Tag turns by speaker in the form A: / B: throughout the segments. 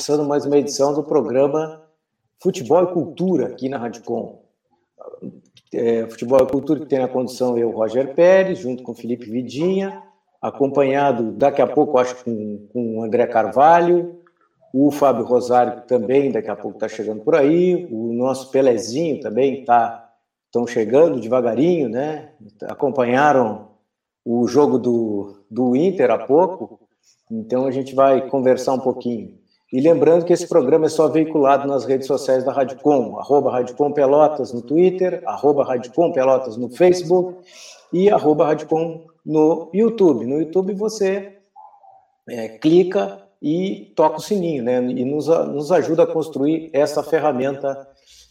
A: começando mais uma edição do programa Futebol e Cultura aqui na Radicom. É, Futebol e Cultura que tem na condução eu, Roger Pérez, junto com Felipe Vidinha, acompanhado daqui a pouco, acho, com, com o André Carvalho, o Fábio Rosário também daqui a pouco está chegando por aí, o nosso Pelezinho também está estão chegando devagarinho, né? Acompanharam o jogo do, do Inter há pouco, então a gente vai conversar um pouquinho. E lembrando que esse programa é só veiculado nas redes sociais da Radicom, arroba Radicom Pelotas no Twitter, arroba Radicom Pelotas no Facebook e arroba Radicom no YouTube. No YouTube você é, clica e toca o sininho, né? E nos, nos ajuda a construir essa ferramenta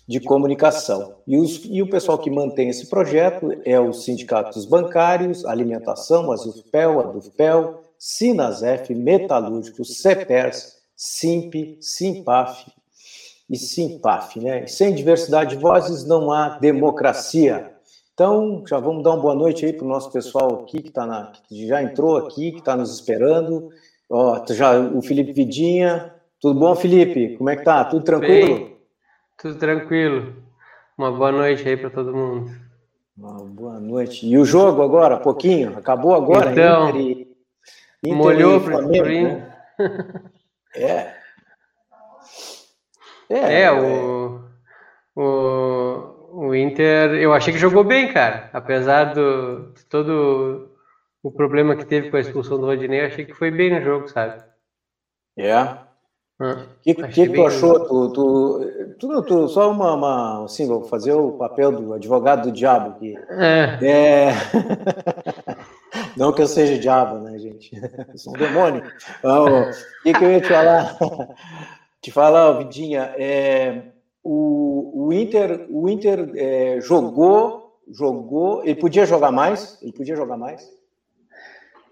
A: de comunicação. E, os, e, o pessoal que mantém esse projeto é os sindicatos bancários, alimentação, a ZUFPEL, a DUFPEL, Sinasef, Metalúrgicos, CEPERS, SIMP, SIMPAF e SIMPAF. Né? Sem diversidade de vozes não há democracia. Então, já vamos dar uma boa noite aí para o nosso pessoal aqui que, tá na, que já entrou aqui, que está nos esperando. Ó, já, o Felipe Vidinha. Tudo bom, Felipe? Como é que tá? Tudo tranquilo?
B: Bem, tudo tranquilo. Uma boa noite aí para todo mundo.
A: Uma boa noite. E o jogo agora, pouquinho? Acabou agora?
B: Então, Inter, Inter molhou para o né?
A: É.
B: É, é o, o, o Inter, eu achei que jogou bem, cara. Apesar do, de todo o problema que teve com a expulsão do Rodinei, achei que foi bem no jogo, sabe?
A: É. O ah, que, que, que tu achou? Tu, tu, tu, tu, só uma, uma, assim, vou fazer o papel do advogado do diabo aqui. É. é... Não que eu seja diabo, né, gente? Eu sou um demônio. O que, que eu ia te falar? Te falar, Vidinha, é, o, o Inter, o Inter é, jogou, jogou, ele podia jogar mais? Ele podia jogar mais?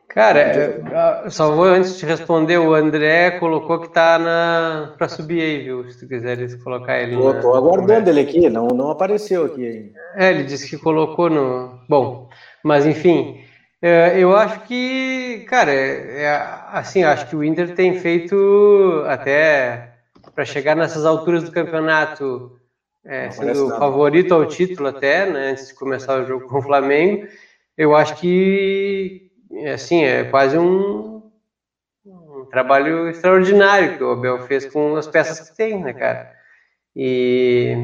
B: Cara, só vou antes de responder, o André colocou que tá na para subir aí, viu? Se tu quiseres colocar ele.
A: Eu tô aguardando ele aqui, não, não apareceu aqui ainda.
B: É, ele disse que colocou no. Bom, mas enfim, é, eu acho que, cara, é, é, assim, acho que o Inter tem feito até para chegar nessas alturas do campeonato, é, sendo favorito ao título até, né, antes de começar o jogo com o Flamengo. Eu acho que, assim, é quase um, um trabalho extraordinário que o Abel fez com as peças que tem, né, cara? E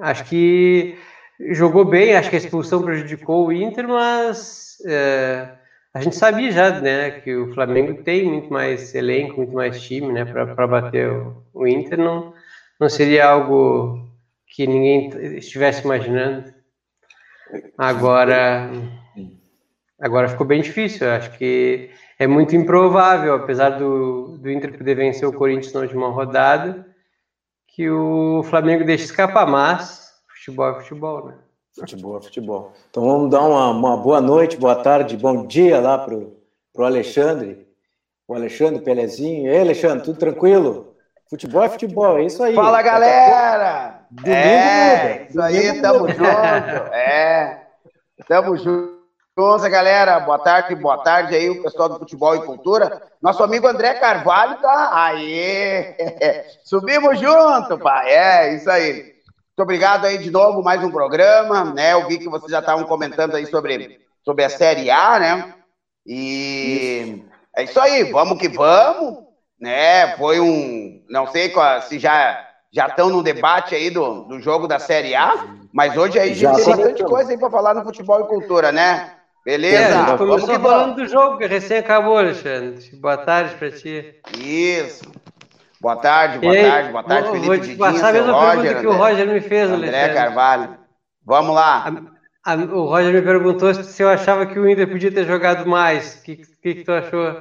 B: acho que jogou bem, acho que a expulsão prejudicou o Inter, mas é, a gente sabia já, né, que o Flamengo tem muito mais elenco, muito mais time, né, para bater o, o, Inter. Não, não seria algo que ninguém estivesse imaginando. Agora, agora ficou bem difícil. acho que é muito improvável, apesar do, do Inter poder vencer o Corinthians na última rodada, que o Flamengo deixe escapar. Mas futebol é futebol, né?
A: Futebol, futebol. Então vamos dar uma, uma boa noite, boa tarde, bom dia lá pro, pro Alexandre, o Alexandre Pelezinho. E aí, Alexandre, tudo tranquilo? Futebol é futebol, é isso aí.
C: Fala, galera! Domingo é, muda. isso aí, tamo junto. É, tamo junto, galera. Boa tarde, boa tarde aí, o pessoal do Futebol e Cultura. Nosso amigo André Carvalho tá aí. Subimos junto, pai. É, isso aí. Muito obrigado aí de novo, mais um programa, né? Eu vi que vocês já estavam comentando aí sobre, sobre a Série A, né? E é isso aí, vamos que vamos, né? Foi um, não sei se já já estão no debate aí do, do jogo da Série A, mas hoje aí já tem bastante coisa aí para falar no futebol e cultura, né? Beleza? É,
B: gente falando vamos. do jogo que recém acabou, Alexandre. Boa tarde para ti.
C: Isso. Boa tarde, boa tarde, boa tarde, Felipe
B: Vou te passar a mesma Roger, pergunta que o Roger me fez,
C: André Alexandre. Carvalho. Vamos lá.
B: A, a, o Roger me perguntou se eu achava que o Inter podia ter jogado mais. O que, que, que tu achou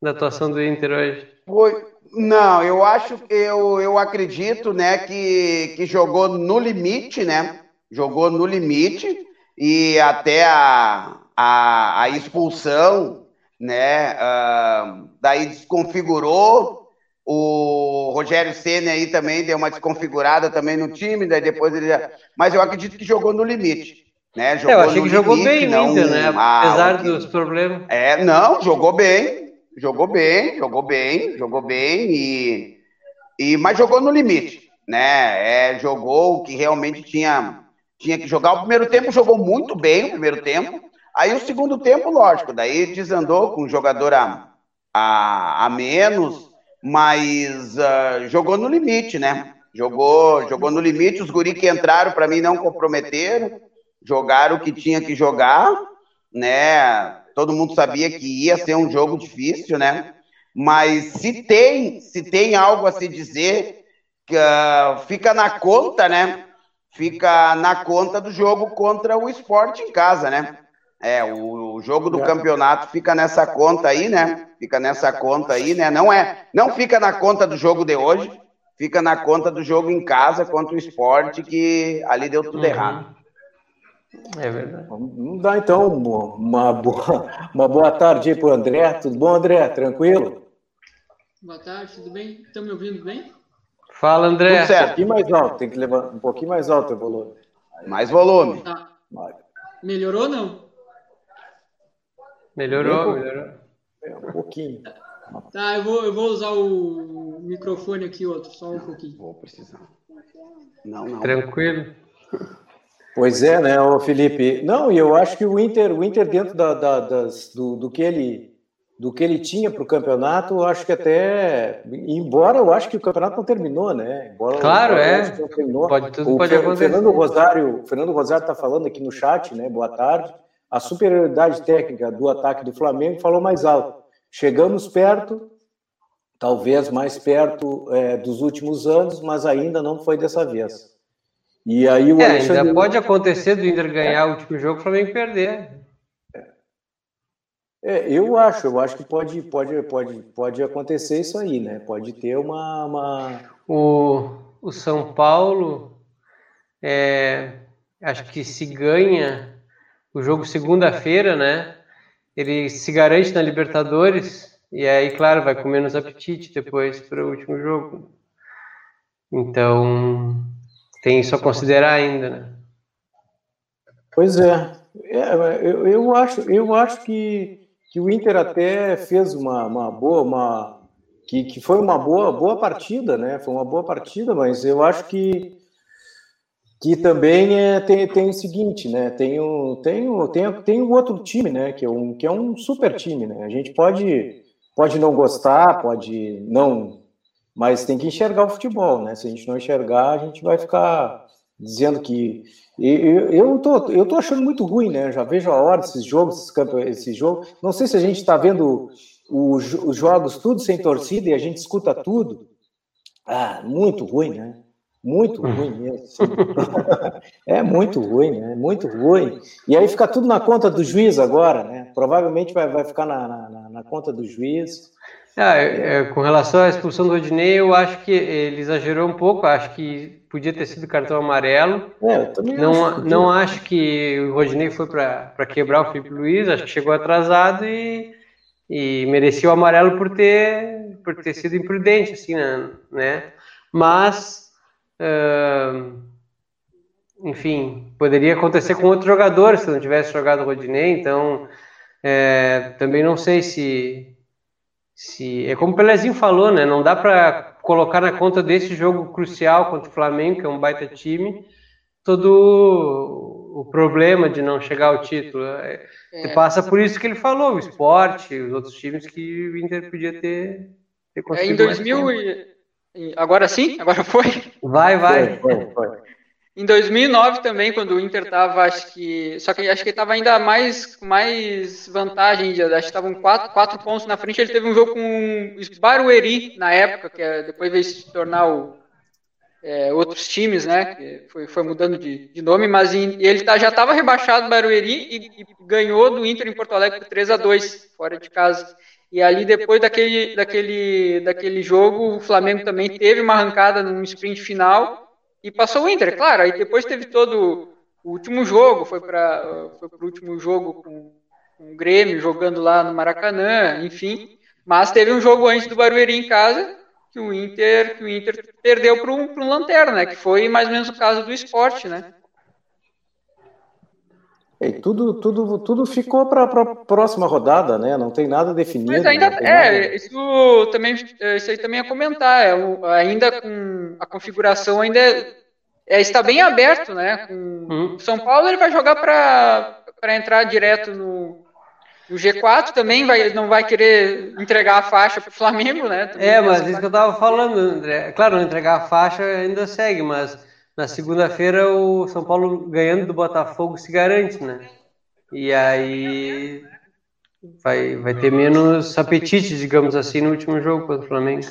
B: da atuação do Inter hoje?
C: Foi, não, eu acho que eu, eu acredito, né, que, que jogou no limite, né? Jogou no limite e até a, a, a expulsão, né? Uh, daí desconfigurou o Rogério Senna aí também deu uma desconfigurada também no time, daí depois ele. Mas eu acredito que jogou no limite. Né?
B: Jogou eu achei que jogou limite, bem não, Inter, né? Apesar dos problemas.
C: É, não, jogou bem. jogou bem, jogou bem, jogou bem e, e mas jogou no limite, né? É, jogou o que realmente tinha tinha que jogar. O primeiro tempo jogou muito bem, o primeiro tempo. Aí o segundo tempo, lógico, daí desandou com um jogador a, a, a menos, mas uh, jogou no limite, né? Jogou, jogou no limite. Os guri que entraram, para mim, não comprometeram, jogaram o que tinha que jogar, né? Todo mundo sabia que ia ser um jogo difícil, né? Mas se tem, se tem algo a se dizer, uh, fica na conta, né? Fica na conta do jogo contra o esporte em casa, né? É, o, jogo do campeonato fica nessa conta aí, né? Fica nessa conta aí, né? Não é, não fica na conta do jogo de hoje, fica na conta do jogo em casa contra o esporte que ali deu tudo uhum. errado.
A: É verdade. Vamos dar então uma boa, uma boa tarde aí para o André. Tudo bom, André? Tranquilo?
D: Boa tarde, tudo bem? Estão me ouvindo bem?
B: Fala, André.
A: Tudo certo. Um pouquinho mais alto, tem que levar um pouquinho mais alto o volume.
C: Mais volume.
D: Tá. Melhorou ou não?
B: Melhorou, melhorou.
A: É, um pouquinho.
D: Tá, eu vou, eu vou usar o microfone aqui, outro, só um pouquinho.
C: Vou precisar. Não, não.
B: Tranquilo.
A: Pois é, né, o Felipe? Não, e eu acho que o Inter, o Inter dentro da, da, das, do, do, que ele, do que ele tinha para o campeonato, eu acho que até, embora eu acho que o campeonato não terminou, né? Embora
B: claro, é. Pode, tudo o, pode
A: o Fernando Rosário, Fernando Rosário está falando aqui no chat, né? Boa tarde a superioridade técnica do ataque do Flamengo falou mais alto. Chegamos perto, talvez mais perto é, dos últimos anos, mas ainda não foi dessa vez.
B: E aí o é, Alexandre... ainda pode acontecer do Inter ganhar é. o último jogo e o Flamengo perder.
A: É, eu acho, eu acho que pode, pode, pode, pode acontecer isso aí, né? Pode ter uma. uma...
B: O, o São Paulo, é, acho que se ganha o jogo segunda-feira, né? Ele se garante na Libertadores e aí, claro, vai com menos apetite depois para o último jogo. Então, tem isso a considerar ainda, né?
A: Pois é. é eu, eu, acho, eu acho que, que o Inter até fez uma, uma boa, uma, que, que foi uma boa, boa partida, né? Foi uma boa partida, mas eu acho que que também é, tem, tem o seguinte, né? Tem o, tem, o, tem, o, tem o outro time, né? Que é, um, que é um super time, né? A gente pode, pode não gostar, pode não, mas tem que enxergar o futebol, né? Se a gente não enxergar, a gente vai ficar dizendo que eu, eu tô, eu tô achando muito ruim, né? Já vejo a hora desses jogos, esses campo, esse jogo. Não sei se a gente está vendo os, os jogos tudo sem torcida e a gente escuta tudo. Ah, muito ruim, né? Muito ruim mesmo. é muito ruim, né? Muito ruim. E aí fica tudo na conta do juiz agora, né? Provavelmente vai, vai ficar na, na, na conta do juiz.
B: Ah, é, com relação à expulsão do Rodinei, eu acho que ele exagerou um pouco. Acho que podia ter sido cartão amarelo.
A: É,
B: não,
A: acho
B: não acho que o Rodinei foi para quebrar o Felipe Luiz. Acho que chegou atrasado e, e merecia o amarelo por ter, por ter sido imprudente, assim, né? Mas enfim, poderia acontecer com outros jogadores se não tivesse jogado o Rodinei, então é, também não sei se, se. É como o Pelezinho falou, né? Não dá para colocar na conta desse jogo crucial contra o Flamengo, que é um baita time, todo o problema de não chegar ao título. É, é, passa por isso que ele falou, o esporte, os outros times que o Inter podia ter,
D: ter conseguido. É, em 2000, Agora sim? Agora foi?
B: Vai, vai. Foi, foi, foi.
D: Em 2009 também, quando o Inter estava, acho que. Só que acho que estava ainda mais mais vantagem, acho que estavam quatro, quatro pontos na frente. Ele teve um jogo com o Barueri na época, que é, depois veio se tornar o, é, outros times, né? Que foi, foi mudando de, de nome, mas em, ele tá, já estava rebaixado Barueri e, e, ganhou do Inter em Porto Alegre por 3 a 2 fora de casa. E ali, depois daquele, daquele, daquele jogo, o Flamengo também teve uma arrancada no sprint final e passou o Inter, claro. Aí depois teve todo o último jogo, foi para foi o último jogo com, com o Grêmio jogando lá no Maracanã, enfim. Mas teve um jogo antes do Barueri em casa que o Inter, que o Inter perdeu para um, um lanterna, né? Que foi mais ou menos o caso do esporte, né?
A: E tudo, tudo, tudo ficou para a próxima rodada, né? Não tem nada definido. Mas
D: ainda
A: é,
D: nada... isso também, isso aí também é comentar. É, ainda com a configuração ainda é, é, está bem aberto, né? Com hum. São Paulo ele vai jogar para entrar direto no, no G4 também vai, não vai querer entregar a faixa para o Flamengo, né?
B: Também é, mas isso que eu estava falando, André. Claro, entregar a faixa ainda segue, mas na segunda-feira o São Paulo ganhando do Botafogo se garante, né? E aí vai, vai ter menos apetite, digamos assim, no último jogo contra o Flamengo.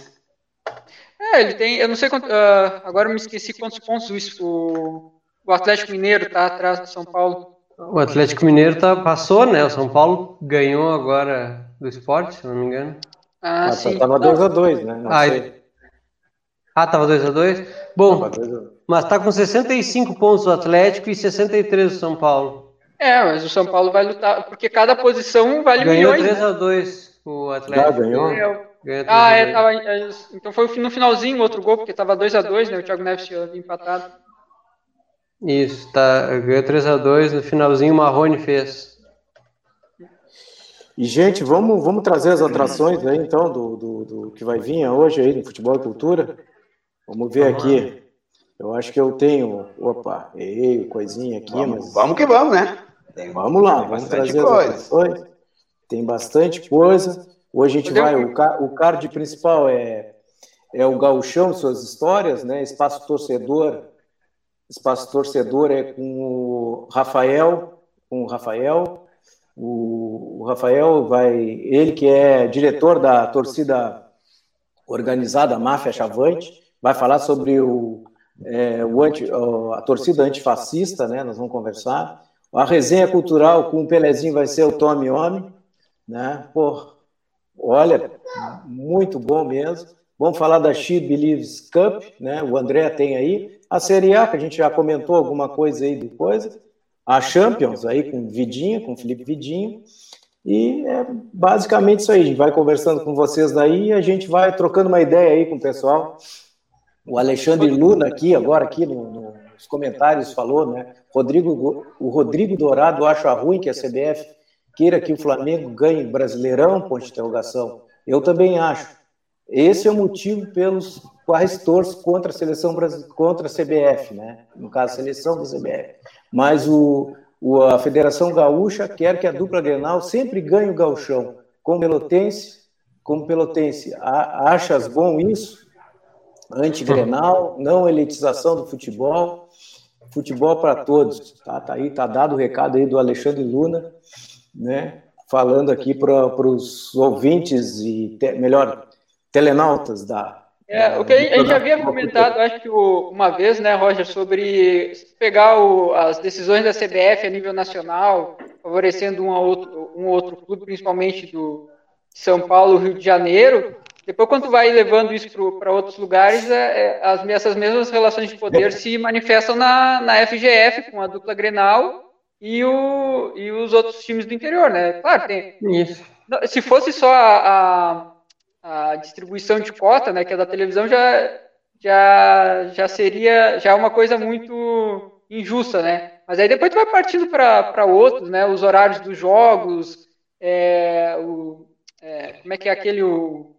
D: É, ele tem, eu não sei quanto, uh, agora eu me esqueci quantos pontos o, o Atlético Mineiro está atrás do São Paulo.
B: O Atlético Mineiro tá, passou, né? O São Paulo ganhou agora do esporte, se não me engano.
A: Ah, ah sim. Tava 2x2, né? Não
B: ah, sei. ah, tava 2x2? Bom, mas tá com 65 pontos o Atlético e 63 o São Paulo.
D: É, mas o São Paulo vai lutar, porque cada posição vale
B: ganhou
D: milhões.
B: Ganhou 3x2 o Atlético. Já
A: ganhou?
D: ganhou ah, é, tava, é, então foi no finalzinho o outro gol, porque tava 2x2, né? O Thiago Neves tinha empatado.
B: Isso, tá, ganhou 3x2, no finalzinho o Marrone fez.
A: E, gente, vamos, vamos trazer as atrações aí, então, do, do, do que vai vir hoje aí no Futebol e Cultura. Vamos ver aqui. Eu acho que eu tenho. Opa, ei, coisinha aqui,
C: vamos,
A: mas.
C: Vamos que vamos, né?
A: Tem, vamos lá, vamos trazer coisa. as atrações. Tem bastante coisa. Hoje a gente vai. O, o card principal é, é o Gauchão, suas histórias, né? Espaço Torcedor Espaço Torcedor é com o Rafael, com o Rafael. O, o Rafael vai, ele que é diretor da torcida organizada Máfia Chavante, vai falar sobre o, é, o anti, a torcida antifascista, né? Nós vamos conversar. A resenha cultural com o Pelezinho vai ser o Tommy Homem, né? Pô, olha, muito bom mesmo. Vamos falar da She Believes Cup, né? O André tem aí. A Série A, que a gente já comentou alguma coisa aí depois. A Champions, aí com Vidinha, com Felipe Vidinha. E é basicamente isso aí. A gente vai conversando com vocês daí e a gente vai trocando uma ideia aí com o pessoal. O Alexandre Luna aqui, agora aqui no, no, nos comentários falou, né? Rodrigo, o Rodrigo Dourado acha ruim que a CBF queira que o Flamengo ganhe Brasileirão, ponto de interrogação. Eu também acho. Esse é o motivo pelos quais torço contra a seleção contra a CBF, né? No caso, a seleção da CBF. Mas o, o, a Federação Gaúcha quer que a dupla Grenal sempre ganhe o gauchão. Como pelotense, como pelotense, achas bom isso? Anti-Grenal, não elitização do futebol, futebol para todos. Tá, tá aí, tá dado o recado aí do Alexandre Luna, né? Falando aqui para os ouvintes e te, melhor telenautas da.
D: É, o que a gente havia comentado, acho que uma vez, né, Roger, sobre pegar o, as decisões da CBF a nível nacional, favorecendo um, outro, um outro clube, principalmente do São Paulo, Rio de Janeiro. Depois, quando vai levando isso para outros lugares, é, é, as, essas mesmas relações de poder se manifestam na, na FGF, com a dupla Grenal e, o, e os outros times do interior, né? Claro, tem. Isso. Se fosse só a, a a distribuição de cota, né, que é da televisão, já, já, já seria já uma coisa muito injusta, né? Mas aí depois tu vai partindo para outros, né? Os horários dos jogos, é, o, é, como é que é aquele o,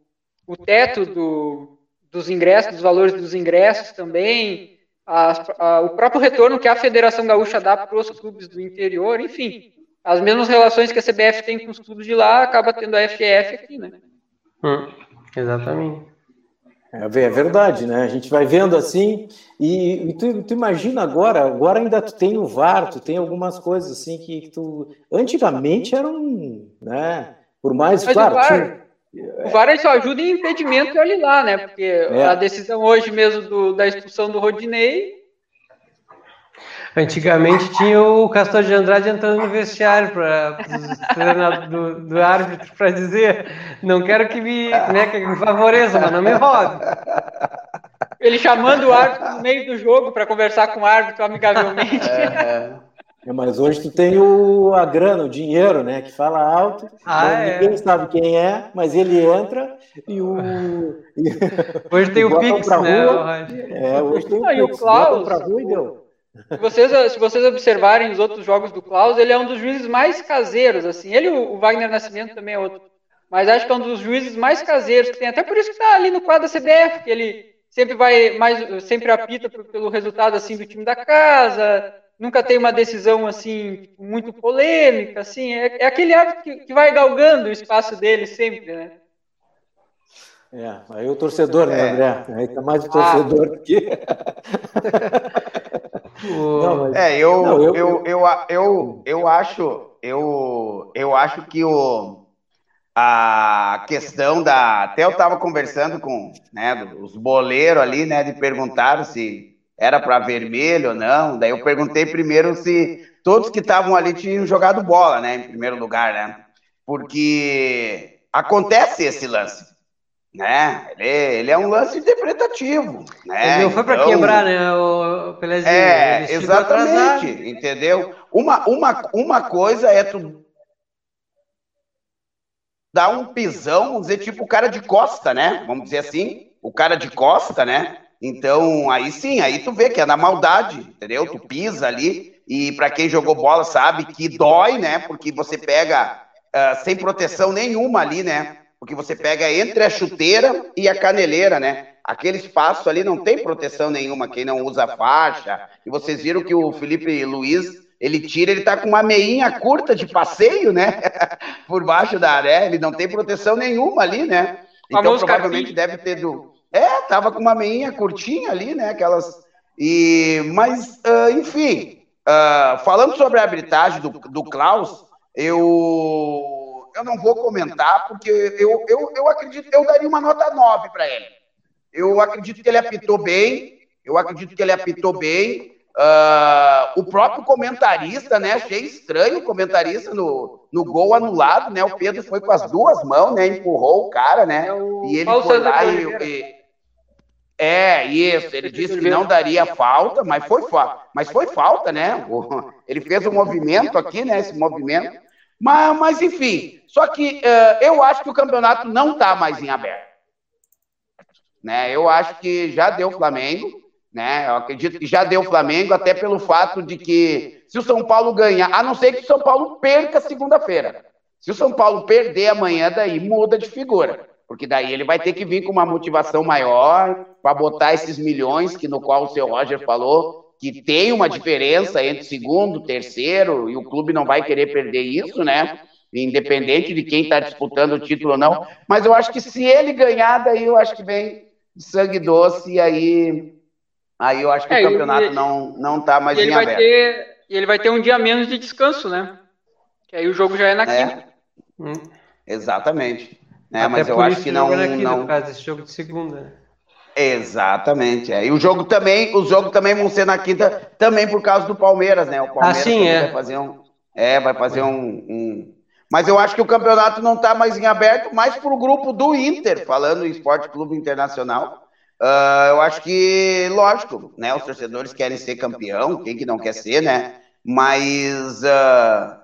D: o teto do, dos ingressos, dos valores dos ingressos também, a, a, o próprio retorno que a Federação Gaúcha dá para os clubes do interior, enfim, as mesmas relações que a CBF tem com os clubes de lá, acaba tendo a FF aqui, né?
B: Hum, exatamente.
A: É, é, verdade, né? A gente vai vendo assim, e, e tu, tu, imagina agora, agora ainda tu tem o VAR, tu tem algumas coisas assim que, que tu. Antigamente eram, né? Por mais. Mas claro,
D: o VAR, só ajuda em impedimento e olhe lá, né? Porque é. a decisão hoje mesmo do, da expulsão do Rodinei
B: Antigamente tinha o Castor de Andrade entrando no vestiário para do, do árbitro para dizer não quero que me, né, que me favoreça, mas não me roube.
D: Ele chamando o árbitro no meio do jogo para conversar com o árbitro amigavelmente. É,
A: é. Mas hoje tu tem o, a grana, o dinheiro, né? Que fala alto. Ah, é. ninguém sabe quem é, mas ele entra e o.
B: Hoje tem o Pix, né?
A: Rua, é, hoje tem o Pix. O Klaus,
D: pra rua e deu. Se vocês, se vocês observarem os outros jogos do Klaus, ele é um dos juízes mais caseiros, assim. Ele o Wagner Nascimento também é outro. Mas acho que é um dos juízes mais caseiros que tem. Até por isso que está ali no quadro da CBF, que ele sempre vai mais, sempre apita pelo resultado assim do time da casa, nunca tem uma decisão assim muito polêmica, assim. É, é aquele árbitro que, que vai galgando o espaço dele sempre, né?
A: É, aí o torcedor, né, é. André? Aí tá mais o torcedor ah. que.
C: não, mas... É, eu, não, eu, eu, eu, eu, eu, acho, eu, eu acho que o, a questão da. Até eu estava conversando com né, os boleiros ali, né, de perguntar se era para vermelho ou não. Daí eu perguntei primeiro se todos que estavam ali tinham jogado bola, né, em primeiro lugar, né? Porque acontece esse lance né? Ele, ele é um lance interpretativo, né?
B: Ele não foi para então, quebrar, né? O
C: Pelezinho. É, exatamente, entendeu? Uma, uma, uma coisa é tu dar um pisão, vamos dizer, tipo o cara de costa, né? Vamos dizer assim, o cara de costa, né? Então, aí sim, aí tu vê que é na maldade, entendeu? Tu pisa ali e para quem jogou bola sabe que dói, né? Porque você pega uh, sem proteção nenhuma ali, né? porque você pega entre a chuteira e a caneleira, né? Aquele espaço ali não tem proteção nenhuma, quem não usa faixa. E vocês viram que o Felipe Luiz, ele tira, ele tá com uma meinha curta de passeio, né? Por baixo da área, ele não tem proteção nenhuma ali, né? Então provavelmente deve ter do. É, tava com uma meinha curtinha ali, né? Aquelas. E, mas, uh, enfim, uh, falando sobre a arbitragem do, do Klaus, eu eu não vou comentar, porque eu, eu, eu acredito, eu daria uma nota 9 para ele. Eu acredito que ele apitou bem, eu acredito que ele apitou bem. Uh, o próprio comentarista, né? Achei estranho o comentarista no, no gol anulado, né? O Pedro foi com as duas mãos, né? Empurrou o cara, né? É e ele foi lá e, e, é, isso. Ele disse que não daria falta, mas foi falta. Mas foi falta, né? Ele fez um movimento aqui, né? Esse movimento. Mas, mas enfim, só que uh, eu acho que o campeonato não está mais em aberto. Né? Eu acho que já deu Flamengo, né? Eu acredito que já deu Flamengo, até pelo fato de que se o São Paulo ganhar, a não ser que o São Paulo perca segunda-feira. Se o São Paulo perder amanhã, daí muda de figura. Porque daí ele vai ter que vir com uma motivação maior para botar esses milhões que no qual o seu Roger falou, que tem uma diferença entre segundo, terceiro, e o clube não vai querer perder isso, né? Independente de quem está disputando o título ou não. Mas eu acho que se ele ganhar, daí eu acho que vem de sangue doce, e aí, aí eu acho que é, o campeonato ele, não, não tá mais
D: ele vai aberto. Ter, e ele vai ter um dia menos de descanso, né? Que aí o jogo já é na é. quinta.
C: Hum. Exatamente. Né? Mas eu acho que não. É quinta, não...
B: Por causa desse jogo de segunda, né?
C: Exatamente. É. E o jogo também, os jogos também vão ser na quinta, também por causa do Palmeiras, né? O Palmeiras
B: ah, sim, é.
C: vai fazer um. É, vai fazer um, um. Mas eu acho que o campeonato não está mais em aberto, mais para o grupo do Inter, falando em Esporte Clube Internacional. Uh, eu acho que, lógico, né? Os torcedores querem ser campeão, quem que não quer ser, né? Mas uh,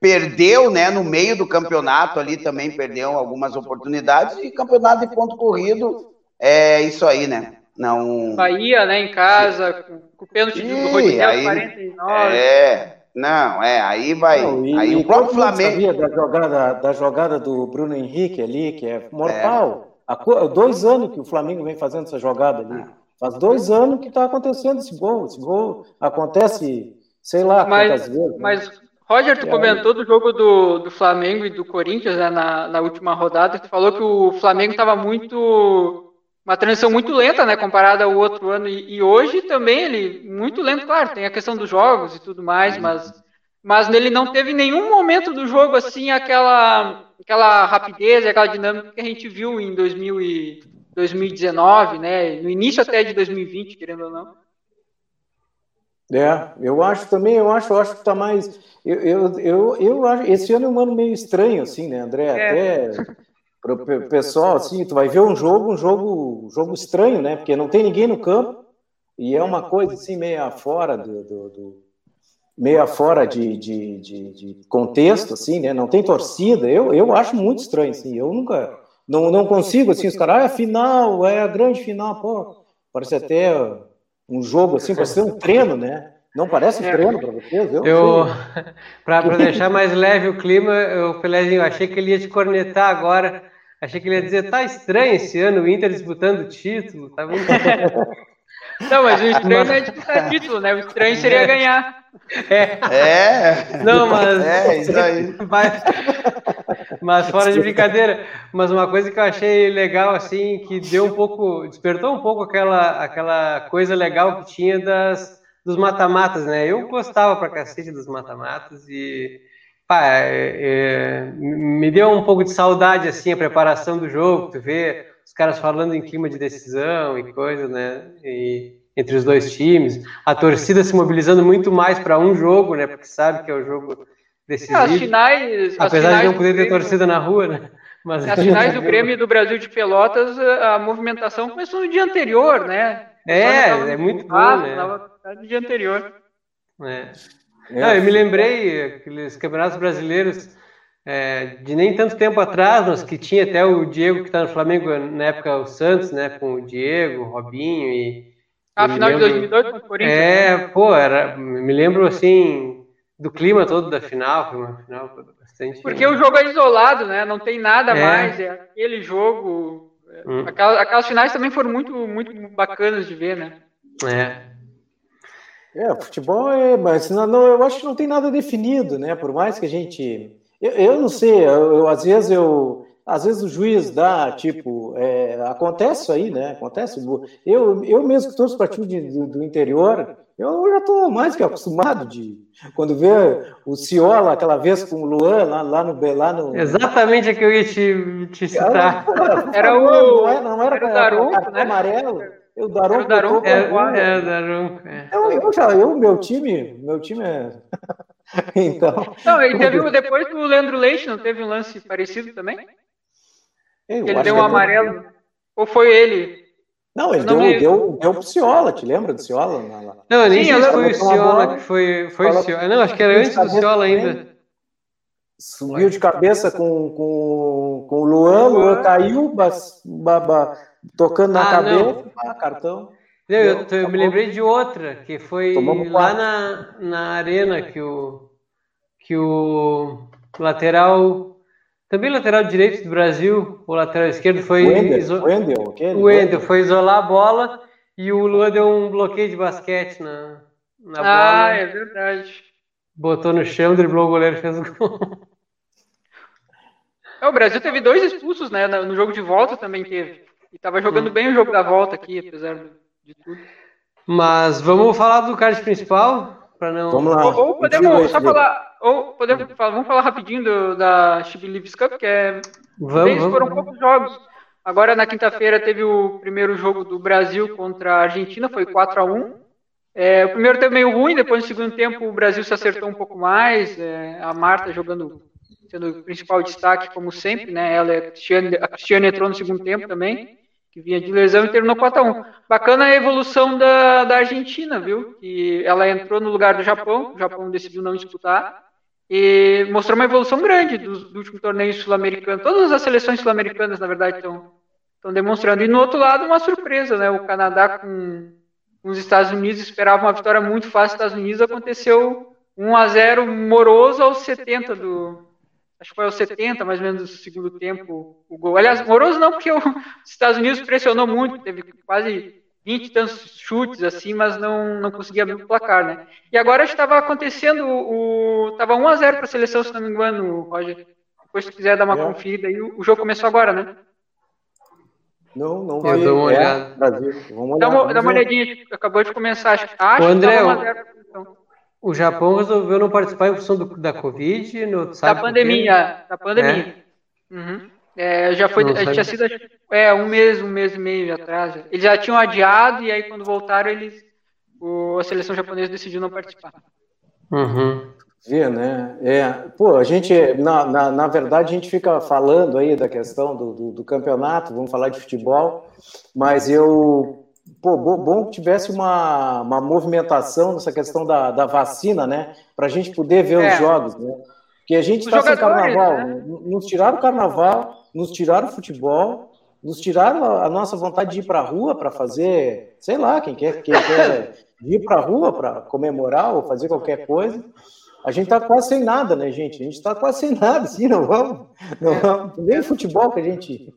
C: perdeu, né? No meio do campeonato ali também perdeu algumas oportunidades e campeonato de ponto corrido é isso aí, né? Não.
D: Bahia, né, em casa, com, com o pênalti do Rodrigo, aí, 49.
C: É, não, é, aí vai. Não, e, aí o próprio Flamengo.
A: sabia da jogada, da jogada do Bruno Henrique ali, que é mortal. É. Há dois anos que o Flamengo vem fazendo essa jogada ali. Faz dois anos que está acontecendo esse gol. Esse gol acontece, sei lá,
D: mas, quantas vezes. Né? Roger, tu comentou do jogo do, do Flamengo e do Corinthians né, na, na última rodada. Tu falou que o Flamengo estava muito uma transição muito lenta, né, comparada ao outro ano. E, e, hoje também ele muito lento, claro, tem a questão dos jogos e tudo mais, mas mas nele não teve nenhum momento do jogo assim aquela aquela rapidez, aquela dinâmica que a gente viu em 2000 e 2019, né, no início até de 2020, querendo ou não.
A: É, eu acho também, eu acho, eu acho que tá mais. Eu, eu, eu, eu acho, esse ano é um ano meio estranho, assim, né, André? É. Até para o pessoal, assim, tu vai ver um jogo, um jogo, um jogo estranho, né? Porque não tem ninguém no campo e é uma coisa assim meia fora do, do, do meia fora de, de, de, de, contexto, assim, né? Não tem torcida. Eu, eu acho muito estranho, assim. Eu nunca, não, não consigo, assim, os caras, ah, é a final, é a grande final, pô. Parece até um jogo, assim, parece ser um treino, né? Não parece é. treino para vocês?
B: Eu, eu para deixar mais leve o clima, eu, Pelezinho, achei que ele ia te cornetar agora. Achei que ele ia dizer, tá estranho esse ano o Inter disputando o título. Tá muito...
D: Não, mas o estranho não é disputar título, né? O estranho seria ganhar.
C: É. é.
B: Não, mas. É, isso aí. Mas, mas fora de brincadeira. Mas uma coisa que eu achei legal, assim, que deu um pouco. Despertou um pouco aquela, aquela coisa legal que tinha das, dos mata-matas, né? Eu gostava pra cacete dos mata-matas e. Pá, é, é, me deu um pouco de saudade, assim, a preparação do jogo, tu vê caras falando em clima de decisão e coisas, né? E, entre os dois times, a torcida se mobilizando muito mais para um jogo, né? Porque sabe que é o jogo decisivo. É,
D: as finais,
B: apesar
D: as finais
B: de não poder ter torcida na rua, né?
D: Mas as finais do Grêmio e do Brasil de Pelotas, a movimentação começou no dia anterior, né?
B: É, é muito bom, né?
D: no dia anterior.
B: É. é. Não, eu me lembrei aqueles campeonatos brasileiros é, de nem tanto tempo atrás, mas que tinha até o Diego que está no Flamengo na época o Santos, né? Com o Diego, o Robinho e
D: a final lembro, de 2002 com o Corinthians.
B: É, né? pô, era, me lembro assim do clima todo da final, foi uma final bastante.
D: Porque o jogo é isolado, né? Não tem nada é. mais, é aquele jogo. Hum. Aquelas, aquelas, finais também foram muito, muito bacanas de ver, né?
B: É.
A: É, futebol é, mas não, não, eu acho que não tem nada definido, né? Por mais que a gente, eu, eu não sei, eu, eu às vezes eu às vezes o juiz dá, tipo, é, acontece isso aí, né? Acontece. Eu, eu mesmo que torço para time do, do interior, eu já estou mais que acostumado de. Quando vê o Ciola aquela vez com o Luan lá, lá, no, lá no.
B: Exatamente a que eu ia te, te citar.
D: Era, era o. Não era, não era, era o Daronco,
A: né? amarelo. Eu, Daronco,
B: o Daronco, é, é, o Daronco.
A: É. Eu, eu, já, eu, meu time, meu time é. então.
D: Não, e teve depois do Leandro Leite, não teve um lance parecido também? Eu ele deu um amarelo. Ou foi ele?
A: Não, ele não deu, me... deu, deu pro Ciola, te lembra do Ciola?
B: Não, nem Sim, foi o Ciola que foi. foi o Ciola. Não, acho que era antes do Ciola ainda.
A: Subiu de cabeça com, com, com o Luan, o Luan caiu, bas, tocando na ah, cabeça, ah, cartão.
B: Não, eu, eu, me lembrei de outra, que foi lá na, na arena que o, que o lateral também lateral direito do Brasil, o lateral esquerdo foi.
A: Wendel, iso... Wendel,
B: okay? o Wendel foi isolar a bola e o Luan deu um bloqueio de basquete na, na
D: ah,
B: bola.
D: Ah, é verdade.
B: Botou no chão, driblou o goleiro e fez o gol.
D: É, o Brasil teve dois expulsos, né? No jogo de volta também teve. E estava jogando hum. bem o jogo da volta aqui, apesar de tudo.
B: Mas vamos falar do card principal? Para não...
A: Vamos lá.
D: Ou, ou podemos só falar ou podemos falar, vamos falar rapidinho do, da Chip Leaves Cup, que é. Vamos, vamos, foram poucos jogos. Agora, na quinta-feira, teve o primeiro jogo do Brasil contra a Argentina, foi 4 a 1 é, O primeiro tempo meio ruim, depois no segundo tempo o Brasil se acertou um pouco mais. É, a Marta jogando, sendo o principal destaque, como sempre, né? Ela, a Cristiane, a Cristiane entrou no segundo tempo também que vinha de lesão e terminou 4x1. Bacana a evolução da, da Argentina, viu? Que ela entrou no lugar do Japão, o Japão decidiu não disputar, e mostrou uma evolução grande do, do último torneio sul-americano. Todas as seleções sul-americanas, na verdade, estão, estão demonstrando. E no outro lado, uma surpresa, né? O Canadá com, com os Estados Unidos esperava uma vitória muito fácil dos Estados Unidos, aconteceu 1 a 0 moroso aos 70 do acho que foi aos 70, mais ou menos, do segundo tempo, o gol. Aliás, moroso não, porque os Estados Unidos pressionou muito, teve quase 20 e tantos chutes assim, mas não, não conseguia abrir o placar, né? E agora estava acontecendo o. Estava 1 a 0 para a seleção, se não me engano, Roger. Depois, se quiser dar uma é. conferida aí, o, jogo começou agora, né?
A: Não, não
B: vai.
A: Dá
B: uma olhada.
A: Vamos
D: dá uma, dá uma olhadinha, acabou de começar. Acho, acho
B: o André, que 1 a 0 então. O Japão resolveu não participar em função do, da Covid, no,
D: da pandemia, da pandemia. É. Uhum. É, já foi, tinha sido é, um mês, um mês e meio atrás. Eles já tinham adiado e aí quando voltaram eles, o, a seleção japonesa decidiu não participar.
B: Uhum.
A: Vê, né? É, pô, a gente, na, na, na, verdade, a gente fica falando aí da questão do, do, do campeonato, vamos falar de futebol, mas eu, pô, bom que tivesse uma, uma movimentação nessa questão da, da vacina, né? Para a gente poder ver é. os jogos, né? Porque a gente está sem carnaval, né? nos tiraram o carnaval, nos tiraram o futebol, nos tiraram a, nossa vontade de ir para a rua para fazer, sei lá, quem quer, quem quer ir para a rua para comemorar ou fazer qualquer coisa. A gente está quase sem nada, né, gente? A gente está quase sem nada, sim, não vamos. Não vamos. Nem futebol que a gente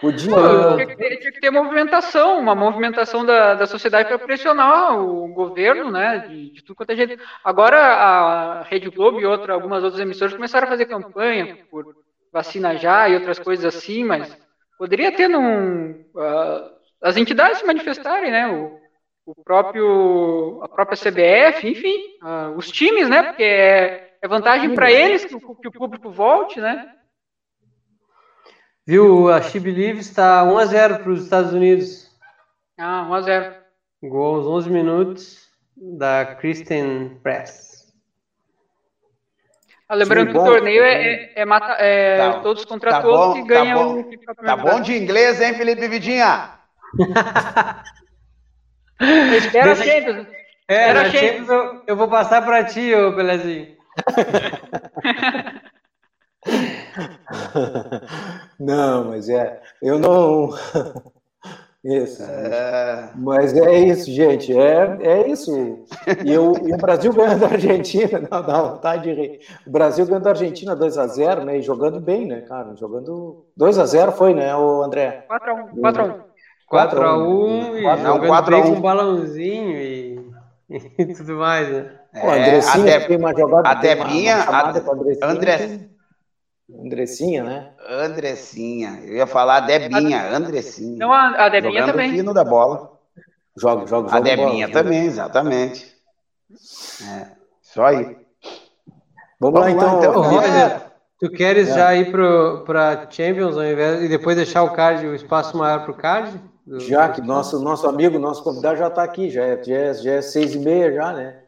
D: podia. Pô, tinha, que ter, tinha que ter movimentação, uma movimentação da, da sociedade para pressionar o governo, né? De, de, tudo quanto é jeito. Agora a Rede Globo e outra, algumas outras emissoras começaram a fazer campanha por vacina já e outras coisas assim, mas poderia ter num, uh, as entidades se manifestarem, né? O, o próprio, a própria CBF, enfim, uh, os times, né? Porque é, é vantagem para eles que o, que o, público volte, né?
B: Viu, a She Believe está 1x0 para os Estados Unidos.
D: Ah, 1x0.
B: Gol aos 11 minutos da Kristen Press.
D: Ah, lembrando que o torneio é, é, é, mata, é tá, todos contra tá todos bom, e ganham.
C: Tá bom, tá bom de inglês, hein, Felipe Vidinha?
D: Espera a Champions.
B: É, Espera Champions eu, eu, vou passar para ti, ô Pelezinho.
A: não, mas é. Eu não. Isso. É... Mas é isso, gente. É, é isso. E, eu, e o Brasil ganhando a Argentina, não dá vontade de rir. O Brasil ganhando a Argentina 2x0, né? E jogando bem, né, cara? Jogando 2x0 foi, né, o André?
D: 4x1. 4x1.
B: 4x1 e jogando bem com um balãozinho e, e tudo mais, né?
A: É, o Andressinha tem uma jogada.
C: A Debinha. A,
A: André, Andressinha, né?
C: Andressinha. Eu ia falar Debinha, Andressinha.
D: Não, a, Debinha
C: Jogando
D: também.
C: fino da bola.
A: Joga, joga, joga.
C: A Debinha bola, também, exatamente. É, só aí.
A: Vamos, Vamos lá, então. então.
B: Roger, tu queres é. já ir para Champions ao invés, e depois deixar o card, o espaço maior para o card?
A: Do... Já que nosso, nosso amigo, nosso convidado já está aqui, já é, já, é, já é seis e meia já, né?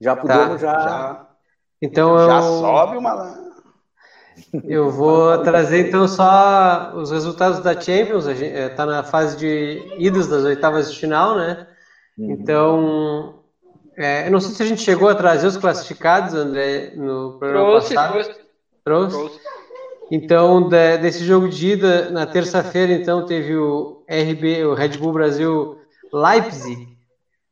A: Já podemos tá, já... já...
B: Então
C: já
B: eu...
C: sobe uma
B: eu vou trazer então só os resultados da Champions. A gente está eh, na fase de idas das oitavas de final, né? Uhum. Então, é, eu não sei se a gente chegou a trazer os classificados, André, no programa trouxe, passado. Trouxe. Trouxe. trouxe. Então, de, desse jogo de ida, na terça-feira, então, teve o RB, o Red Bull Brasil Leipzig,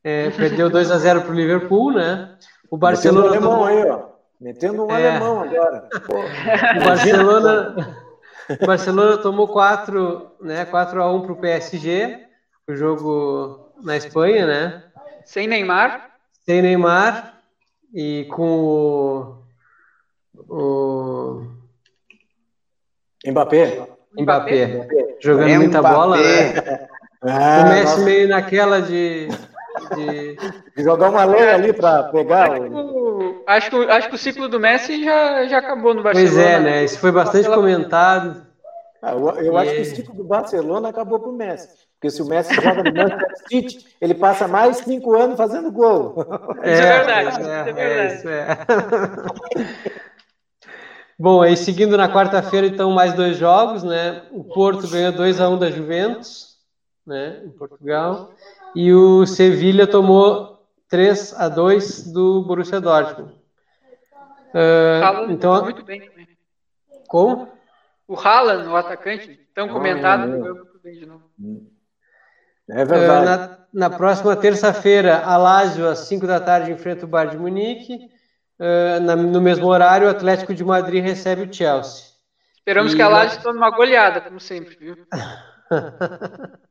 B: é, perdeu 2 a 0 para o Liverpool, né?
A: O Barcelona. Alemão aí, ó. Metendo um é. alemão agora.
B: O Barcelona, o Barcelona tomou 4, né, 4 a 1 para o PSG, o jogo na Espanha, né?
D: Sem Neymar.
B: Sem Neymar e com o, o...
A: Mbappé.
B: Mbappé. Mbappé. Jogando Mbappé. muita bola, né? Ah, o Messi nossa. meio naquela de
A: de... Jogar uma lenha ali para pegar.
D: Acho, o... acho, que, acho que o ciclo do Messi já, já acabou no Barcelona.
B: Pois é, né? Isso foi bastante comentado.
A: Ah, eu, eu acho que o ciclo do Barcelona acabou para o Messi. Porque se o Messi joga no Manchester City, ele passa mais cinco anos fazendo gol.
D: É, isso é verdade. É, isso é, é verdade. Isso é.
B: Bom, aí seguindo na quarta-feira, então, mais dois jogos, né? O Porto ganhou 2 a 1 um da Juventus, né? Em Portugal e o Sevilha tomou 3 a 2 do Borussia Dortmund.
D: Uh, então, muito bem também.
B: Como?
D: O Haaland, o atacante, tão oh, comentado, é, muito bem de novo.
B: É verdade. Uh, na, na, próxima terça-feira, a Lazio, às 5 da tarde, enfrenta o Bayern de Munique. Uh, na, no mesmo horário, o Atlético de Madrid recebe o Chelsea.
D: Esperamos e que a Lazio tome uma goleada, como sempre, viu?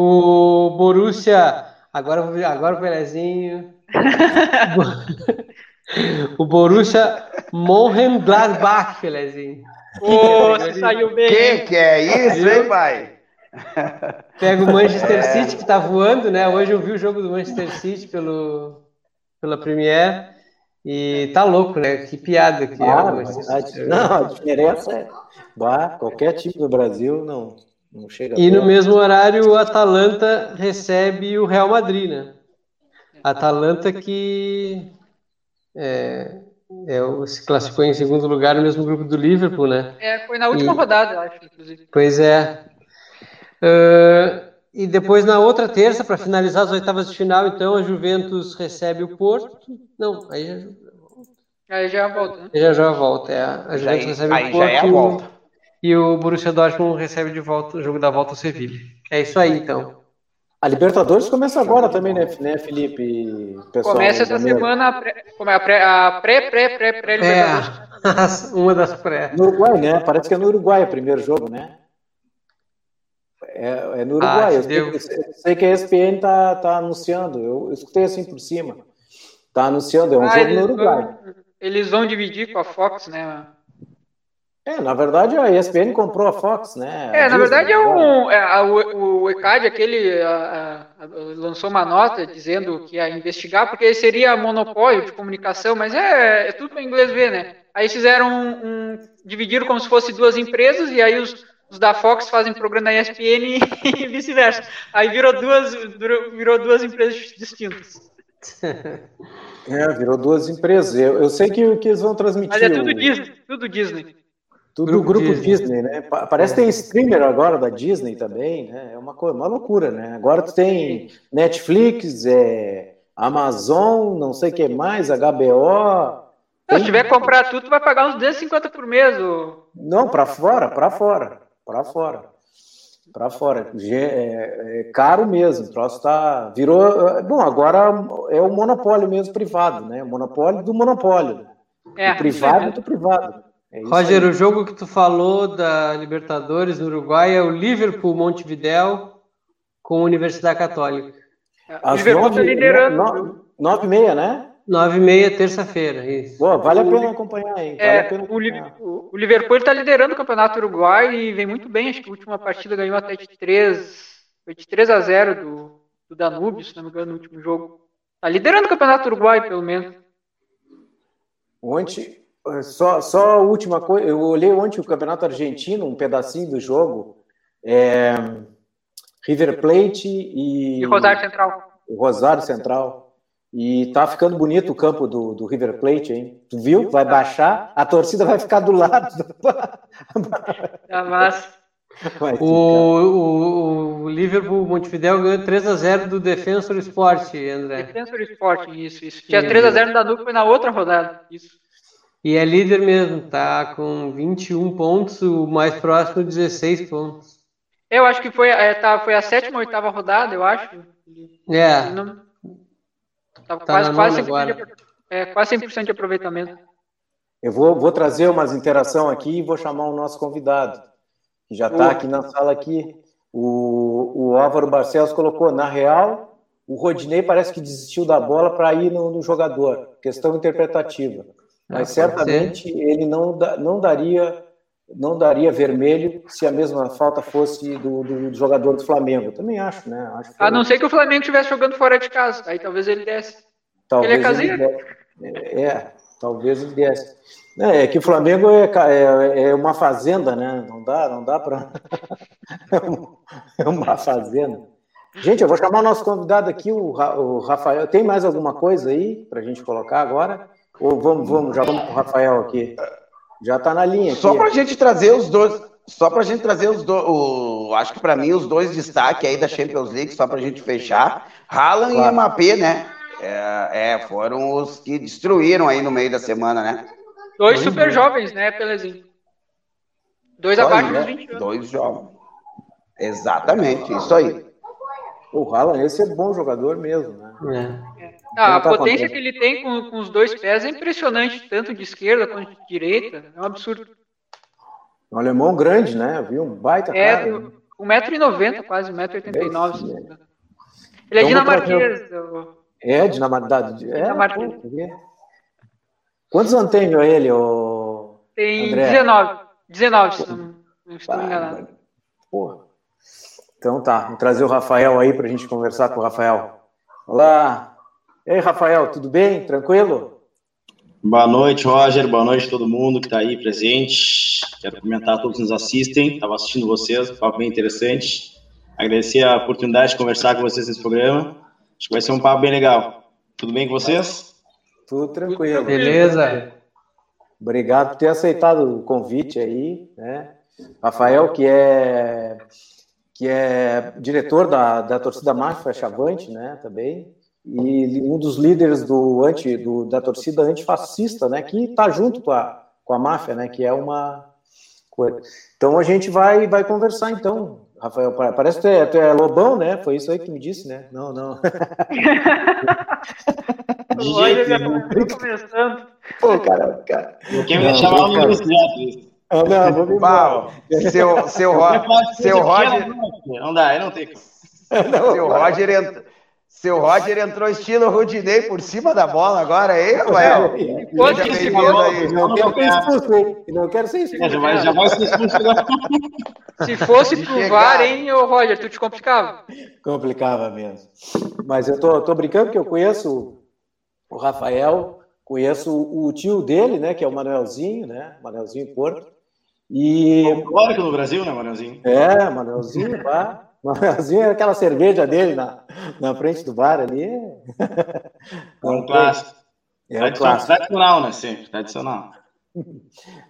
B: O Borussia, agora, agora o Pelezinho. o Borussia Mönchengladbach, Pelezinho.
D: Ô, você saiu bem.
C: Que que é isso, hein, pai?
B: Pega o Manchester é. City, que tá voando, né? Hoje eu vi o jogo do Manchester City pelo, pela Premier. E tá louco, né? Que piada que
A: ah, é. Não, a diferença é. Bah, qualquer time do Brasil não, não chega
B: e no mesmo horário, o Atalanta recebe o Real Madrid, né? Atalanta que é, é, se classificou em segundo lugar no mesmo grupo do Liverpool, né?
D: É, foi na última e, rodada, eu acho, inclusive.
B: Pois é. Uh, e depois, na outra terça, para finalizar as oitavas de final, então, a Juventus recebe o Porto. Não, aí já.
D: Aí já volta, né?
B: Aí já já volta, é. A Juventus aí, recebe
C: aí
B: o Porto.
C: Já é a volta.
B: e o Borussia Dortmund recebe de volta o jogo da volta ao Sevilha. É isso aí, então.
A: A Libertadores começa agora também, né, né Felipe?
D: Pessoal, começa essa semana a pré-pré-pré-pré-Libertadores.
B: É, uma das pré.
A: No Uruguai, né? Parece que é no Uruguai o primeiro jogo, né? É, é no Uruguai. Ah, eu, sei, eu, sei, que a ESPN tá, tá anunciando. Eu, eu escutei assim por cima. Tá anunciando, é um ah, jogo no Uruguai.
D: Vão, eles vão dividir com a Fox, né?
A: É, na verdade a ESPN comprou a Fox, né?
D: A é, Disney, na verdade é um, é, a, o, o ECAD, aquele, a, a, lançou uma nota dizendo que ia investigar, porque seria monopólio de comunicação, mas é, é tudo para inglês ver, né? Aí fizeram um, um, dividiram como se fosse duas empresas, e aí os, os da Fox fazem programa na ESPN e vice-versa. Aí virou duas, virou duas empresas distintas.
A: É, virou duas empresas. Eu, eu sei que, que eles vão transmitir. Mas
D: é tudo o... Disney, tudo Disney.
A: Tudo grupo, grupo Disney. Disney. né? Parece que tem streamer agora da Disney também, né? É uma, coisa, uma loucura, né? Agora tu tem Netflix, é, Amazon, não sei o que mais, HBO.
D: Tem... Se tiver que comprar tudo, tu vai pagar uns 250 por mês. Ou...
A: Não, para fora, para fora, para fora. Para fora. É, é, caro mesmo. O troço tá. Virou. Bom, agora é o monopólio mesmo privado, né? O monopólio do monopólio. É, o privado do privado.
B: É Roger, aí. o jogo que tu falou da Libertadores no Uruguai é o Liverpool Montevideo com a Universidade Católica.
A: Às Liverpool está liderando. Nove e meia, né?
B: Nove e meia, terça-feira, isso.
A: Boa, vale a pena acompanhar, hein? Vale
D: é, acompanhar. O, o, Liverpool está liderando o Campeonato Uruguai e vem muito bem. Acho que a última partida ganhou até de 3, foi de 3 a 0 do, do Danúbio, se não me engano, no último jogo. Está liderando o Campeonato Uruguai, pelo menos.
A: Ontem, só, só a última coisa, eu olhei ontem o Campeonato Argentino, um pedacinho do jogo. É, River Plate e.
D: E Rosário Central.
A: Rosário Central. E tá ficando bonito o campo do, do River Plate, hein? Tu viu? Vai baixar, a torcida vai ficar do lado.
D: Tá massa.
B: O, o, o, Liverpool Montevideo ganhou 3x0 do Defensor Sport, André.
D: Defensor Sport, isso, isso. Tinha 3x0 no Danúbio, foi na outra rodada. Isso.
B: E é líder mesmo, tá com 21 pontos, o mais próximo 16 pontos.
D: Eu acho que foi, é, tá, foi a sétima ou oitava rodada, eu acho.
B: É. Não,
D: tá quase, quase, 100%, de, é, quase 100% de aproveitamento.
A: Eu vou, vou trazer umas interação aqui e vou chamar o nosso convidado, que já está aqui na sala aqui. O, o Álvaro Barcelos colocou, na real, o Rodinei parece que desistiu da bola para ir no, no jogador. Questão interpretativa. Mas ah, certamente ele não, não daria não daria vermelho se a mesma falta fosse do, do, do jogador do Flamengo. Também acho, né? Acho
D: a não ser que o Flamengo estivesse jogando fora de casa. Aí talvez ele desse.
A: Talvez
D: ele é caseiro.
A: Ele é, é, talvez ele desse. É, é que o Flamengo é, é, é, uma fazenda, né? Não dá, não dá para. é uma fazenda. Gente, eu vou chamar o nosso convidado aqui, o, o Rafael. Tem mais alguma coisa aí para a gente colocar agora? Ou vamos, vamos, já vamos com o Rafael aqui. Já está na linha.
C: Aqui. Só para a gente trazer os dois. Só para a gente trazer os dois. Acho que para mim, os dois destaques aí da Champions League, só para a gente fechar. Haaland claro. e Mbappé, né? É, é, foram os que destruíram aí no meio da semana, né?
D: Dois super jovens, né, Pelezinho? Dois abaixo dos 20 anos.
C: Dois jovens. Exatamente, isso aí.
A: O Haaland, esse é bom jogador mesmo, né?
D: É. é. Ah, a tá potência que ele tem com, com, os dois pés é impressionante, tanto de esquerda quanto de direita. É um absurdo.
A: Um alemão grande, né? Viu? Um baita
D: é, cara. 1,90m quase, 1,89m. Ele é então, dinamarquês.
A: É, dinamarquês. É, dinamarquês. Quantos anos tem ele, o
D: Tem André? 19. 19, se não, não estou enganado.
A: Porra. Então tá, vou trazer o Rafael aí para a gente conversar com o Rafael. Olá, e aí, Rafael, tudo bem? Tranquilo?
E: Boa noite, Roger. Boa noite a todo mundo que está aí presente. Quero comentar a todos que nos assistem. Estava assistindo vocês, papo bem interessante. Agradecer a oportunidade de conversar com vocês nesse programa. Acho que vai ser um papo bem legal. Tudo bem com vocês?
A: Tudo tranquilo.
B: Beleza.
A: Obrigado por ter aceitado o convite aí, né? Rafael, que é que é diretor da, da torcida Máfia Chavante, né? Também e um dos líderes do anti, do, da torcida antifascista, né, que está junto com a, com a máfia, né, que é uma, coisa. Então a gente vai, vai conversar então, Rafael. Parece que tu é, tu é lobão, né? Foi isso aí que tu me disse, né? Não, não.
D: Olha, já começando.
A: Pô, cara, cara.
E: Eu quero me chamar uma universidade.
C: Ah, não, vou me Pau, seu, seu, seu Roger.
E: Não dá, aí não tem como.
C: Seu Roger, entra, seu Roger entrou estilo Rudinei por cima da bola agora, aí, Rafael?
A: Aí. Não quero ser expulso, não quero ser expulso.
E: Já vai, já vai ser expulso.
D: Se fosse pro VAR, hein, ô Roger, tu te complicava?
A: Complicava mesmo. Mas eu tô, tô brincando porque eu conheço o Rafael, conheço o tio dele, né, que é o Manuelzinho, né, Manuelzinho Porto. E...
E: Folclórico no Brasil, né, Manuelzinho?
A: É, Manuelzinho, pá. Manuelzinho é aquela cerveja dele na, na frente do bar ali. É
E: um clássico. É um clássico. Tradicional, né? Sempre, tradicional.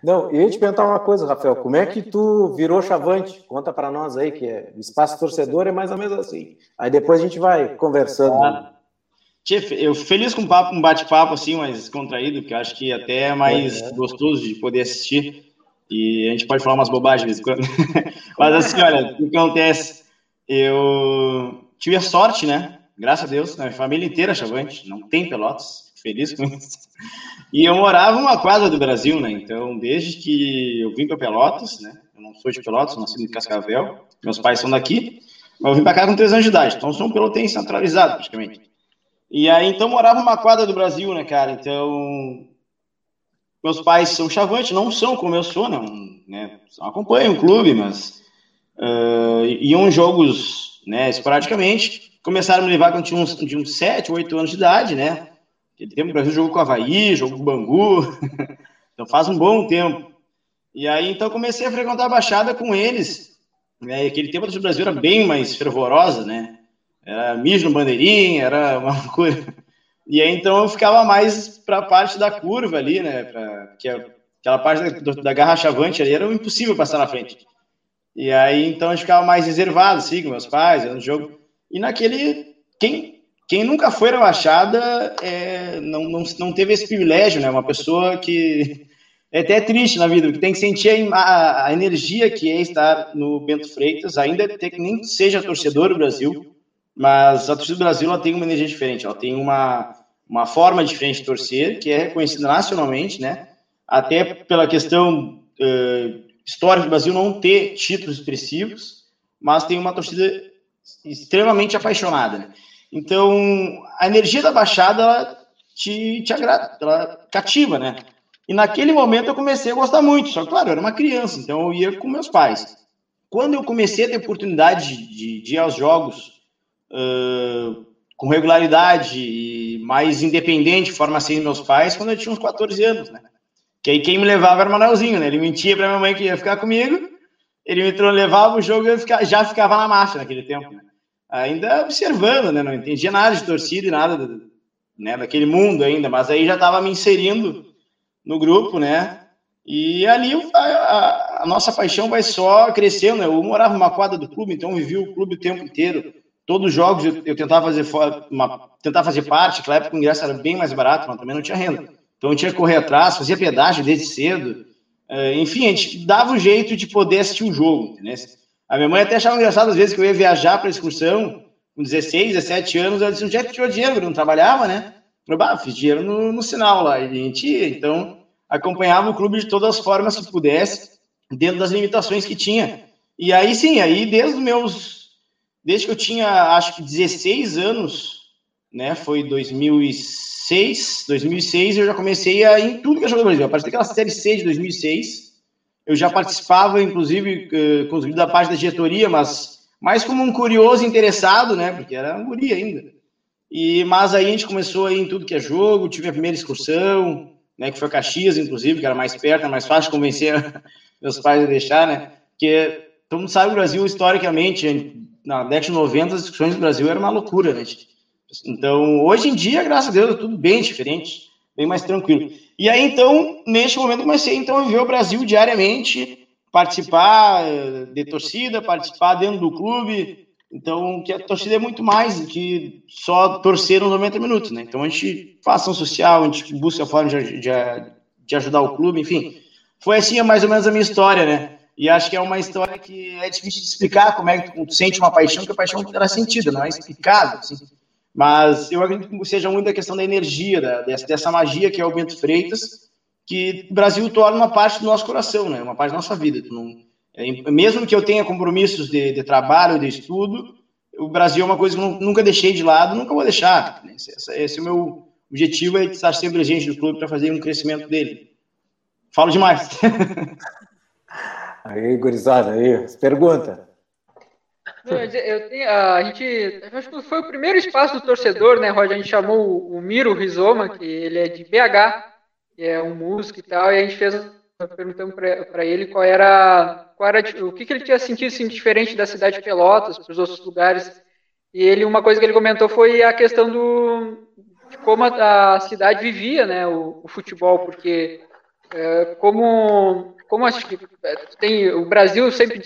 A: Não, eu ia te perguntar uma coisa, Rafael. Como é que tu virou chavante? Conta para nós aí, que é espaço torcedor é mais ou menos assim. Aí depois a gente vai conversando. Ah,
E: eu feliz com um papo, bate-papo assim, mais contraído, que acho que até é mais é. gostoso de poder assistir. E a gente pode falar umas bobagens de vez em quando. Mas assim, olha, o que acontece? Eu tive a sorte, né? Graças a Deus, minha família inteira é chavante, não tem pelotas, feliz com isso. E eu morava uma quadra do Brasil, né? Então, desde que eu vim para Pelotas, né? Eu não sou de Pelotas, sou nascido em Cascavel, meus pais são daqui, mas eu vim para cá com 3 anos de idade, então sou um pelotense centralizado, praticamente. E aí, então, morava uma quadra do Brasil, né, cara? Então, meus pais são chavantes, não são como eu sou, não, né? Acompanham o clube, mas uh, iam jogos, né, esporadicamente. Começaram a me levar quando tinha uns, de uns 7, 8 anos de idade, né? Aquele tempo o Brasil jogou com o Havaí, jogou com o Bangu, então faz um bom tempo. E aí, então, comecei a frequentar a Baixada com eles. Né? Aquele tempo a do Brasil era bem mais fervorosa, né? Era mijo no bandeirinha, era uma loucura. E aí, então, eu ficava mais para a parte da curva ali, né? Pra, que é, aquela parte da, da garra chavante ali era impossível passar na frente. E aí, então, a gente ficava mais reservado, assim, com meus pais, no jogo. E naquele. Quem, quem nunca foi rebaixada é, não, não, não teve esse privilégio, né? Uma pessoa que. É até triste na vida, porque tem que sentir a, a energia que é estar no Bento Freitas, ainda que nem seja torcedor do Brasil, mas a torcida do Brasil ela tem uma energia diferente, ela tem uma, uma forma diferente de torcer, que é reconhecida nacionalmente, né? Até pela questão uh, histórica do Brasil não ter títulos expressivos, mas tem uma torcida extremamente apaixonada. Né? Então, a energia da Baixada ela te, te agrada, ela cativa, né? E naquele momento eu comecei a gostar muito, só que, claro, eu era uma criança, então eu ia com meus pais. Quando eu comecei a ter oportunidade de, de ir aos jogos uh, com regularidade e mais independente, forma assim, meus pais, quando eu tinha uns 14 anos, né? Que aí quem me levava era o Manelzinho, né? Ele mentia para minha mãe que ia ficar comigo, ele me levava o jogo e eu já ficava na marcha naquele tempo, né? Ainda observando, né? Não entendia nada de torcida e nada né, daquele mundo ainda, mas aí já estava me inserindo no grupo, né? E ali a, a, a, nossa paixão vai só crescendo, né? Eu morava numa quadra do clube, então vivi o clube o tempo inteiro todos os jogos eu, eu tentava fazer uma, fazer parte, naquela época o ingresso era bem mais barato, mas também não tinha renda. Então eu tinha que correr atrás, fazia pedágio desde cedo. Uh, enfim, a gente dava um jeito de poder assistir o jogo. Entendeu? A minha mãe até achava engraçado às vezes que eu ia viajar para excursão com 16, 17 anos, ela disse, onde é dinheiro? Não trabalhava, né? Eu fiz dinheiro no, no sinal lá. E a gente ia, então acompanhava o clube de todas as formas que pudesse, dentro das limitações que tinha. E aí sim, aí desde os meus desde que eu tinha, acho que 16 anos, né? Foi 2006, 2006 eu já comecei a ir em tudo que eu joguei no Brasil. A partir daquela série C de 2006, eu já participava, inclusive, eh, os da parte da diretoria, mas mais como um curioso interessado, né? Porque era um guri ainda. E, mas aí a gente começou a ir em tudo que é jogo, tive a primeira excursão, né, que foi Caxias, inclusive, que era mais perto, era mais fácil convencer meus pais a deixar, né? Porque todo mundo sabe o Brasil, historicamente, na década de 90, as discussões no Brasil era uma loucura, né? Então, hoje em dia, graças a Deus, é tudo bem diferente, bem mais tranquilo. E aí, então, neste momento, comecei então, a ver o Brasil diariamente, participar eh, de torcida, participar dentro do clube. Então, que a torcida é muito mais do que só torcer nos 90 minutos, né? Então, a gente faz ação social, a gente busca a forma de, de, de ajudar o clube, enfim. Foi assim, mais ou menos, a minha história, né? E acho que é uma história que é difícil de explicar como é que tu, sente uma paixão, que a paixão era sentida, não é explicável. Assim. Mas eu acredito que seja muito a questão da energia, da, dessa, dessa magia que é o Bento Freitas, que o Brasil torna uma parte do nosso coração, né? uma parte da nossa vida. Não, é, mesmo que eu tenha compromissos de, de, trabalho, de estudo, o Brasil é uma coisa que eu nunca deixei de lado, nunca vou deixar. Esse, esse é o meu objetivo, é estar sempre presente no clube para fazer um crescimento dele. Falo demais.
A: Aí, gurizada, aí, pergunta.
D: Eu tenho, a gente, acho que foi o primeiro espaço do torcedor, né, Roger? A gente chamou o Miro Rizoma, que ele é de BH, que é um músico e tal, e a gente fez perguntando para ele qual era, qual era o que, que ele tinha sentido assim, diferente da cidade de Pelotas, para os outros lugares. E ele, uma coisa que ele comentou foi a questão do de como a, a cidade vivia, né, o, o futebol, porque é, como como acho que é, tem o Brasil sempre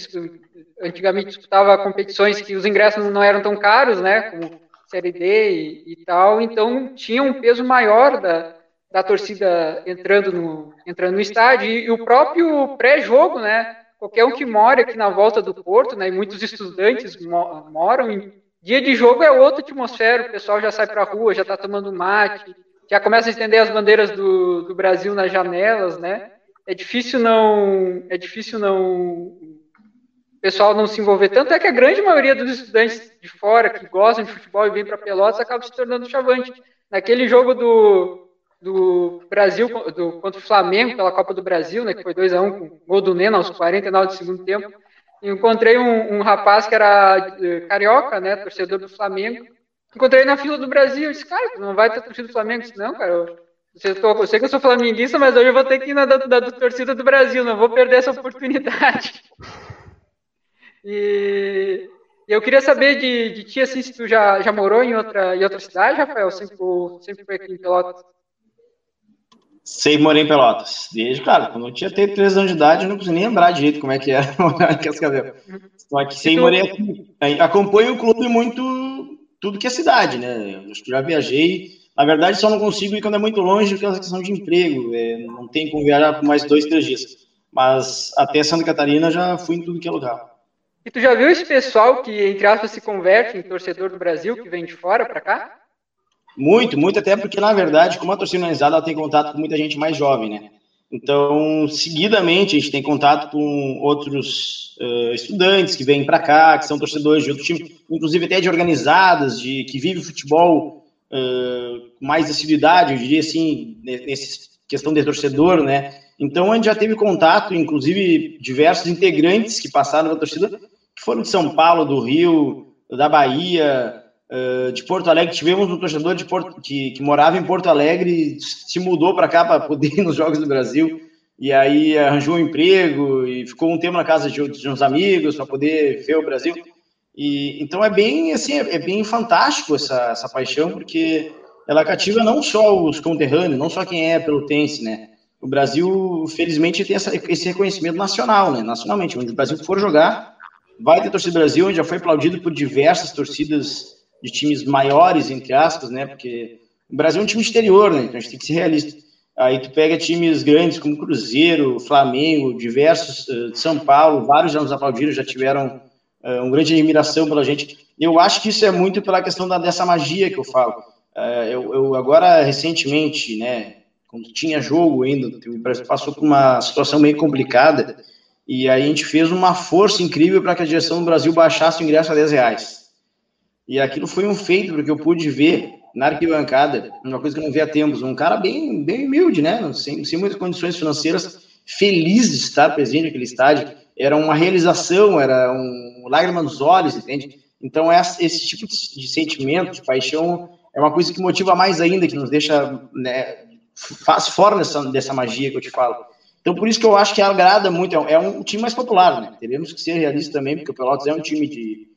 D: antigamente disputava competições que os ingressos não eram tão caros, né, como Série D e, e tal, então tinha um peso maior da, da torcida entrando no entrando no estádio e, e o próprio pré-jogo, né, qualquer um que mora aqui na volta do Porto, né, e muitos estudantes mo moram em dia de jogo é outra atmosfera, o pessoal já sai para a rua, já está tomando mate, já começa a estender as bandeiras do, do Brasil nas janelas, né? É difícil não é difícil não o pessoal não se envolver. Tanto é que a grande maioria dos estudantes de fora que gostam de futebol e vêm para Pelotas acaba se tornando chavante. Naquele jogo do, do Brasil do, contra o Flamengo pela Copa do Brasil né que foi 2 a 1 um, com gol do Nena aos 49 do segundo tempo encontrei um, um rapaz que era eh, carioca né torcedor do Flamengo. Encontrei na fila do Brasil eu disse cara não vai ter torcida do Flamengo? Disse, não cara eu, eu sei que eu sou flamenguista, mas hoje eu vou ter que ir na da, da, da torcida do Brasil, não vou perder essa oportunidade. E eu queria saber de, de ti, assim, se tu já, já morou em outra, em outra cidade, Rafael? Sempre, sempre foi aqui em Pelotas?
E: Sempre morei em Pelotas. Desde, cara, quando eu tinha até 3 anos de idade, eu não consigo nem lembrar direito como é que era morar em Cascavel. Só que tu... morei aqui. Acompanho o clube muito, tudo que é cidade, né? Eu acho que já viajei na verdade, só não consigo ir quando é muito longe pela questão de emprego. É, não tem como viajar por mais dois, três dias. Mas até Santa Catarina já fui em tudo que é lugar.
D: E tu já viu esse pessoal que, entre aspas, se converte em torcedor do Brasil, que vem de fora para cá?
E: Muito, muito, até porque, na verdade, como a torcida organizada, ela tem contato com muita gente mais jovem, né? Então, seguidamente, a gente tem contato com outros uh, estudantes que vêm para cá, que são torcedores de outro time, inclusive até de organizadas, de que vivem futebol mais assiduidade, eu diria assim, nessa questão de torcedor, né? Então a gente já teve contato, inclusive diversos integrantes que passaram na torcida, que foram de São Paulo, do Rio, da Bahia, de Porto Alegre. Tivemos um torcedor de Porto, que, que morava em Porto Alegre, se mudou para cá para poder ir nos Jogos do Brasil e aí arranjou um emprego e ficou um tempo na casa de, de uns amigos para poder ver o Brasil. E, então é bem assim, é, bem fantástico essa, essa paixão, porque ela cativa não só os conterrâneos, não só quem é pelotense, né? O Brasil, felizmente, tem essa, esse reconhecimento nacional, né? Nacionalmente, onde o Brasil for jogar, vai ter torcida do Brasil, onde já foi aplaudido por diversas torcidas de times maiores, entre aspas, né? Porque o Brasil é um time exterior, né? Então a gente tem que ser realista. Aí tu pega times grandes como Cruzeiro, Flamengo, diversos, uh, São Paulo, vários já nos aplaudiram, já tiveram é, uma grande admiração pela gente. Eu acho que isso é muito pela questão da, dessa magia que eu falo. É, eu, eu, agora, recentemente, né, quando tinha jogo ainda, passou por uma situação meio complicada, e aí a gente fez uma força incrível para que a direção do Brasil baixasse o ingresso a 10 reais. E aquilo foi um feito, porque eu pude ver na arquibancada, uma coisa que eu não via há tempos, um cara bem, bem humilde, né, sem, sem muitas condições financeiras, feliz de estar presente naquele estádio, era uma realização, era um lágrima nos olhos, entende? Então, esse tipo de sentimento, de paixão, é uma coisa que motiva mais ainda, que nos deixa, né, faz fora dessa, dessa magia que eu te falo. Então, por isso que eu acho que agrada muito, é um é time mais popular, né? Teremos que ser realistas também, porque o Pelotas é um time de,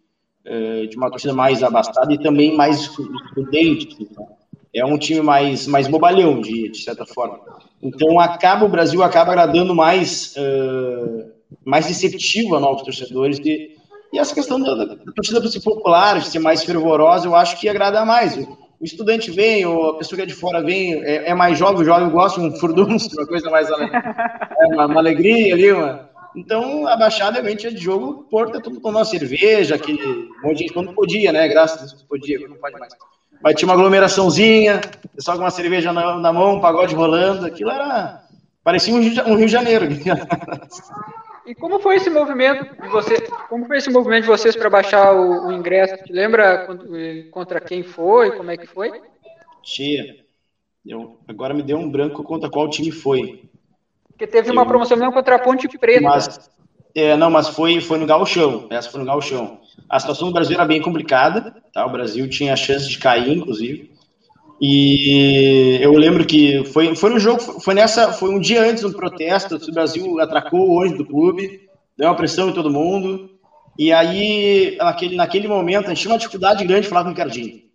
E: eh, de uma torcida mais abastada e também mais prudente. Né? É um time mais, mais bobalhão, de, de certa forma. Então, acaba o Brasil acaba agradando mais... Uh, mais receptivo a novos torcedores. E, e essa questão da, da, torcida popular, de ser mais fervorosa, eu acho que agrada mais. O, estudante vem, ou a pessoa que é de fora vem, é, é mais jovem, o jovem gosta, um furdunço, uma coisa mais. É uma, uma, alegria ali, uma, Então, a Baixada realmente é de jogo, Porto é tudo tomando cerveja, aquele monte de gente quando podia, né? Graças a Deus podia, não pode mais. Mas tinha uma aglomeraçãozinha, pessoal com uma cerveja na, na mão, um pagode rolando, aquilo era. parecia um, um Rio de Janeiro.
D: E como foi esse movimento de você? Como foi esse movimento de vocês para baixar o, o, ingresso? Te lembra contra quem foi? Como é que foi?
E: Tia, eu, agora me deu um branco contra qual time foi.
D: Porque teve uma promoção mesmo contra a Ponte Preta.
E: Mas, é, não, mas foi, foi no Gauchão. Essa foi no Gauchão. A situação do Brasil era bem complicada, tá? O Brasil tinha a chance de cair, inclusive. E eu lembro que foi, foi no jogo, foi nessa, foi um dia antes do protesto, o Brasil atracou o ônibus do clube, deu uma pressão em todo mundo. E aí, naquele, naquele momento, a gente tinha uma dificuldade grande de falar com o Ricardinho.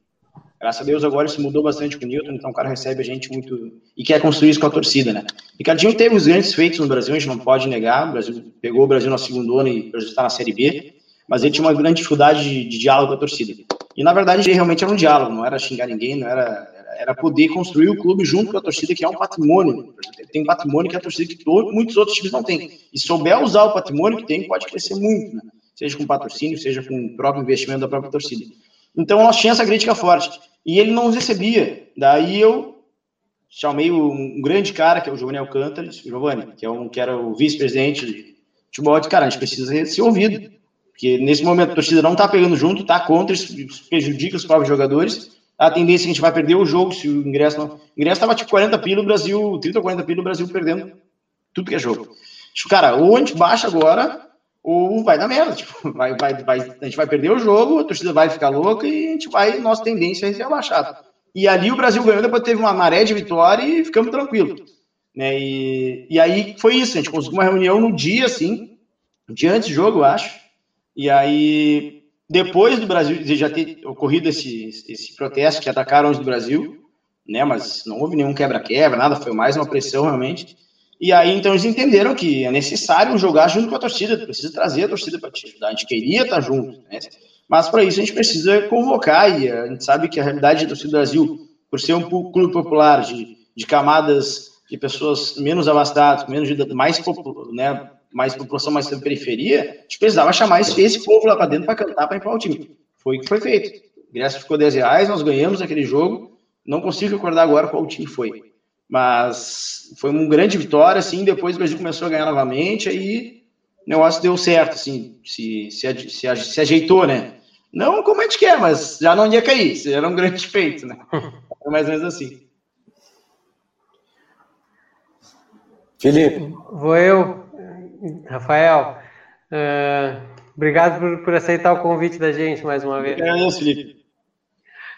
E: Graças a Deus agora isso mudou bastante com o Newton, então o cara recebe a gente muito e quer construir isso com a torcida, né? Ricardinho teve os grandes feitos no Brasil, a gente não pode negar. O Brasil pegou o Brasil na segunda ano e o Brasil está na Série B, mas ele tinha uma grande dificuldade de, de diálogo com a torcida. E na verdade realmente era um diálogo, não era xingar ninguém, não era era poder construir o clube junto com a torcida, que é um patrimônio. Tem patrimônio que a torcida que todo, muitos outros times não têm. E souber usar o patrimônio que tem, pode crescer muito, né? seja com patrocínio, seja com o próprio investimento da própria torcida. Então nós tínhamos essa crítica forte. E ele não recebia. Daí eu chamei um grande cara, que é o Giovanni Alcântara, Giovanni, que, é um, que era o vice-presidente de futebol, disse, cara, a gente precisa ser ouvido. Porque nesse momento a torcida não está pegando junto, está contra, isso prejudica os próprios jogadores. A tendência é que a gente vai perder o jogo se o ingresso não. O ingresso estava tipo 40 pila, o Brasil, 30 ou 40 pila, o Brasil perdendo tudo que é jogo. Tipo, cara, ou a gente baixa agora, ou vai dar merda. Tipo, vai, vai, vai, a gente vai perder o jogo, a torcida vai ficar louca e a gente vai, nossa tendência é ser abaixado. E ali o Brasil ganhou, depois teve uma maré de vitória e ficamos tranquilos. Né? E, e aí foi isso, a gente conseguiu uma reunião no dia, assim, um dia antes do jogo, eu acho. E aí, depois do Brasil já ter ocorrido esse, esse protesto que atacaram os do Brasil, né? Mas não houve nenhum quebra-quebra, nada, foi mais uma pressão realmente. E aí, então, eles entenderam que é necessário jogar junto com a torcida, precisa trazer a torcida para te ajudar. A gente queria estar junto, né? Mas para isso a gente precisa convocar, e a gente sabe que a realidade da torcida do Brasil, por ser um clube popular, de, de camadas de pessoas menos abastadas, menos mais, né, mais população mais da periferia, a gente precisava chamar esse, esse povo lá para dentro para cantar, para empurrar o time. Foi o que foi feito. O ingresso ficou 10 reais, nós ganhamos aquele jogo, não consigo recordar agora qual time foi. Mas foi uma grande vitória, assim, depois o Brasil começou a ganhar novamente, aí o negócio deu certo, assim, se, se, se, se ajeitou, né? Não como a gente quer, mas já não ia cair, isso era um grande feito, né? Foi mais ou menos assim.
B: Felipe. Vou eu, Rafael. Uh, obrigado por, por, aceitar o convite da gente mais uma vez.
E: Isso, Felipe.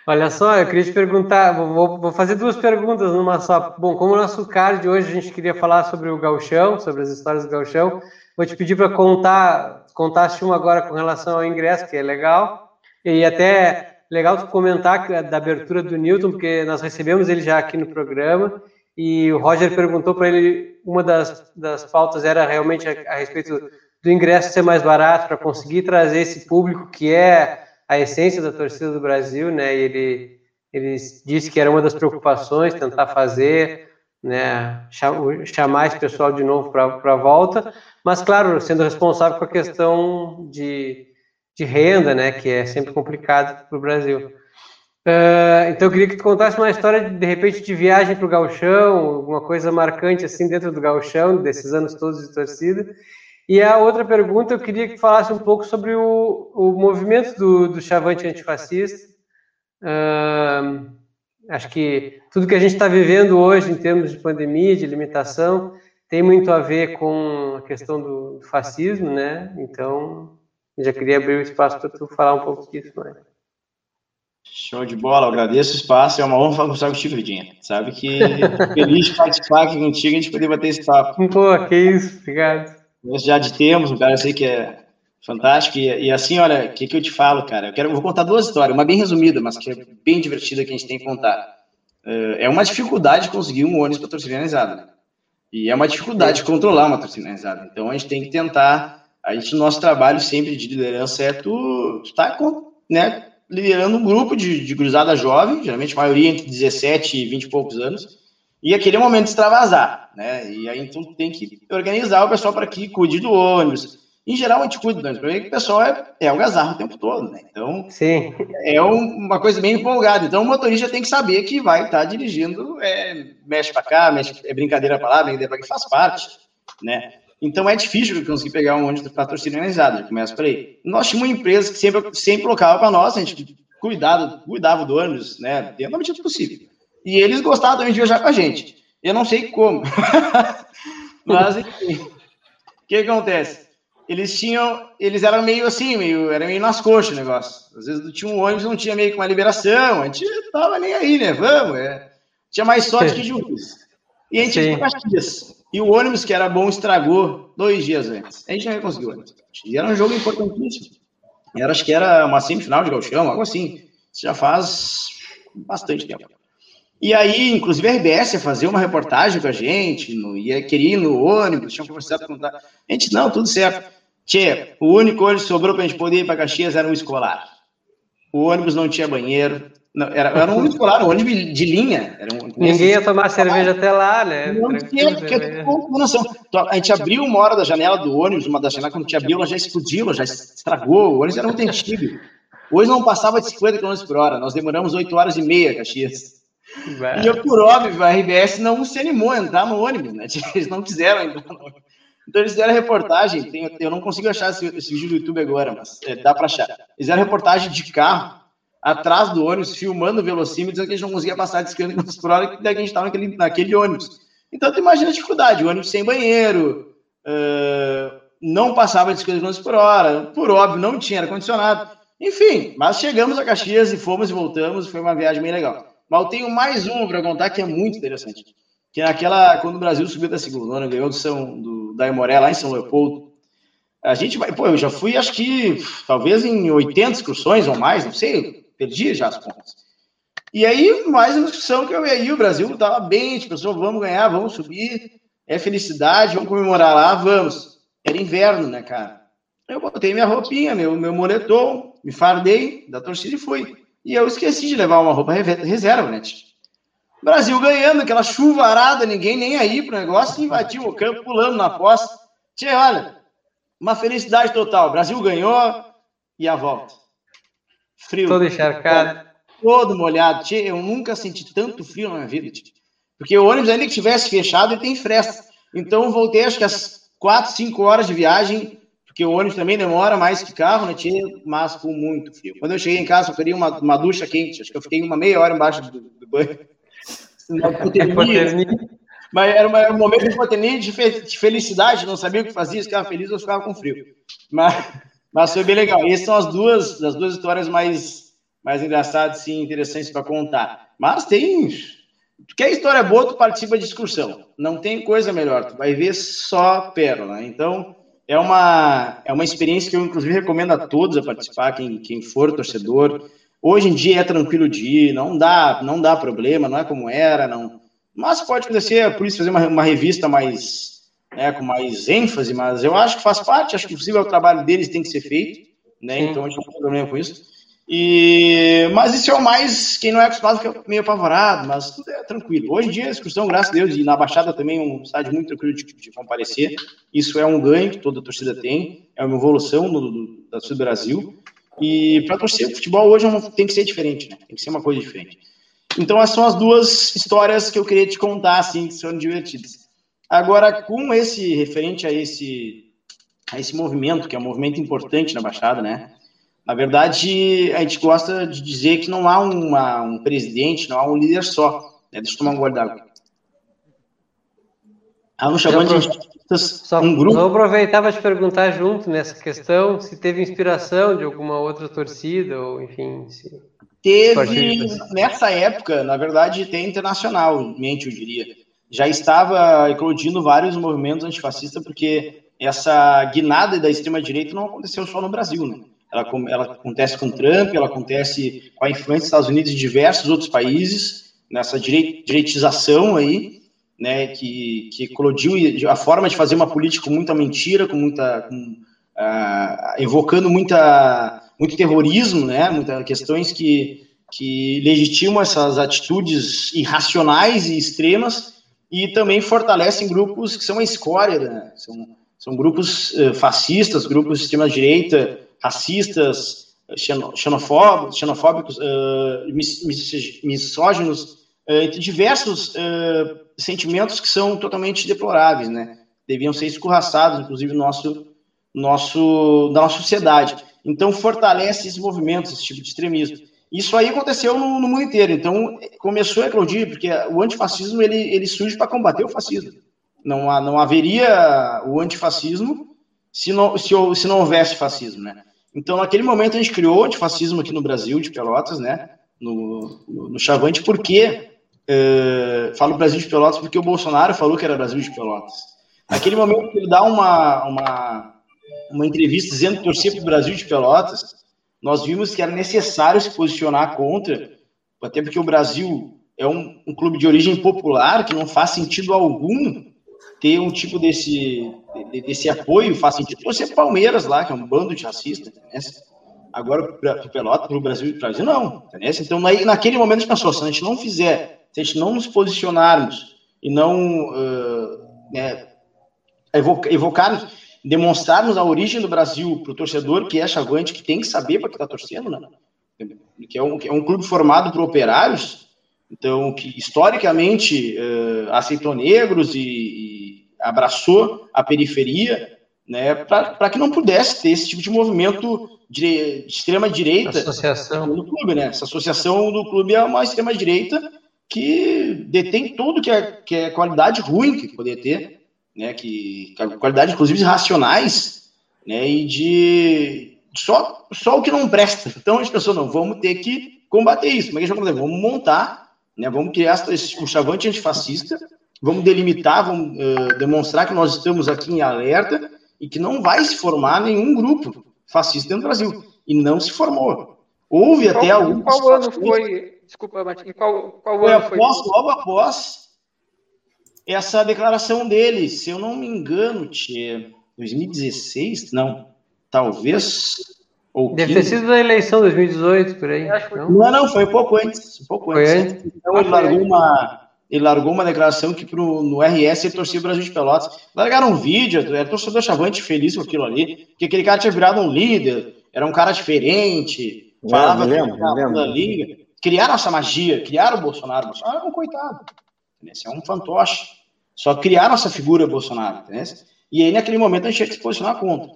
B: Olha só, eu queria te perguntar, vou, vou, fazer duas perguntas numa só. Bom, como o nosso card hoje a gente queria falar sobre o gauchão, sobre as histórias do gauchão, vou te pedir para contar, contaste uma agora com relação ao ingresso, que é legal, e até legal tu comentar da abertura do Newton, porque nós recebemos ele já aqui no programa, e o Roger perguntou para ele, uma das, das pautas era realmente a, a respeito do ingresso ser mais barato, para conseguir trazer esse público que é a essência da torcida do Brasil, né? E ele, ele disse que era uma das preocupações tentar fazer, né? Chamar esse pessoal de novo para a volta, mas claro, sendo responsável por a questão de, de renda, né? Que é sempre complicado para o Brasil. Uh, então eu queria que tu contasse uma história de, de repente de viagem para o Galchão, alguma coisa marcante assim dentro do Galchão, desses anos todos de torcida, e a outra pergunta, eu queria que falasse um pouco sobre o, o movimento do, do Chavante antifascista. Uh, acho que tudo que a gente está vivendo hoje em termos de pandemia, de limitação, tem muito a ver com a questão do, do fascismo, né? Então, já queria abrir o espaço para tu falar um pouco disso, mais.
E: Show de bola, agradeço o espaço, é uma honra conversar contigo, Vidinha. Sabe que feliz de participar aqui contigo e a gente poder bater esse papo.
B: Pô, que isso, obrigado.
E: Nós já de temos, um cara sei que é fantástico. E, e assim, olha, o que, que eu te falo, cara? Eu quero, eu vou contar duas histórias, uma bem resumida, mas que é bem divertida que a gente tem que contar. É, é uma dificuldade conseguir um ônibus patrocinado, né? E é uma dificuldade controlar uma patrocinada. Então a gente tem que tentar. A gente, nosso trabalho sempre de liderança é tu, tu tá né, liderando um grupo de, de cruzada jovem, geralmente a maioria entre 17 e 20 e poucos anos, E aquele é o momento de extravasar, né? E aí então tem que organizar o pessoal para que cuide do ônibus. Em geral, a gente cuida do ônibus, porque o pessoal é, é algazarra o tempo todo, né? Então,
B: Sim.
E: é um, uma coisa bem empolgada. Então, o motorista tem que saber que vai estar tá dirigindo, é, mexe para cá, mexe, é brincadeira para lá, brincadeira para cá, faz parte, né? Então é difícil conseguir pegar um ônibus para torcida organizada, começa por aí. Nós tínhamos uma empresa que sempre, sempre colocava para nós, a gente cuidava, cuidava do ônibus, né, dentro da medida possível. E eles gostavam também de viajar com a gente. Eu não sei como. Mas, enfim, o que acontece? Eles tinham, eles eram meio assim, meio, era meio nas coxas o negócio. Às vezes tinha um ônibus, não tinha meio que uma liberação, a gente tava nem aí, né, vamos, é. Tinha mais sorte que juiz. E a gente Sim. foi Caxias. E o ônibus que era bom estragou dois dias antes. A gente não conseguiu ônibus. E era um jogo importantíssimo. Era, acho que era uma semifinal de galchão, algo assim. Isso já faz bastante tempo. E aí, inclusive, a RBS ia fazer uma reportagem com a gente, no, ia querer ir no ônibus, tinha conversado com a gente, não, tudo certo. Tchê, o único ônibus que sobrou para a gente poder ir para Caxias era um escolar. O ônibus não tinha banheiro, não, era, era um ônibus escolar, um ônibus de linha. Um,
B: Ninguém ia tomar cerveja até lá, né?
E: Não porque, noção. Então, a gente abriu uma hora da janela do ônibus, uma das janelas, quando a gente abriu, ela já explodiu, ela já estragou. O ônibus era muito antigo. Hoje não passava de 50 km por hora. Nós demoramos 8 horas e meia, Caxias. E eu, por óbvio, a RBS não se animou a entrar no ônibus, né? Eles não quiseram entrar no ônibus. Então eles fizeram reportagem, tem, eu não consigo achar esse, esse, vídeo do YouTube agora, mas é, dá para achar. Eles fizeram reportagem de carro atrás do ônibus, filmando o velocímetro, dizendo que a gente não conseguia passar de 50 km por hora, que a gente estava naquele, naquele ônibus. Então, tu imagina a dificuldade, o ônibus sem banheiro, uh, não passava de 50 km por hora, por óbvio, não tinha ar-condicionado. Enfim, mas chegamos a Caxias e fomos e voltamos, foi uma viagem bem legal. Mas eu tenho mais um para contar que é muito interessante. Que é aquela, quando o Brasil subiu da segunda, ganhou do, São, do, da Imoré lá em São Leopoldo, a gente vai, pô, eu já fui, acho que, talvez em 80 excursões ou mais, não sei, perdi já as contas. E aí, mais uma discussão que eu e aí, o Brasil estava bem, tipo, vamos ganhar, vamos subir, é felicidade, vamos comemorar lá, vamos. Era inverno, né, cara? Eu botei minha roupinha, meu, meu moletom, me fardei da torcida e fui. E eu esqueci de levar uma roupa reserva, né? Brasil ganhando, aquela chuvarada, ninguém nem aí pro negócio, invadiu o campo, pulando na posse. Tchê, olha, uma felicidade total. Brasil ganhou e a volta.
B: Frio. Todo encharcado.
E: Todo molhado. Tchê, eu nunca senti tanto frio na minha vida. Tchê. Porque o ônibus, ainda que tivesse fechado, ele tem fresta. Então, voltei, acho que às 4, 5 horas de viagem, porque o ônibus também demora mais que carro, né, tchê, mas com muito frio. Quando eu cheguei em casa, eu queria uma, uma ducha quente. Acho que eu fiquei uma meia hora embaixo do, do banho. Mas era, uma, era um momento de hipotermia, de, fe, de felicidade, não sabia o que fazia, ficava feliz ou ficava com frio. Mas, mas foi bem legal. Essas são as duas, as duas histórias mais, mais engraçadas e interessantes para contar. Mas tem. Tu quer história boa, tu participa de discussão. Não tem coisa melhor, tu vai ver só pérola. Então, é uma, é uma experiência que eu, inclusive, recomendo a todos a participar, quem, quem for torcedor. Hoje em dia é tranquilo de ir, não dá, não dá problema, não é como era, não. Mas pode acontecer, por isso fazer uma, uma revista mais né, com mais ênfase, mas eu acho que faz parte, acho que possível o trabalho deles tem que ser feito, né? Sim. Então a gente não tem problema com isso. E, mas isso é o mais, quem não é acostumado fica meio apavorado, mas tudo é tranquilo. Hoje em dia a excursão, graças a Deus, e na Baixada também é um estádio muito tranquilo de, de comparecer. Isso é um ganho que toda a torcida tem, é uma evolução do, do, da torcida do Brasil. E para torcer o futebol hoje é tem que ser diferente, né? Tem que ser uma coisa diferente. Então essas são as duas histórias que eu queria te contar, assim, que são divertidas. Agora, com esse referente a esse a esse movimento, que é um movimento importante na Baixada, né? Na verdade, a gente gosta de dizer que não há uma, um presidente, não há um líder só. Né? Deixa eu tomar um guardado.
B: Há um chamando de só, um grupo. Vou aproveitar para te perguntar junto nessa questão se teve inspiração de alguma outra torcida, ou enfim. Se...
E: Teve, nessa época, na verdade, tem internacionalmente, eu diria já estava eclodindo vários movimentos antifascistas, porque essa guinada da extrema-direita não aconteceu só no Brasil, né? Ela, ela, acontece com Trump, ela acontece com a influência dos Estados Unidos e diversos outros países, nessa direitização aí, né, que, que eclodiu, a forma de fazer uma política com muita mentira, com muita... Com, uh, evocando muita, muito terrorismo, né, muitas questões que que legitimam essas atitudes irracionais e extremas e também fortalecem grupos que são a escória, né? são, são grupos uh, fascistas, grupos de extrema-direita, racistas, xenofóbicos, xenofóbicos uh, misóginos, uh, diversos sentimentos que são totalmente deploráveis, né? Deviam ser escorraçados, inclusive, no nosso, nosso, da nossa sociedade. Então, fortalece esses movimentos, esse tipo de extremismo. Isso aí aconteceu no, no mundo inteiro. Então, começou a eclodir, porque o antifascismo ele, ele surge para combater o fascismo. Não, não haveria o antifascismo se não, se, se não houvesse fascismo, né? Então, naquele momento, a gente criou o antifascismo aqui no Brasil, de Pelotas, né? No, no, no Chavante, porque. Uh, falo Brasil de Pelotas porque o Bolsonaro falou que era Brasil de Pelotas. Naquele momento, ele dá uma, uma, uma entrevista dizendo que torcia para o Brasil de Pelotas. Nós vimos que era necessário se posicionar contra, até porque o Brasil é um, um clube de origem popular que não faz sentido algum ter um tipo desse, desse apoio, faz sentido você Palmeiras lá, que é um bando de racistas, né? agora para o Pelota, para o Brasil e o Brasil, não. Então, naquele momento, a gente pensou, se a gente não fizer, se a gente não nos posicionarmos e não uh, né, evocarmos, demonstrarmos a origem do Brasil para o torcedor, que é chavante, que tem que saber para que está torcendo, né? que, é um, que é um clube formado por operários, então, que historicamente uh, aceitou negros e, abraçou a periferia, né, para que não pudesse ter esse tipo de movimento de, de extrema direita
B: associação.
E: no clube, né? Essa associação do clube é uma extrema direita que detém tudo que é, que é qualidade ruim que poderia ter, né? Que, qualidade inclusive racionais, né? E de só só o que não presta. Então as pessoas não vamos ter que combater isso. Mas é vamos montar, né? Vamos criar um chavante antifascista vamos delimitar, vamos uh, demonstrar que nós estamos aqui em alerta e que não vai se formar nenhum grupo fascista do Brasil. E não se formou. Houve qual, até alguns.
D: Qual ano foi? Desculpa, Martin, qual, qual
E: foi
D: ano
E: após, foi? Logo após essa declaração dele, se eu não me engano, tia, 2016, não, talvez.
B: Ou Deve 15. ter sido da eleição 2018, por aí.
E: Não, não, não foi um pouco antes. Um pouco foi antes. antes. Então ele largou uma ele largou uma declaração que pro, no RS ele torcia o Brasil de Pelotas. Largaram um vídeo, era torcedor chavante feliz com aquilo ali, que aquele cara tinha virado um líder, era um cara diferente, é, falava lembro, da liga. Criaram essa magia, criaram o Bolsonaro. O Bolsonaro é um coitado, esse é um fantoche. Só criaram essa figura Bolsonaro, entendeu? E aí, naquele momento, a gente tinha que se posicionar contra.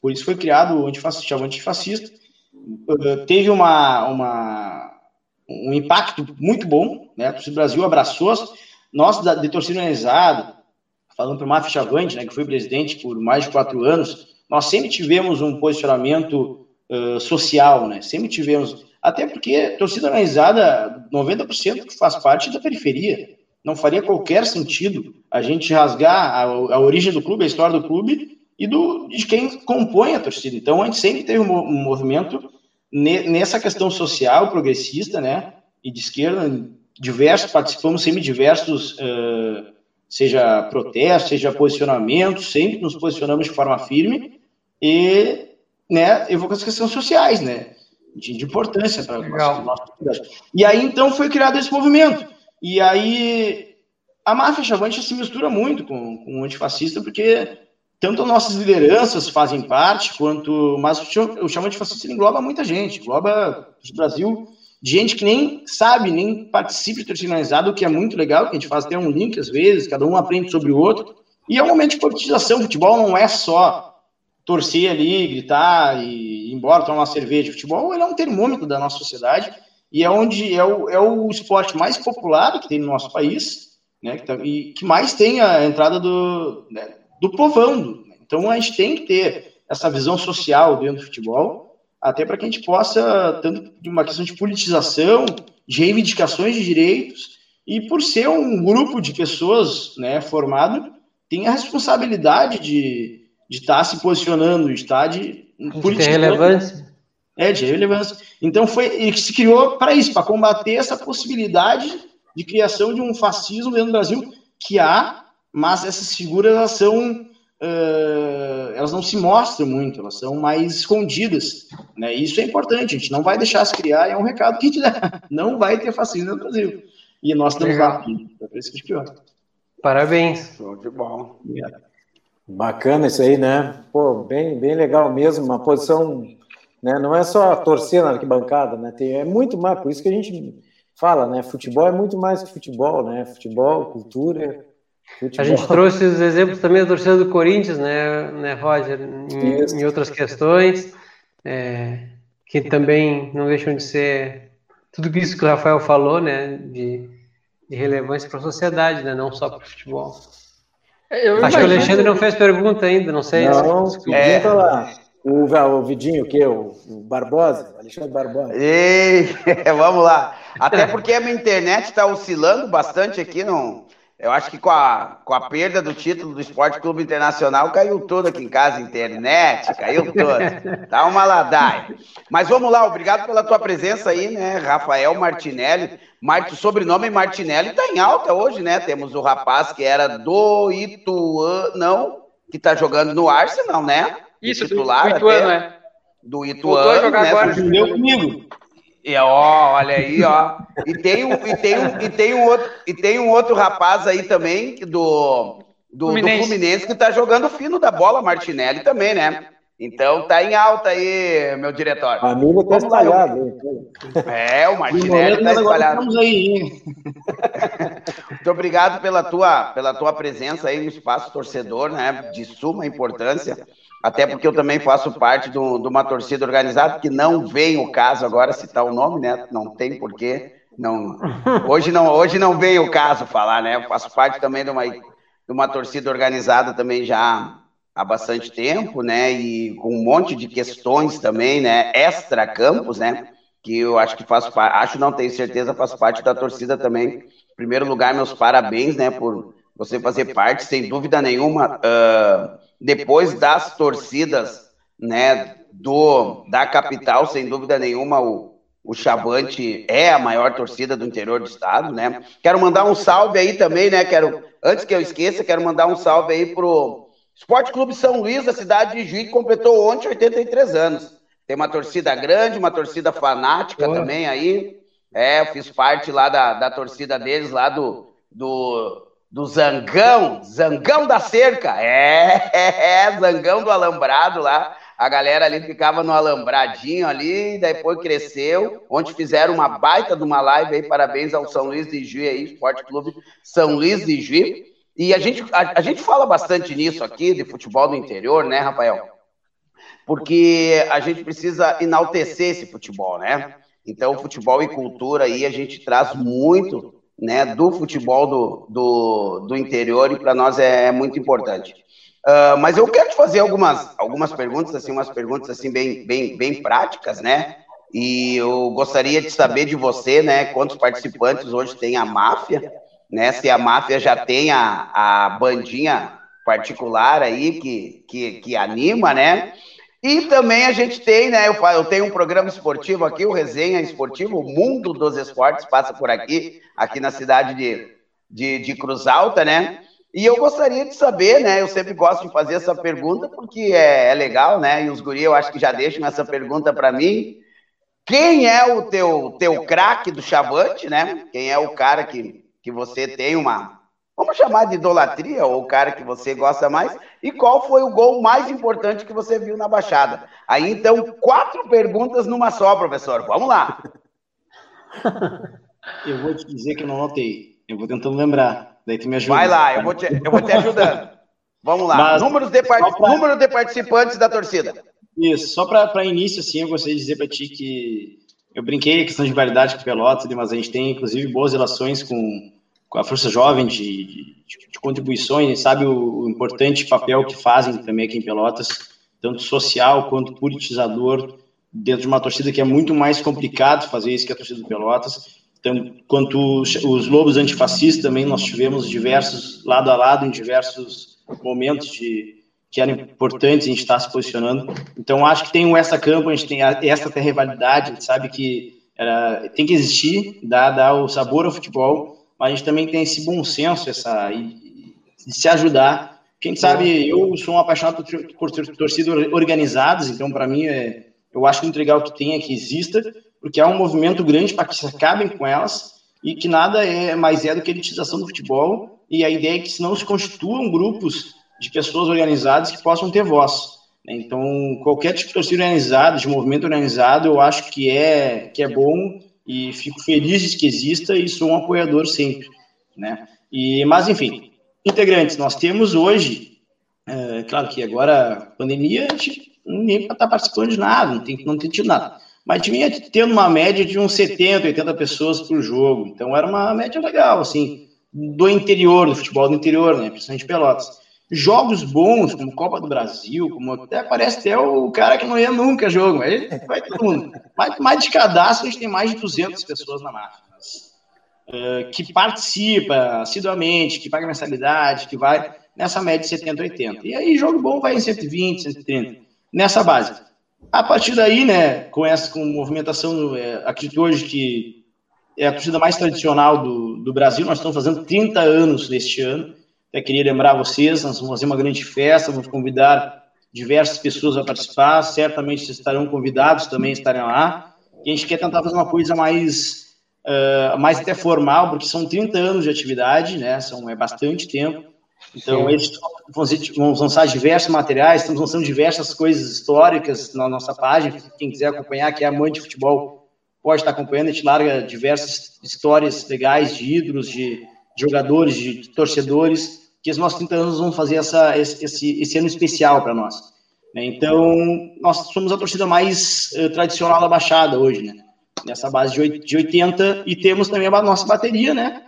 E: Por isso foi criado o antifascista, o antifascista. Uh, teve uma, uma um impacto muito bom, né? O Brasil abraçou, nós de torcida organizada, falando para o Mafia Chavante, né, que foi presidente por mais de quatro anos, nós sempre tivemos um posicionamento uh, social, né? Sempre tivemos, até porque torcida organizada, 90% que faz parte da periferia. Não faria qualquer sentido a gente rasgar a, a origem do clube, a história do clube e do, de quem compõe a torcida. Então, a gente sempre teve um, movimento nessa questão social progressista, né, e de esquerda, diversos, participamos sempre de diversos, uh, seja protestos, seja posicionamentos, sempre nos posicionamos de forma firme e, né, evocando as questões sociais, né, de, de importância para a nossa sociedade. E aí, então, foi criado esse movimento. E aí, a máfia chavante se mistura muito com, com o antifascista, porque tanto nossas lideranças fazem parte, quanto. Mas o chama de fascista engloba muita gente, engloba o Brasil gente que nem sabe, nem participa de organizada, o que é muito legal, que a gente faz até um link às vezes, cada um aprende sobre o outro. E é um momento de politização. O futebol não é só torcer ali, gritar e ir embora tomar uma cerveja. Futebol ele é um termômetro da nossa sociedade e é onde é o, é o esporte mais popular que tem no nosso país, né? Que tá, e que mais tem a entrada do. Né, do povão. Então a gente tem que ter essa visão social dentro do futebol, até para que a gente possa, tanto de uma questão de politização, de reivindicações de direitos, e por ser um grupo de pessoas né, formado, tem a responsabilidade de, de estar tá se posicionando, de estar de,
B: de relevância.
E: É, de relevância. Então foi, ele se criou para isso, para combater essa possibilidade de criação de um fascismo dentro do Brasil, que há mas essas figuras elas são uh, elas não se mostram muito, elas são mais escondidas. Né? E isso é importante, a gente não vai deixar se criar, é um recado que a gente dá. Não vai ter fascínio no Brasil. E nós estamos Legal. lá, é por isso que pior.
B: Parabéns.
A: Show de bom. Bacana isso aí, né? Pô, bem, bem legal mesmo, uma posição, né? Não é só torcer na arquibancada, né? Tem, é muito mais, por isso que a gente fala, né? Futebol é muito mais que futebol, né? Futebol, cultura,
B: Futebol. A gente trouxe os exemplos também da torcida do Corinthians, né, né Roger, em, em outras questões, é, que também não deixam de ser tudo isso que o Rafael falou, né, de, de relevância para a sociedade, né, não só para o futebol. Eu Acho que o Alexandre não fez pergunta ainda, não sei.
A: Não, é... lá. O, o Vidinho, o quê? O, o Barbosa? Alexandre Barbosa.
C: Ei, vamos lá. Até porque a minha internet está oscilando bastante aqui, não eu acho que com a, com a perda do título do Esporte Clube Internacional, caiu tudo aqui em casa, internet, caiu tudo. Tá uma ladaia. Mas vamos lá, obrigado pela tua presença aí, né, Rafael Martinelli. Mart... Sobrenome Martinelli tá em alta hoje, né? Temos o rapaz que era do Ituano, não, que tá jogando no Arsenal, né?
D: Isso, titular do, Ituano, até. é.
C: Do Ituano, né? Agora.
E: comigo.
C: E ó, olha aí, ó. E tem um, e tem um, e tem um outro, e tem um outro rapaz aí também do do Fluminense, do Fluminense que tá jogando fino da bola, Martinelli também, né? Então tá em alta aí, meu diretor.
A: A Nilo tá espalhado.
C: É, o Martinelli tá espalhado. Aí, Muito obrigado pela tua, pela tua presença aí no espaço torcedor, né? De suma importância. Até porque eu também faço parte de uma torcida organizada, que não vem o caso agora citar o nome, né? Não tem porquê. Não, hoje, não, hoje não vem o caso falar, né? Eu faço parte também de uma, de uma torcida organizada também já há bastante tempo, né? E com um monte de questões também, né? Extra campos, né? Que eu acho que faço parte, acho não tenho certeza, faço parte da torcida também. Em primeiro lugar, meus parabéns, né? Por você fazer parte, sem dúvida nenhuma. Uh, depois das torcidas, né, do da capital, sem dúvida nenhuma, o, o Chavante é a maior torcida do interior do estado, né? Quero mandar um salve aí também, né? Quero, antes que eu esqueça, quero mandar um salve aí pro Esporte Clube São Luís, da cidade de Juiz, que completou ontem 83 anos. Tem uma torcida grande, uma torcida fanática Boa. também aí. É, eu fiz parte lá da, da torcida deles, lá do, do do Zangão, Zangão da Cerca, é, é, é, Zangão do Alambrado lá, a galera ali ficava no alambradinho ali, depois cresceu, onde fizeram uma baita de uma live aí, parabéns ao São Luís de Juí aí, Esporte Clube São Luís de Juí, e a gente, a, a gente fala bastante nisso aqui, de futebol do interior, né, Rafael? Porque a gente precisa enaltecer esse futebol, né? Então, futebol e cultura aí a gente traz muito né, do futebol do, do, do interior e para nós é, é, muito importante. Uh, mas eu quero te fazer algumas, algumas perguntas, assim, umas perguntas assim bem, bem, bem práticas, né? E eu gostaria de saber de você, né, quantos participantes hoje tem a máfia, né? Se a máfia já tem a, a bandinha particular aí que, que, que anima, né? E também a gente tem, né? Eu, eu tenho um programa esportivo aqui, o Resenha Esportivo, o Mundo dos Esportes, passa por aqui, aqui na cidade de, de, de Cruz Alta, né? E eu gostaria de saber, né? Eu sempre gosto de fazer essa pergunta porque é, é legal, né? E os guri, eu acho que já deixam essa pergunta para mim. Quem é o teu, teu craque do Chavante, né? Quem é o cara que, que você tem uma, Vamos chamar de idolatria, ou o cara que você gosta mais. E qual foi o gol mais importante que você viu na Baixada? Aí, então, quatro perguntas numa só, professor. Vamos lá.
E: Eu vou te dizer que eu não notei. Eu vou tentando lembrar. Daí tu me ajuda.
C: Vai lá, eu vou te, eu vou te ajudando. Vamos lá. Mas, Números de, pra... Número de participantes da torcida.
E: Isso, só para início, assim, eu gostaria de dizer para ti que eu brinquei a questão de variedade com Pelotas, mas a gente tem, inclusive, boas relações com com a força jovem de, de, de contribuições, sabe o, o, importante papel que fazem também aqui em Pelotas, tanto social quanto politizador, dentro de uma torcida que é muito mais complicado fazer isso que a torcida do Pelotas. Então, quanto os, os lobos antifascistas também, nós tivemos diversos, lado a lado, em diversos momentos de, que eram importantes a gente estar se posicionando. Então, acho que tem essa campo, a gente tem essa rivalidade, a gente sabe que era, tem que existir, dar, dar o sabor ao futebol, mas a gente também tem esse bom senso, essa de se ajudar, Quem sabe, eu sou um apaixonado por, torcidas organizadas, então para mim é, eu acho muito legal que tenha, que exista, porque há um movimento grande para que se acabem com elas e que nada é mais é do que a elitização do futebol e a ideia é que se não se constituam grupos de pessoas organizadas que possam ter voz. Né? Então, qualquer tipo de torcida organizada, de movimento organizado, eu acho que é, que é bom e fico feliz de que exista e sou um apoiador sempre. Né? E, mas, enfim, integrantes, nós temos hoje, é, claro que agora, pandemia, a gente ninguém está participando de nada, não tem, não tem tido nada. Mas tinha tendo uma média de uns 70, 80 pessoas por jogo. Então era uma média legal, assim, do interior, do futebol do interior, né? Principalmente Pelotas. Jogos bons, como Copa do Brasil, como até parece até o cara que não ia nunca jogo, mas vai todo mundo. Mais, mais de cadastro, a gente tem mais de 200 pessoas na máquina. Uh, que participa assiduamente, que paga mensalidade, que vai nessa média de 70, 80. E aí, jogo bom vai em 120, 130, nessa base. A partir daí, né, com essa com movimentação, é, acredito hoje que é a torcida mais tradicional do, do Brasil, nós estamos fazendo 30 anos neste ano. Até queria lembrar vocês, nós vamos fazer uma grande festa, vamos convidar diversas pessoas a participar, certamente vocês estarão convidados também estarem lá. E a gente quer tentar fazer uma coisa mais, uh, mais até formal, porque são 30 anos de atividade, né? São, é bastante tempo. Então, eles vão lançar diversos materiais, estamos lançando diversas coisas históricas na nossa página. Quem quiser acompanhar, que é amante de futebol, pode estar acompanhando. A gente larga diversas histórias legais de ídolos, de, jogadores, de, torcedores, que os nossos 30 anos vão fazer essa, esse, esse ano especial para nós. Né? Então, nós somos a torcida mais uh, tradicional da Baixada hoje, né? nessa base de 80, e temos também a nossa bateria, né?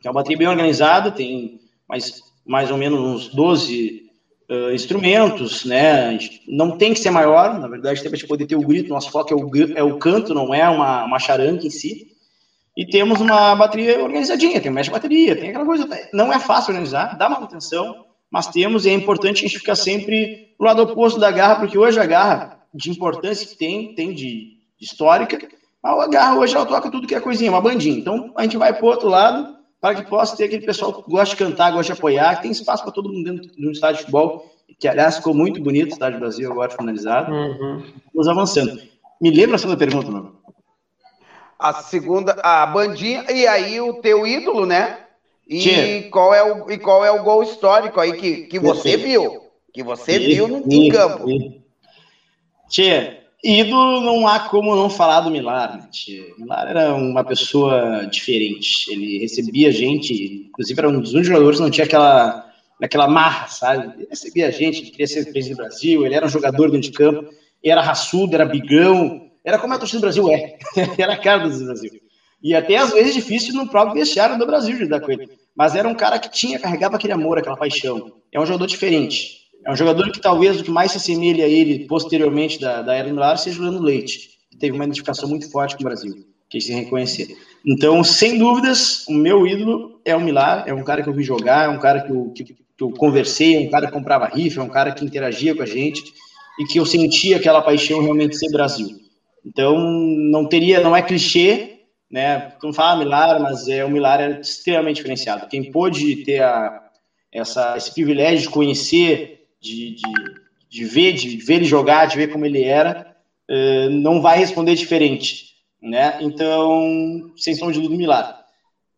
E: que é uma bateria bem organizada, tem mais mais ou menos uns 12 uh, instrumentos, né? Não tem que ser maior, na verdade, tem para poder ter o grito, nosso foco é o, é o canto, não é uma, uma charanca em si. E temos uma bateria organizadinha, tem um mestre de bateria, tem aquela coisa. Não é fácil organizar, dá manutenção, mas temos, e é importante a gente ficar sempre no lado oposto da garra, porque hoje a garra, de importância que tem, tem de, de histórica, a garra hoje ela toca tudo que é coisinha, uma bandinha. Então a gente vai para o outro lado para que possa ter aquele pessoal que gosta de cantar, gosta de apoiar, que tem espaço para todo mundo dentro de um estádio de futebol, que aliás ficou muito bonito o estádio do Brasil, agora finalizado. Uhum. Vamos avançando. Me lembra a segunda pergunta, meu?
C: A segunda, a bandinha, e aí o teu ídolo, né? E qual, é o, e qual é o gol histórico aí que, que você viu? Que você viu no, em campo.
E: Tchê, Ídolo, não há como não falar do Milar, né? Milar era uma pessoa diferente. Ele recebia gente, inclusive era um dos únicos jogadores que não tinha aquela, aquela marra, sabe? Ele recebia gente, ele queria ser presidente do Brasil, ele era um jogador dentro de campo, era raçudo, era bigão, era como a torcida do Brasil é, era a cara do Brasil. E até às vezes difícil no próprio vestiário do Brasil de dar com ele. Mas era um cara que tinha, carregava aquele amor, aquela paixão. É um jogador diferente. É um jogador que talvez o que mais se assemelha a ele posteriormente da, da era Millar seja o Juliano Leite, que teve uma identificação muito forte com o Brasil, que se reconhecer. Então, sem dúvidas, o meu ídolo é o Milar, é um cara que eu vi jogar, é um cara que eu, que, que eu conversei, é um cara que comprava rifa, é um cara que interagia com a gente e que eu sentia aquela paixão realmente ser Brasil. Então, não teria, não é clichê, né? Como fala Milar, mas é o Milar é extremamente diferenciado. Quem pôde ter a, essa, esse privilégio de conhecer de, de, de, ver, de ver ele jogar, de ver como ele era, uh, não vai responder diferente, né? Então, sem som de dúvida, Milar.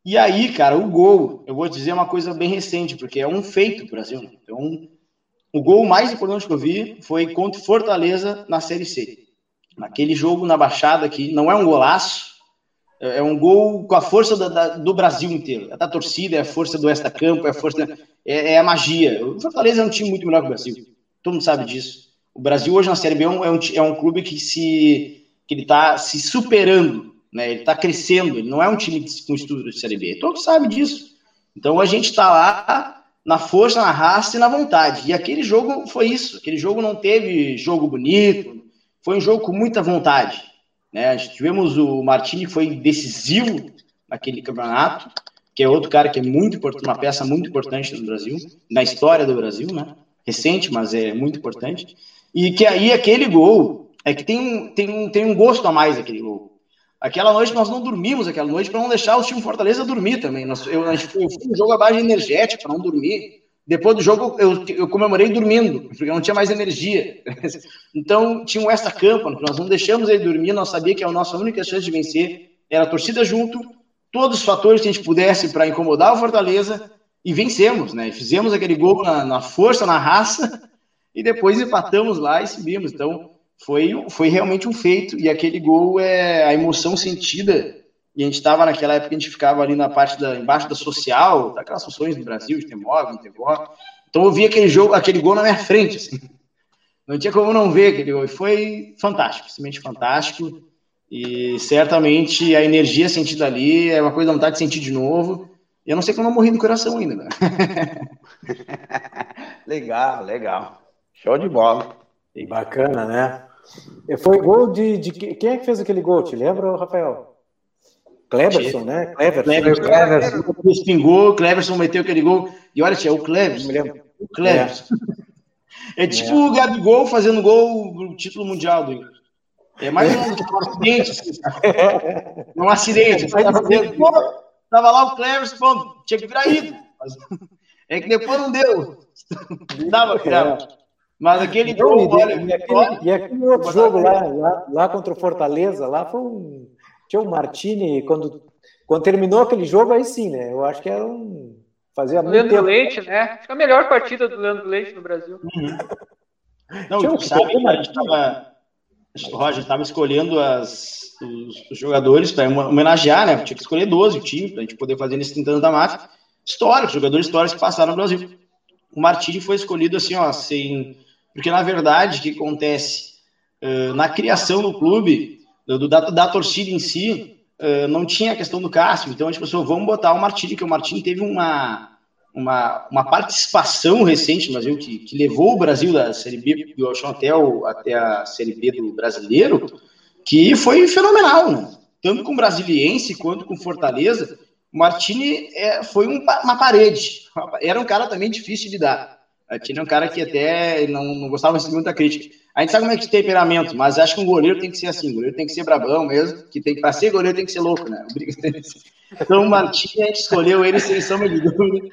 E: E aí, cara, o gol, eu vou dizer uma coisa bem recente, porque é um feito do Brasil. Então, o gol mais importante que eu vi foi contra Fortaleza na Série C. Naquele jogo na Baixada, que não é um golaço, é, é um gol com a força da, da, do Brasil inteiro. É da torcida, é a força do Esta Campo, é a força. É, é, a magia. O Fortaleza é um time muito melhor que o Brasil. Todo mundo sabe disso. O Brasil hoje na Série B é um, é um, é clube que se que ele está se superando, né? Ele está crescendo. Ele não é um time com estudo de Série B. Todos sabem disso. Então a gente está lá na força, na raça e na vontade. E aquele jogo foi isso. Aquele jogo não teve jogo bonito. Foi um jogo com muita vontade. Né? Tivemos o Martini, que foi decisivo naquele campeonato, que é outro cara que é muito importante, uma peça muito importante no Brasil, na história do Brasil, né? Recente, mas é muito importante. E que aí aquele gol é que tem, tem, tem um gosto a mais aquele gol. Aquela noite nós não dormimos aquela noite para não deixar o time Fortaleza dormir também. Nós, eu, gente foi um jogo à base energética para não dormir. Depois do jogo, eu, eu comemorei dormindo, porque eu não tinha mais energia. Então, tinha um extra-campo, nós não deixamos ele dormir, nós sabíamos que a nossa única chance de vencer era a torcida junto, todos os fatores que a gente pudesse para incomodar o Fortaleza, e vencemos, né? Fizemos aquele gol na, na força, na raça, e depois empatamos lá e subimos. Então, foi, foi realmente um feito, e aquele gol é a emoção sentida e a gente estava naquela época, a gente ficava ali na parte da, embaixo da social, daquelas funções do Brasil, de ter móvel, ter voto. Então eu vi aquele jogo, aquele gol na minha frente, assim. Não tinha como não ver aquele gol. E foi fantástico, simplesmente fantástico. E certamente a energia sentida ali é uma coisa da vontade de sentir de novo. E eu não sei como eu morri do coração ainda, né?
C: legal, legal. Show de bola.
A: Bacana, né? Foi gol de, de. Quem é que fez aquele gol? Te lembra, Rafael? Cleverson, né? Cleverson. Cleverson.
E: Cleverson. Respingou, Cleverson meteu aquele gol. E olha, tia, o Cleverson. O Cleverson. É, é tipo é. o Gabigol fazendo gol no título mundial do Inter. É mais um, um acidente. Assim, um acidente. Tava, lá o Cleverson, bom, tinha que virar ídolo. É que depois não deu. Dava, cara. Mas aquele gol,
A: olha. E aquele, e aquele outro jogo lá, lá, lá contra o Fortaleza, lá foi um tinha o Martini, quando, quando terminou aquele jogo, aí sim, né? Eu acho que era um. Fazia muito
D: Leandro tempo. Leite, né? Acho que é a melhor partida do Leandro Leite no Brasil.
E: Uhum. Não, Tinha sabe, a gente tava, o Roger estava escolhendo as, os, os jogadores para homenagear, né? Tinha que escolher 12 o time, para a gente poder fazer nesse tentando da máfia. Históricos, jogadores históricos que passaram no Brasil. O Martini foi escolhido assim, ó, sem. Porque, na verdade, o que acontece? Uh, na criação do clube, do, da, da torcida em si, uh, não tinha a questão do Cássio. Então a gente pensou, vamos botar o Martini, que o Martini teve uma, uma, uma participação recente no Brasil, que, que levou o Brasil da Série B do até, até a Série B do brasileiro, que foi fenomenal, né? Tanto com o Brasiliense quanto com Fortaleza. O Martini é, foi um, uma parede. Era um cara também difícil de dar. Martini é um cara que até não, não gostava de muita crítica. A gente sabe como é que é temperamento, mas acho que um goleiro tem que ser assim, o goleiro tem que ser brabão mesmo, que tem para ser goleiro tem que ser louco, né? Então o Martins a gente escolheu ele sem sombra de dúvida,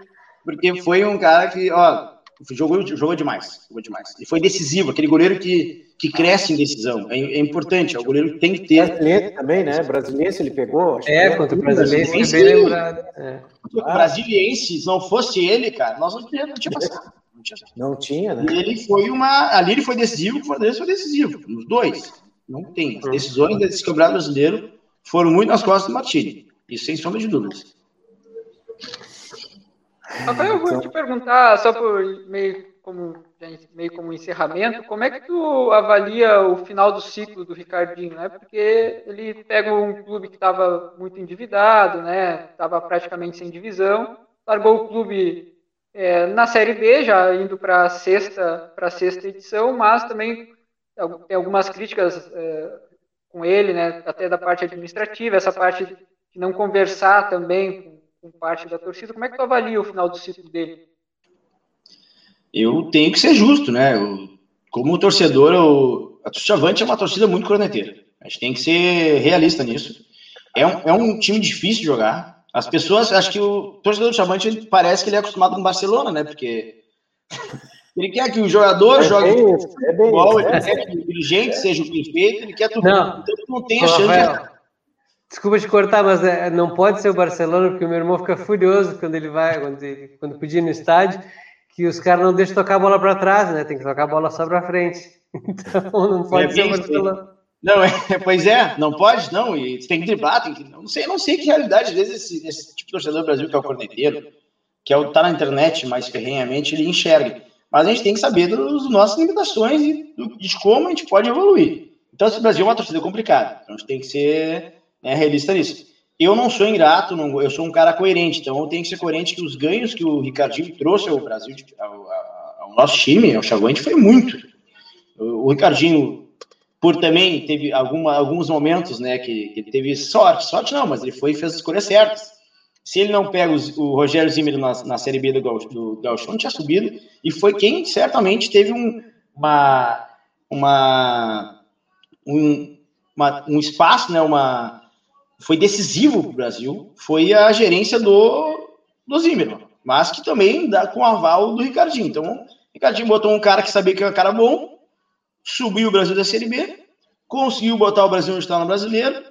E: porque foi um cara que, ó, jogou, jogou demais, jogou demais. E foi decisivo, aquele goleiro que, que cresce em decisão, é, é importante, é o goleiro que tem que ter.
A: Brasileiro também, né? Brasiliense ele pegou.
B: É, contra o Brasiliense, bem lembrado.
E: É. O Brasiliense, se não fosse ele, cara, nós não tínhamos passado.
A: Não tinha, não tinha né?
E: E ele foi uma. Ali ele foi decisivo, o Fortaleza foi decisivo. Nos dois. Não tem. As decisões desse campeonato brasileiro foram muito nas costas do Martini. Isso sem sombra de dúvidas.
D: Rafael, eu vou então... te perguntar, só por meio como, meio como encerramento, como é que tu avalia o final do ciclo do Ricardinho, né? Porque ele pega um clube que estava muito endividado, né? Estava praticamente sem divisão, largou o clube é, na Série B, já indo para a sexta, sexta edição, mas também tem algumas críticas é, com ele, né, até da parte administrativa, essa parte de não conversar também com, com parte da torcida. Como é que tu avalia o final do ciclo dele?
E: Eu tenho que ser justo, né? Eu, como torcedor, eu, a torcida Avante é uma torcida muito corneteira. A gente tem que ser realista nisso. É um, é um time difícil de jogar. As pessoas, acho que o torcedor do Chavante parece que ele é acostumado com o Barcelona, né? Porque ele quer que o jogador é jogue bem, é futebol, ele quer que o dirigente seja o perfeito, ele quer tudo.
B: Não, então não tem a chance. Rafael, desculpa te cortar, mas é, não pode ser o Barcelona, porque o meu irmão fica furioso quando ele vai, quando, ele, quando pedir no estádio, que os caras não deixam tocar a bola para trás, né? Tem que tocar a bola só para frente. Então não pode é ser o Barcelona.
E: Não, é, pois é, não pode, não, e tem que driblar, tem que, não sei, não sei que realidade, às vezes, esse, esse tipo de torcedor do Brasil, que é o corneteiro, que é o tá na internet mais ferrenhamente, ele enxerga. Mas a gente tem que saber das nossas limitações e do, de como a gente pode evoluir. Então, esse Brasil é uma torcida complicada, então a gente tem que ser né, realista nisso. Eu não sou ingrato, não, eu sou um cara coerente, então eu tenho que ser coerente que os ganhos que o Ricardinho trouxe ao Brasil, ao, ao, ao nosso time, ao Chavante, foi muito. O, o Ricardinho por também teve alguma, alguns momentos, né, que, que, ele teve sorte, sorte não, mas ele foi fez as escolhas certas. Se ele não pega os, o Rogério Zimmer na, na Série B do, do Gauchão, tinha subido, e foi quem certamente teve um, uma, uma, um, uma, um espaço, né, uma, foi decisivo para o Brasil, foi a gerência do, do Zimmer. mas que também dá com o aval do Ricardinho. Então, o Ricardinho botou um cara que sabia que era um cara bom, subiu o Brasil da Série B, conseguiu botar o Brasil onde está no brasileiro,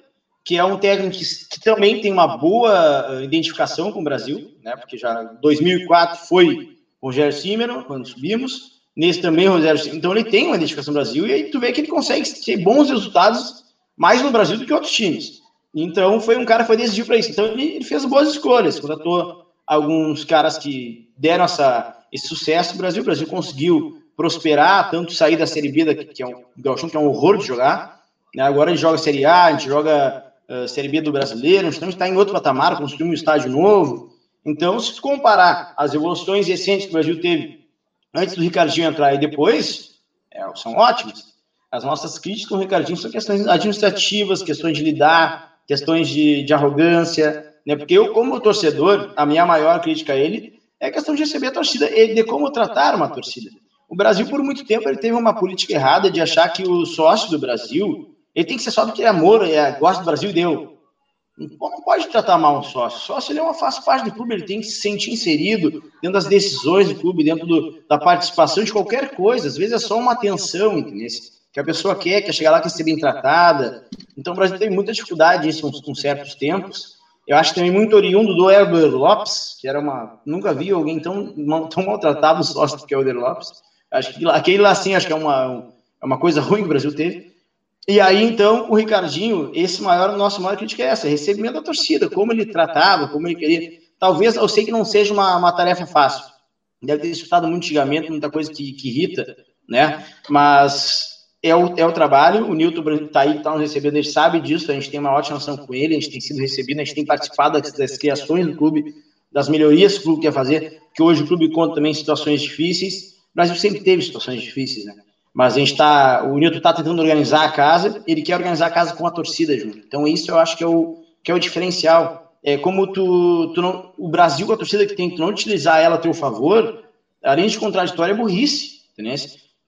E: que é um técnico que, também tem uma boa eh, identificação com o Brasil, né? Porque já 2004 foi Rogério Cimerman, quando subimos, nesse também Rogério Cimerman. Então ele tem uma identificação com Brasil e aí tu vê que ele consegue ter bons resultados mais no Brasil do que outros times. Então foi um cara que foi decidido para isso. Então ele, fez boas escolhas, contratou alguns caras que deram essa, esse sucesso no Brasil. O Brasil conseguiu prosperar, tanto sair da Série B, que é um, que é um horror de jogar. Né? Agora a gente joga Série A, a gente joga uh, Série B do Brasileiro, a gente está em outro patamar, construiu um estádio novo. Então, se comparar as evoluções recentes que o Brasil teve antes do Ricardinho entrar e depois, é, são ótimas. As nossas críticas com o Ricardinho são questões administrativas, questões de lidar, questões de, de arrogância, né? Porque eu, como torcedor, a minha maior crítica a ele é a questão de receber a torcida e de como tratar uma torcida. O Brasil, por muito tempo, ele teve uma política errada de achar que o sócio do Brasil ele tem que ser só porque é amor, é, gosta do Brasil deu. Não pode tratar mal um sócio. O sócio ele é uma, faz parte do clube, ele tem que se sentir inserido dentro das decisões do clube, dentro do, da participação de qualquer coisa. Às vezes é só uma atenção, entendeu? Que a pessoa quer, quer chegar lá, quer ser bem tratada. Então o Brasil tem muita dificuldade nisso com certos tempos. Eu acho também muito oriundo do Elber Lopes, que era uma. Nunca vi alguém tão, tão maltratado sócio que o Elber Lopes. Acho que aquele lá, sim, acho que é uma, é uma coisa ruim que o Brasil teve. E aí, então, o Ricardinho, esse maior, nosso maior crítica é essa, recebimento da torcida, como ele tratava, como ele queria. Talvez, eu sei que não seja uma, uma tarefa fácil. Deve ter escutado muito xingamento, muita coisa que, que irrita, né? Mas é o, é o trabalho, o Nilton está aí, está nos recebendo, ele sabe disso, a gente tem uma ótima ação com ele, a gente tem sido recebido, a gente tem participado das, das criações do clube, das melhorias que o clube quer fazer, que hoje o clube conta também situações difíceis. Brasil sempre teve situações difíceis, né? Mas a gente está, o Nilton está tentando organizar a casa, ele quer organizar a casa com a torcida junto. Então isso eu acho que é o, que é o diferencial. É como tu, tu não, o Brasil com a torcida que tem, tu não utilizar ela a teu favor, além de contraditório, é burrice, entendeu?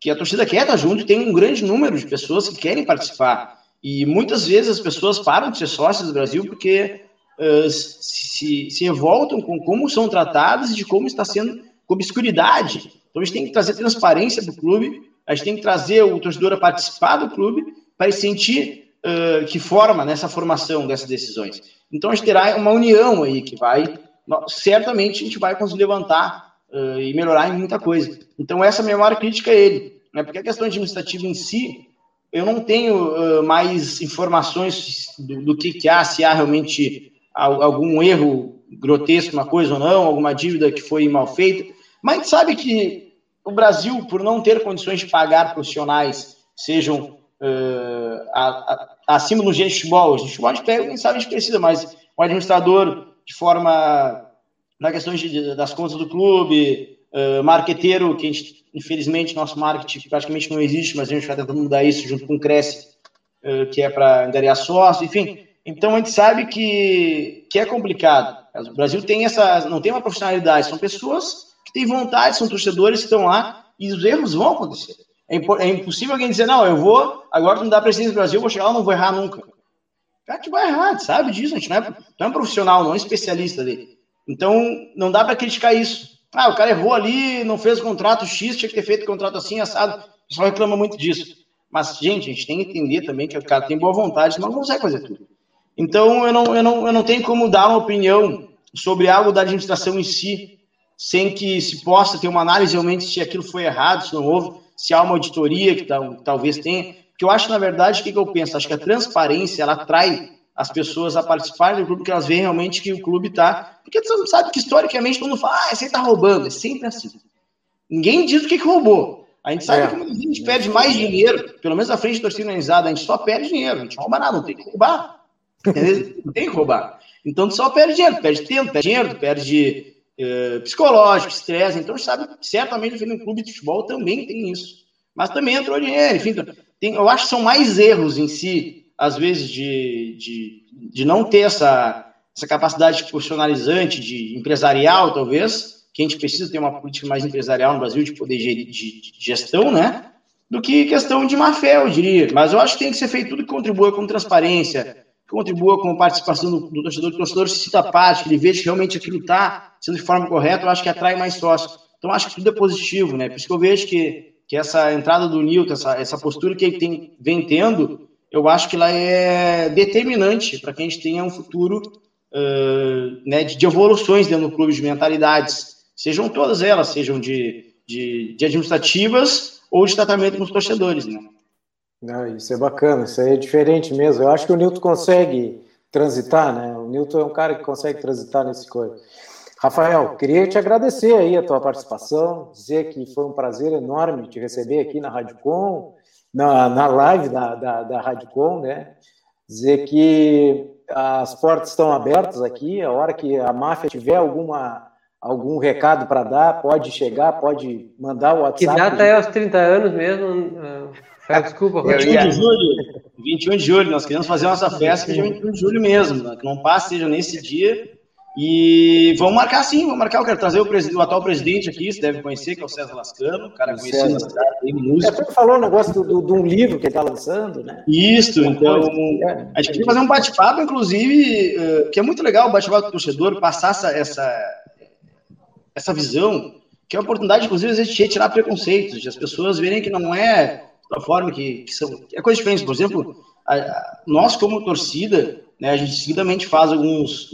E: Que a torcida quer estar junto, tem um grande número de pessoas que querem participar. E muitas vezes as pessoas param de ser sócias do Brasil porque uh, se, se revoltam com como são tratadas e de como está sendo com obscuridade. Então a gente tem que trazer transparência para o clube a gente tem que trazer o torcedor a participar do clube para sentir uh, que forma nessa formação dessas decisões. Então a gente terá uma união aí que vai, certamente a gente vai conseguir levantar uh, e melhorar em muita coisa. Então essa é a minha maior crítica a ele, né? porque a questão administrativa em si, eu não tenho uh, mais informações do, do, que, que há, se há realmente algum erro grotesco, uma coisa ou não, alguma dívida que foi mal feita, mas sabe que o Brasil, por não ter condições de pagar profissionais, sejam uh, a, a, acima do jeito de futebol, o futebol a gente pega, quem sabe a gente precisa, mas o administrador, de forma, na questão de, das contas do clube, uh, marqueteiro, que gente, infelizmente, nosso marketing praticamente não existe, mas a gente vai tentando mudar isso junto com o Cresce, uh, que é para angariar sócio, enfim. Então a gente sabe que, que é complicado. O Brasil tem essa, não tem uma profissionalidade, são pessoas que têm vontade, são torcedores que estão lá e os erros vão acontecer. É, é impossível alguém dizer, não, eu vou, agora não dá presidência do Brasil, eu vou chegar lá, não vou errar nunca. Cara, que vai errar, sabe disso, a gente não é, é um profissional, não é um especialista dele. Então, não dá para criticar isso. Ah, o cara errou ali, não fez o contrato X, tinha que ter feito o contrato assim, assado. O pessoal reclama muito disso. Mas, gente, a gente tem que entender também que o cara tem boa vontade, mas não consegue fazer tudo. Então, eu não, eu, não, eu não tenho como dar uma opinião sobre algo da administração em si, sem que se possa ter uma análise realmente se aquilo foi errado, se não houve, se há uma auditoria que tal, talvez tenha. Que eu acho, na verdade, o que, que eu penso? Acho que a transparência ela atrai as pessoas a participar do clube, que elas veem realmente que o clube está. Porque você sabe que historicamente todo mundo fala, ah, você está roubando. É sempre assim. Ninguém diz o que, que roubou. A gente sabe é. que a gente perde mais dinheiro, pelo menos na frente da torcida organizada, a gente só perde dinheiro, a gente não rouba nada, não tem que roubar. não tem que roubar. Então tu só perde dinheiro, perde tempo, perde dinheiro, perde é, psicológico, estresse. Então, sabe, certamente o clube de futebol também tem isso. Mas também entrou dinheiro, enfim. Então, tem, eu acho que são mais erros em si, às vezes, de, de, de não ter essa, essa capacidade profissionalizante, de empresarial, talvez, que a gente precisa ter uma política mais empresarial no Brasil, de poder de, de, de gestão, né? Do que questão de má fé, eu diria. Mas eu acho que tem que ser feito tudo que contribua com transparência, contribua com a participação do, do torcedor, que o torcedor se sinta parte, que ele veja que realmente aquilo está sendo de forma correta, eu acho que atrai mais sócios. Então, acho que tudo é positivo, né? Por isso que eu vejo que, que essa entrada do Nilton, essa, essa postura que ele tem, vem tendo, eu acho que ela é determinante para que a gente tenha um futuro uh, né, de, de, evoluções dentro do clube, de mentalidades, sejam todas elas, sejam de, de, de administrativas ou de tratamento com os torcedores, né?
A: Não, isso é bacana, isso aí é diferente mesmo. Eu acho que o Nilton consegue transitar, né? O Nilton é um cara que consegue transitar nesse coisa. Rafael, queria te agradecer aí a tua participação, dizer que foi um prazer enorme te receber aqui na Rádio Com, na, na live da, da, da Rádio Com, né? Dizer que as portas estão abertas aqui, a hora que a máfia tiver alguma algum recado para dar, pode chegar, pode mandar o WhatsApp.
B: Que data é aos 30 anos mesmo? Ah, desculpa,
E: 21 de julho. 21 de julho, nós queremos fazer nossa festa dia 21 de julho mesmo, né? que não passe, seja nesse dia. E vamos marcar sim, vamos marcar. Eu quero trazer o, o, atual presidente aqui, você deve conhecer, que é o César Lascano, cara conhecido na cidade,
A: tem música. É, você falou um negócio do, do, de um livro que ele está lançando, né?
E: Isso, então. É. A gente queria fazer um bate-papo, inclusive, uh, que é muito legal o bate-papo do torcedor, passar essa, essa, essa visão, que é a oportunidade, inclusive, de retirar preconceitos, de as pessoas verem que não é da forma que, que são. É coisa diferente. Por exemplo, a, a, nós, como torcida, né, a gente seguidamente faz algumas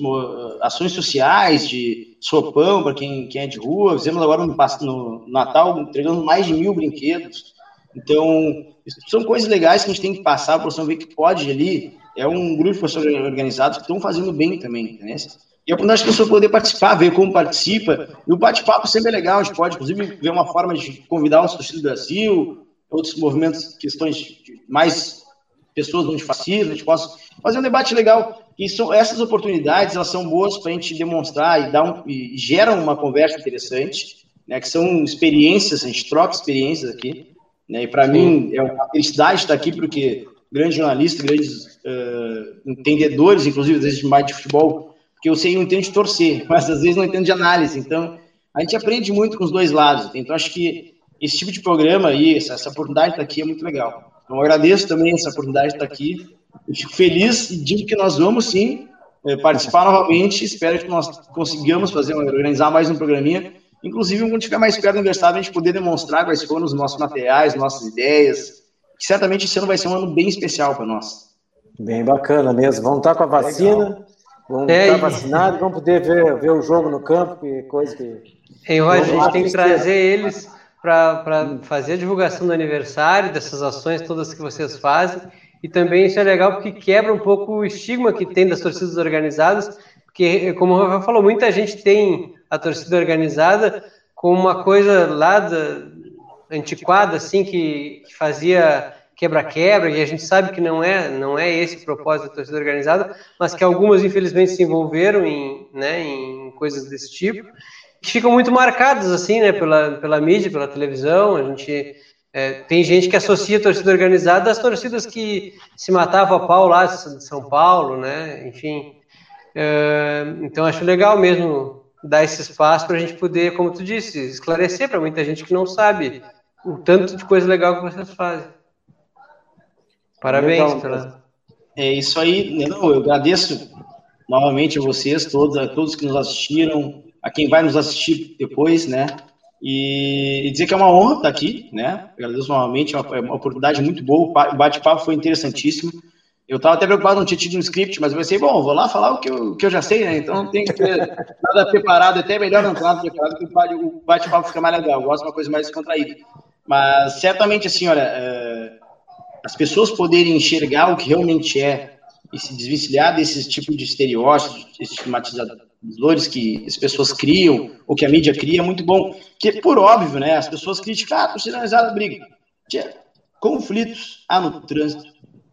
E: ações sociais de sopão para quem, quem é de rua. Fizemos agora no, no Natal entregando mais de mil brinquedos. Então, são coisas legais que a gente tem que passar para você ver que pode ali. É um grupo de pessoas organizados que estão fazendo bem também, entendeu? E a oportunidade de pessoa poder participar, ver como participa. E o bate-papo sempre é legal, a gente pode, inclusive, ver uma forma de convidar os torcedores do Brasil, outros movimentos, questões mais pessoas antifascistas, a gente possa fazer um debate legal. E são, essas oportunidades, elas são boas para a gente demonstrar e, dar um, e geram uma conversa interessante, né, que são experiências, a gente troca experiências aqui. Né, e para mim é uma felicidade estar aqui, porque grandes jornalistas, grandes uh, entendedores, inclusive, às vezes, mais de futebol, porque eu sei, eu entendo de torcer, mas às vezes não entendo de análise. Então, a gente aprende muito com os dois lados. Então, acho que esse tipo de programa aí, essa, essa oportunidade de estar aqui é muito legal. Então, eu agradeço também essa oportunidade de estar aqui. Eu fico feliz e digo que nós vamos sim eh, participar novamente. Espero que nós consigamos fazer, organizar mais um programinha. Inclusive, quando estiver mais perto do aniversário, a gente poder demonstrar quais foram os nossos materiais, nossas ideias. Que certamente esse ano vai ser um ano bem especial para nós.
A: Bem bacana mesmo. Vamos estar com a vacina. Legal. Vamos é, estar vacinados, vamos poder ver, ver o jogo no campo, que coisa que.
B: Hein, Roger, a gente tem que trazer eles para fazer a divulgação do aniversário, dessas ações todas que vocês fazem. E também isso é legal porque quebra um pouco o estigma que tem das torcidas organizadas, porque, como o Rafael falou, muita gente tem a torcida organizada como uma coisa lá da, antiquada, assim, que, que fazia quebra-quebra, e a gente sabe que não é, não é esse o propósito da torcida organizada, mas que algumas, infelizmente, se envolveram em, né, em coisas desse tipo, que ficam muito marcadas, assim, né, pela, pela mídia, pela televisão, a gente... É, tem gente que associa a torcida organizada às torcidas que se matavam a pau lá de São Paulo, né? Enfim, é, então acho legal mesmo dar esse espaço para a gente poder, como tu disse, esclarecer para muita gente que não sabe o tanto de coisa legal que vocês fazem. Parabéns pela...
E: É isso aí, não, eu agradeço novamente a vocês, todos, a todos que nos assistiram, a quem vai nos assistir depois, né? E, dizer que é uma honra estar aqui, né? Agradeço novamente, é uma, é uma oportunidade muito boa, o bate-papo foi interessantíssimo. Eu estava até preocupado, não tinha tido um script, mas eu pensei, bom, vou lá falar o que eu, que eu já sei, né? Então não tem que ter nada preparado, até melhor não ter nada preparado, porque o bate-papo fica mais legal. Eu gosto de uma coisa mais descontraída. Mas certamente, assim, olha, é, as pessoas poderem enxergar o que realmente é e se desvencilhar desse tipo de estereótipos, estigmatizadores que as pessoas criam, ou que a mídia cria, é muito bom. Que, por óbvio, né, as pessoas criticam, ah, torcida organizada briga. Conflitos há no trânsito,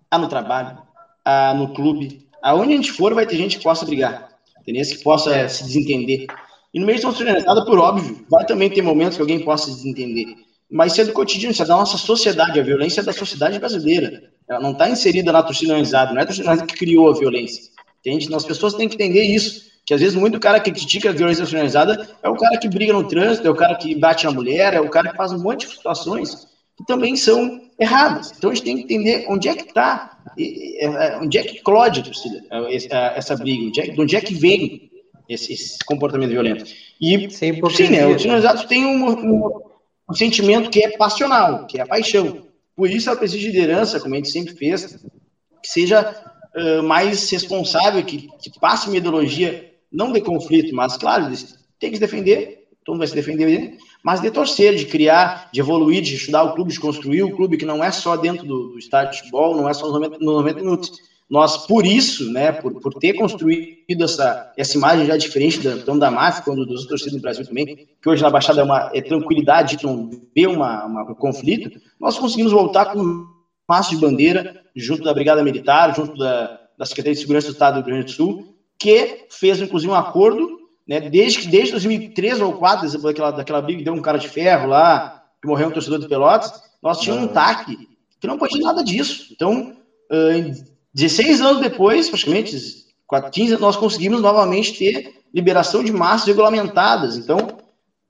E: há no trabalho, há no clube. Aonde a gente for, vai ter gente que possa brigar, entendeu? que possa se desentender. E no meio de torcida organizada, por óbvio, vai também ter momentos que alguém possa se desentender mas isso é do cotidiano, isso é da nossa sociedade. A violência é da sociedade brasileira. Ela não está inserida na torcida organizada, não é a torcida organizada que criou a violência. Entende? As pessoas têm que entender isso. Que às vezes muito cara que critica a violência organizada é o cara que briga no trânsito, é o cara que bate na mulher, é o cara que faz um monte de situações que também são erradas. Então a gente tem que entender onde é que está, é, onde é que eclode a torcida, essa briga, é, de onde é que vem esse, esse comportamento violento. E sim, né, os organizados têm um, um, um, sentimento que é passional, que é a paixão. Por isso ela precisa de liderança, como a gente sempre fez, que seja uh, mais responsável, que, que passe uma ideologia não de conflito, mas claro, tem que se defender, todo mundo vai se defender, mas de torcer, de criar, de evoluir, de estudar o clube, de construir o clube, que não é só dentro do, do estádio de futebol, não é só nos 90, nos 90 minutos. Nós, por isso, né, por, por ter construído essa, essa imagem já diferente da, então, da máfia, quando dos torcidos no Brasil também, que hoje na Baixada é, uma, é tranquilidade de não ver uma, uma, um conflito, nós conseguimos voltar com um passo de bandeira, junto da Brigada Militar, junto da, da Secretaria de Segurança do Estado do Rio Grande do Sul, que fez, inclusive, um acordo né? Desde, desde 2003 ou 2004, daquela, daquela briga que deu um cara de ferro lá, que morreu um torcedor de Pelotas, nós tínhamos um TAC que não podia nada disso. Então, uh, 16 anos depois, praticamente, 15, nós conseguimos novamente ter liberação de massas regulamentadas. Então,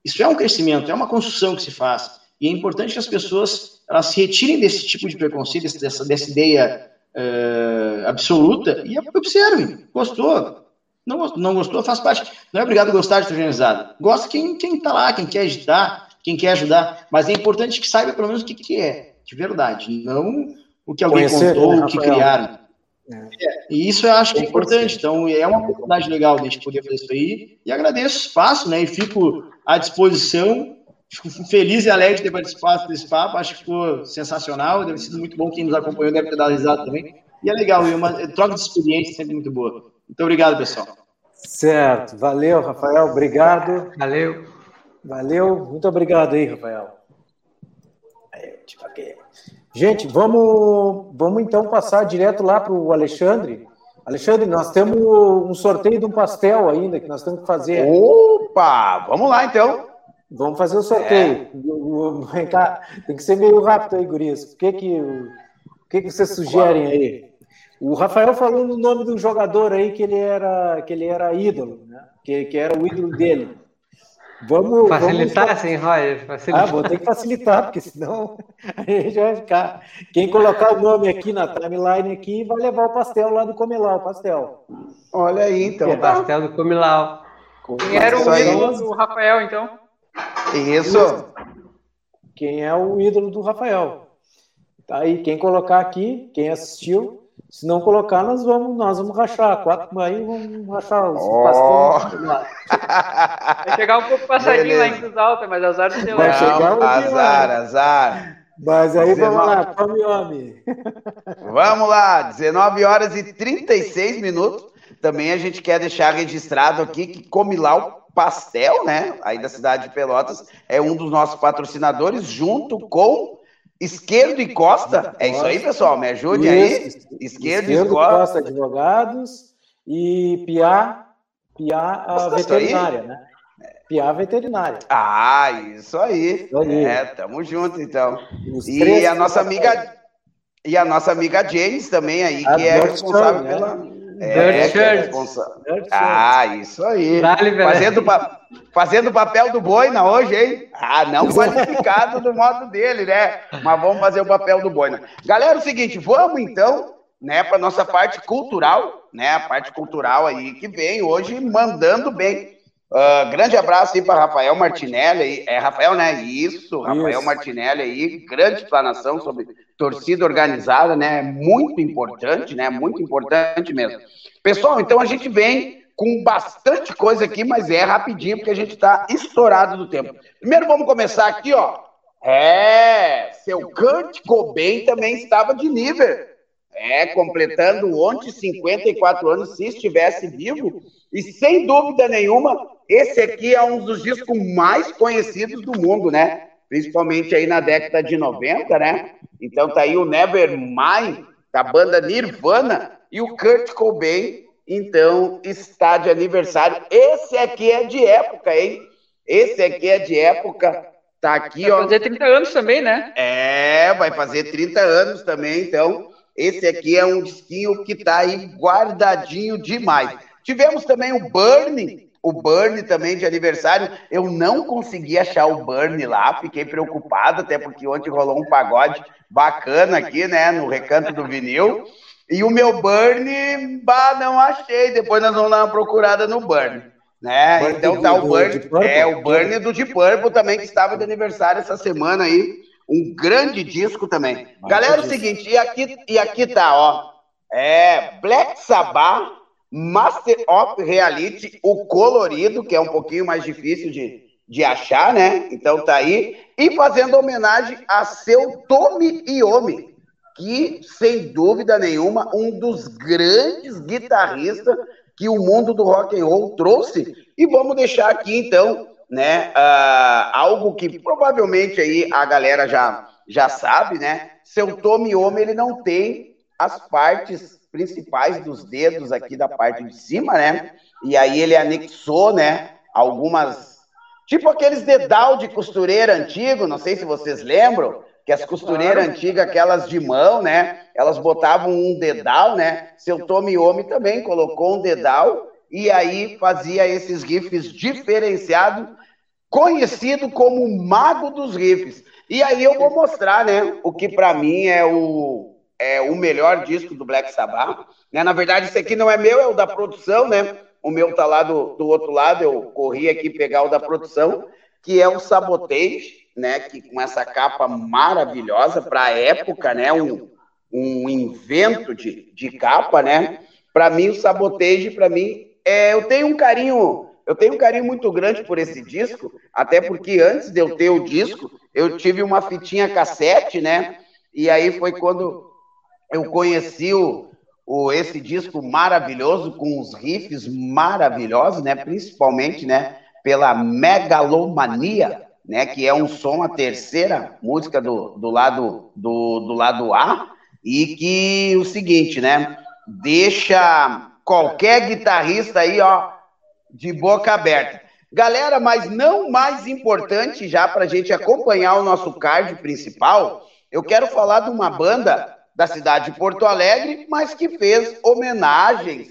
E: isso é um crescimento, é uma construção que se faz. E é importante que as pessoas elas se retirem desse tipo de preconceito, dessa, dessa ideia uh, absoluta e observem. Gostou? Não, não gostou, faz parte. Não é obrigado a gostar de torcida organizada. Gosta quem, quem tá lá, quem quer agitar, quem quer ajudar. Mas é importante que saiba pelo menos o que, que é, de verdade. Não o que alguém Conhecer, contou, né, o que criaram. É. É, e isso eu acho que é importante. Então, é uma oportunidade legal de a gente poder fazer isso aí. E agradeço o espaço, né? E fico à disposição. Fico feliz e alegre de ter participado desse papo. Acho que ficou sensacional. Deve ter sido muito bom. Quem nos acompanhou deve ter dado risada também. E é legal. E uma troca de experiência sempre muito boa. Muito obrigado, pessoal.
A: Certo. Valeu, Rafael. Obrigado.
B: Valeu.
A: Valeu. Muito obrigado aí, Rafael. Gente, vamos, vamos então passar direto lá para o Alexandre. Alexandre, nós temos um sorteio de um pastel ainda que nós temos que fazer.
C: Opa! Vamos lá então.
A: Vamos fazer o sorteio. É. Tem que ser meio rápido aí, Gurias. O que que, o que, que vocês sugerem aí? O Rafael falou no nome do jogador aí que ele era, que ele era ídolo, né? que, que era o ídolo dele.
B: Vamos facilitar, vamos... sim, Roger.
A: Facilitar. Ah, vou ter que facilitar, porque senão a gente vai ficar. Quem colocar o nome aqui na timeline aqui vai levar o pastel lá do Comilau, o pastel.
C: Olha aí, então.
B: O tá. pastel do Comilau.
D: Quem era o ídolo do Rafael, então?
C: Isso.
A: Quem é o ídolo do Rafael? Tá aí, quem colocar aqui, quem assistiu, se não colocar, nós vamos, nós vamos rachar. Quatro aí vamos rachar os
C: oh.
D: Vai chegar um pouco passadinho lá em Cruz Alta, mas azar do seu
C: Vai chegar um azar, azar.
A: Mas aí 19... vamos lá, come homem.
C: Vamos lá, 19 horas e 36 minutos. Também a gente quer deixar registrado aqui que Comilau Pastel, né? Aí da cidade de Pelotas, é um dos nossos patrocinadores, junto com Esquerdo e Costa, é isso aí, pessoal, me ajude aí.
A: Esquerdo, Esquerdo e Costa. Costa Advogados e Piá, Piá a veterinária, né? Piá veterinária.
C: Ah, isso aí. isso aí. É, tamo junto, então. Os e a nossa amiga e a nossa amiga James também aí, a que é responsável né? pela
B: é, Dirt
C: é responsável. Ah, isso aí. Vale, fazendo, pa... fazendo papel do Boina hoje, hein? Ah, não qualificado do modo dele, né? Mas vamos fazer o papel do Boina. Galera, é o seguinte, vamos então, né, para nossa parte cultural, né? A parte cultural aí que vem hoje mandando bem. Uh, grande abraço aí para Rafael Martinelli. É Rafael, né? Isso, Rafael Isso. Martinelli aí. Grande explanação sobre torcida organizada, né? Muito importante, né? Muito importante mesmo. Pessoal, então a gente vem com bastante coisa aqui, mas é rapidinho porque a gente está estourado do tempo. Primeiro vamos começar aqui, ó. É, seu Kurt Cobain também estava de nível. É, completando ontem 54 anos, se estivesse vivo. E sem dúvida nenhuma, esse aqui é um dos discos mais conhecidos do mundo, né? Principalmente aí na década de 90, né? Então tá aí o Nevermind, da banda Nirvana, e o Kurt Cobain, então, está de aniversário. Esse aqui é de época, hein? Esse aqui é de época. Tá aqui,
D: vai
C: ó.
D: Vai fazer 30 anos também, né?
C: É, vai fazer 30 anos também, então. Esse aqui é um disquinho que tá aí guardadinho demais. Tivemos também o Burning, o Burn também de aniversário. Eu não consegui achar o Burn lá, fiquei preocupado, até porque ontem rolou um pagode bacana aqui, né, no recanto do vinil. E o meu Burn, bah, não achei. Depois nós vamos dar uma procurada no Burn. Né? Burn então tá o Burn, é o Burn do Deep Purple também que estava de aniversário essa semana aí, um grande disco também. Galera, é o seguinte, e aqui e aqui tá, ó. É Black Sabbath Master of Reality, o colorido, que é um pouquinho mais difícil de, de achar, né? Então tá aí. E fazendo homenagem a seu Tommy Iommi, que, sem dúvida nenhuma, um dos grandes guitarristas que o mundo do rock and roll trouxe. E vamos deixar aqui, então, né, uh, algo que provavelmente aí a galera já, já sabe, né? Seu Tommy Iommi, ele não tem as partes principais dos dedos aqui da parte de cima, né? E aí ele anexou, né, algumas tipo aqueles dedal de costureira antigo, não sei se vocês lembram, que as costureiras antigas, aquelas de mão, né, elas botavam um dedal, né? Seu Tomiomi também colocou um dedal e aí fazia esses riffs diferenciados, conhecido como o mago dos riffs. E aí eu vou mostrar, né, o que para mim é o é o melhor disco do Black Sabbath. Né? Na verdade, esse aqui não é meu, é o da produção, né? O meu tá lá do, do outro lado, eu corri aqui pegar o da produção, que é o Sabotage, né? Que com essa capa maravilhosa para a época, né? Um, um invento de, de capa, né? Para mim, o Sabotage, para mim, é, eu tenho um carinho, eu tenho um carinho muito grande por esse disco, até porque antes de eu ter o disco, eu tive uma fitinha cassete, né? E aí foi quando eu conheci o, o, esse disco maravilhoso, com os riffs maravilhosos, né? Principalmente, né? Pela Megalomania, né? Que é um som, a terceira música do, do, lado, do, do lado A, e que o seguinte, né? Deixa qualquer guitarrista aí, ó, de boca aberta. Galera, mas não mais importante já para a gente acompanhar o nosso card principal, eu quero falar de uma banda da cidade de Porto Alegre, mas que fez homenagens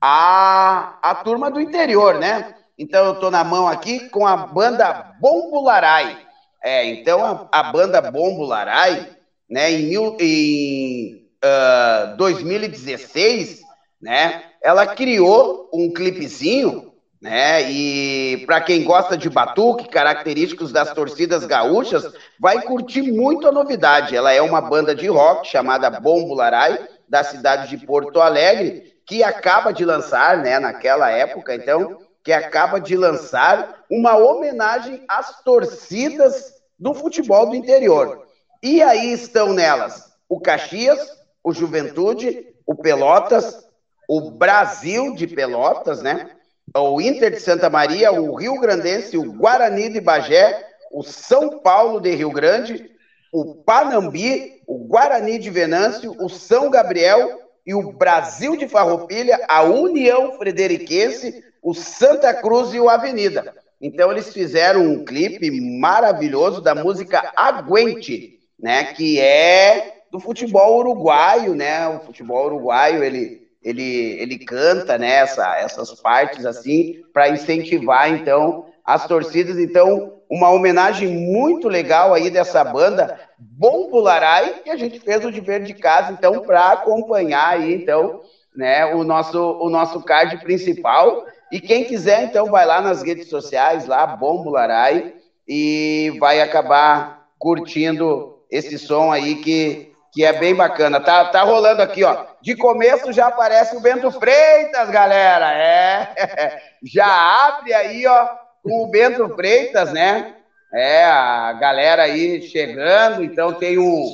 C: à, à turma do interior, né? Então eu estou na mão aqui com a banda Bombularai. É, então a, a banda Bombularai, né, em, mil, em uh, 2016, né, ela criou um clipezinho né? E para quem gosta de batuque, característicos das torcidas gaúchas, vai curtir muito a novidade. Ela é uma banda de rock chamada Bombularai, da cidade de Porto Alegre, que acaba de lançar, né, naquela época, então, que acaba de lançar uma homenagem às torcidas do futebol do interior. E aí estão nelas o Caxias, o Juventude, o Pelotas, o Brasil de Pelotas, né? O Inter de Santa Maria, o Rio Grandense, o Guarani de Bagé, o São Paulo de Rio Grande, o Panambi, o Guarani de Venâncio, o São Gabriel e o Brasil de Farroupilha, a União Frederiquense, o Santa Cruz e o Avenida. Então eles fizeram um clipe maravilhoso da música Aguente, né, que é do futebol uruguaio, né? O futebol uruguaio, ele ele, ele canta né, essas partes assim para incentivar então as torcidas. Então, uma homenagem muito legal aí dessa banda Bombularai, que a gente fez o dever de casa então para acompanhar aí então né, o nosso o nosso card principal. E quem quiser então vai lá nas redes sociais lá Bombularai e vai acabar curtindo esse som aí que que é bem bacana. Tá, tá rolando aqui, ó. De começo já aparece o Bento Freitas, galera. É. Já abre aí, ó, com o Bento Freitas, né? É, a galera aí chegando, então tem um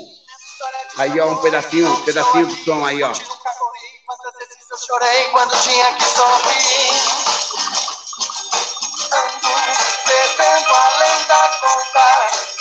C: aí ó um pedacinho, um pedacinho do som aí, ó. Eu chorei quando tinha que sorrir. Ando além da conta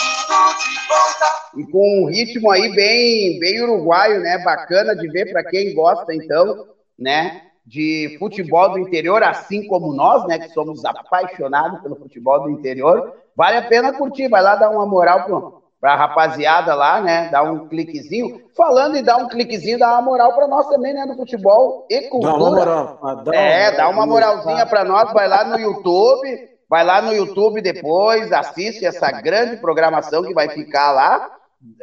C: e com um ritmo aí bem, bem uruguaio, né? Bacana de ver para quem gosta, então, né? De futebol do interior, assim como nós, né? Que somos apaixonados pelo futebol do interior. Vale a pena curtir, vai lá dar uma moral pro, para a rapaziada lá, né? Dar um cliquezinho. Falando em dar um cliquezinho, dá uma moral para nós também, né? No futebol e cultura. Dá uma moral. Dá é, dá uma moralzinha para nós. Vai lá no YouTube, vai lá no YouTube depois, assiste essa grande programação que vai ficar lá.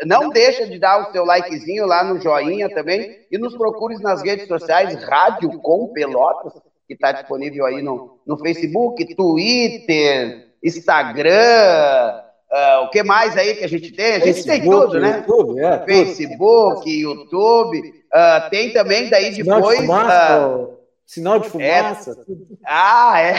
C: Não deixa de dar o seu likezinho lá no joinha também e nos procure nas redes sociais Rádio com Pelotas, que está disponível aí no, no Facebook, Twitter, Instagram, Uh, o que mais aí que a gente tem? A gente Facebook, tem tudo, né? YouTube, é, Facebook, YouTube. Uh, tem também daí depois. Uh,
A: sinal de fumaça.
C: É... Ah, é.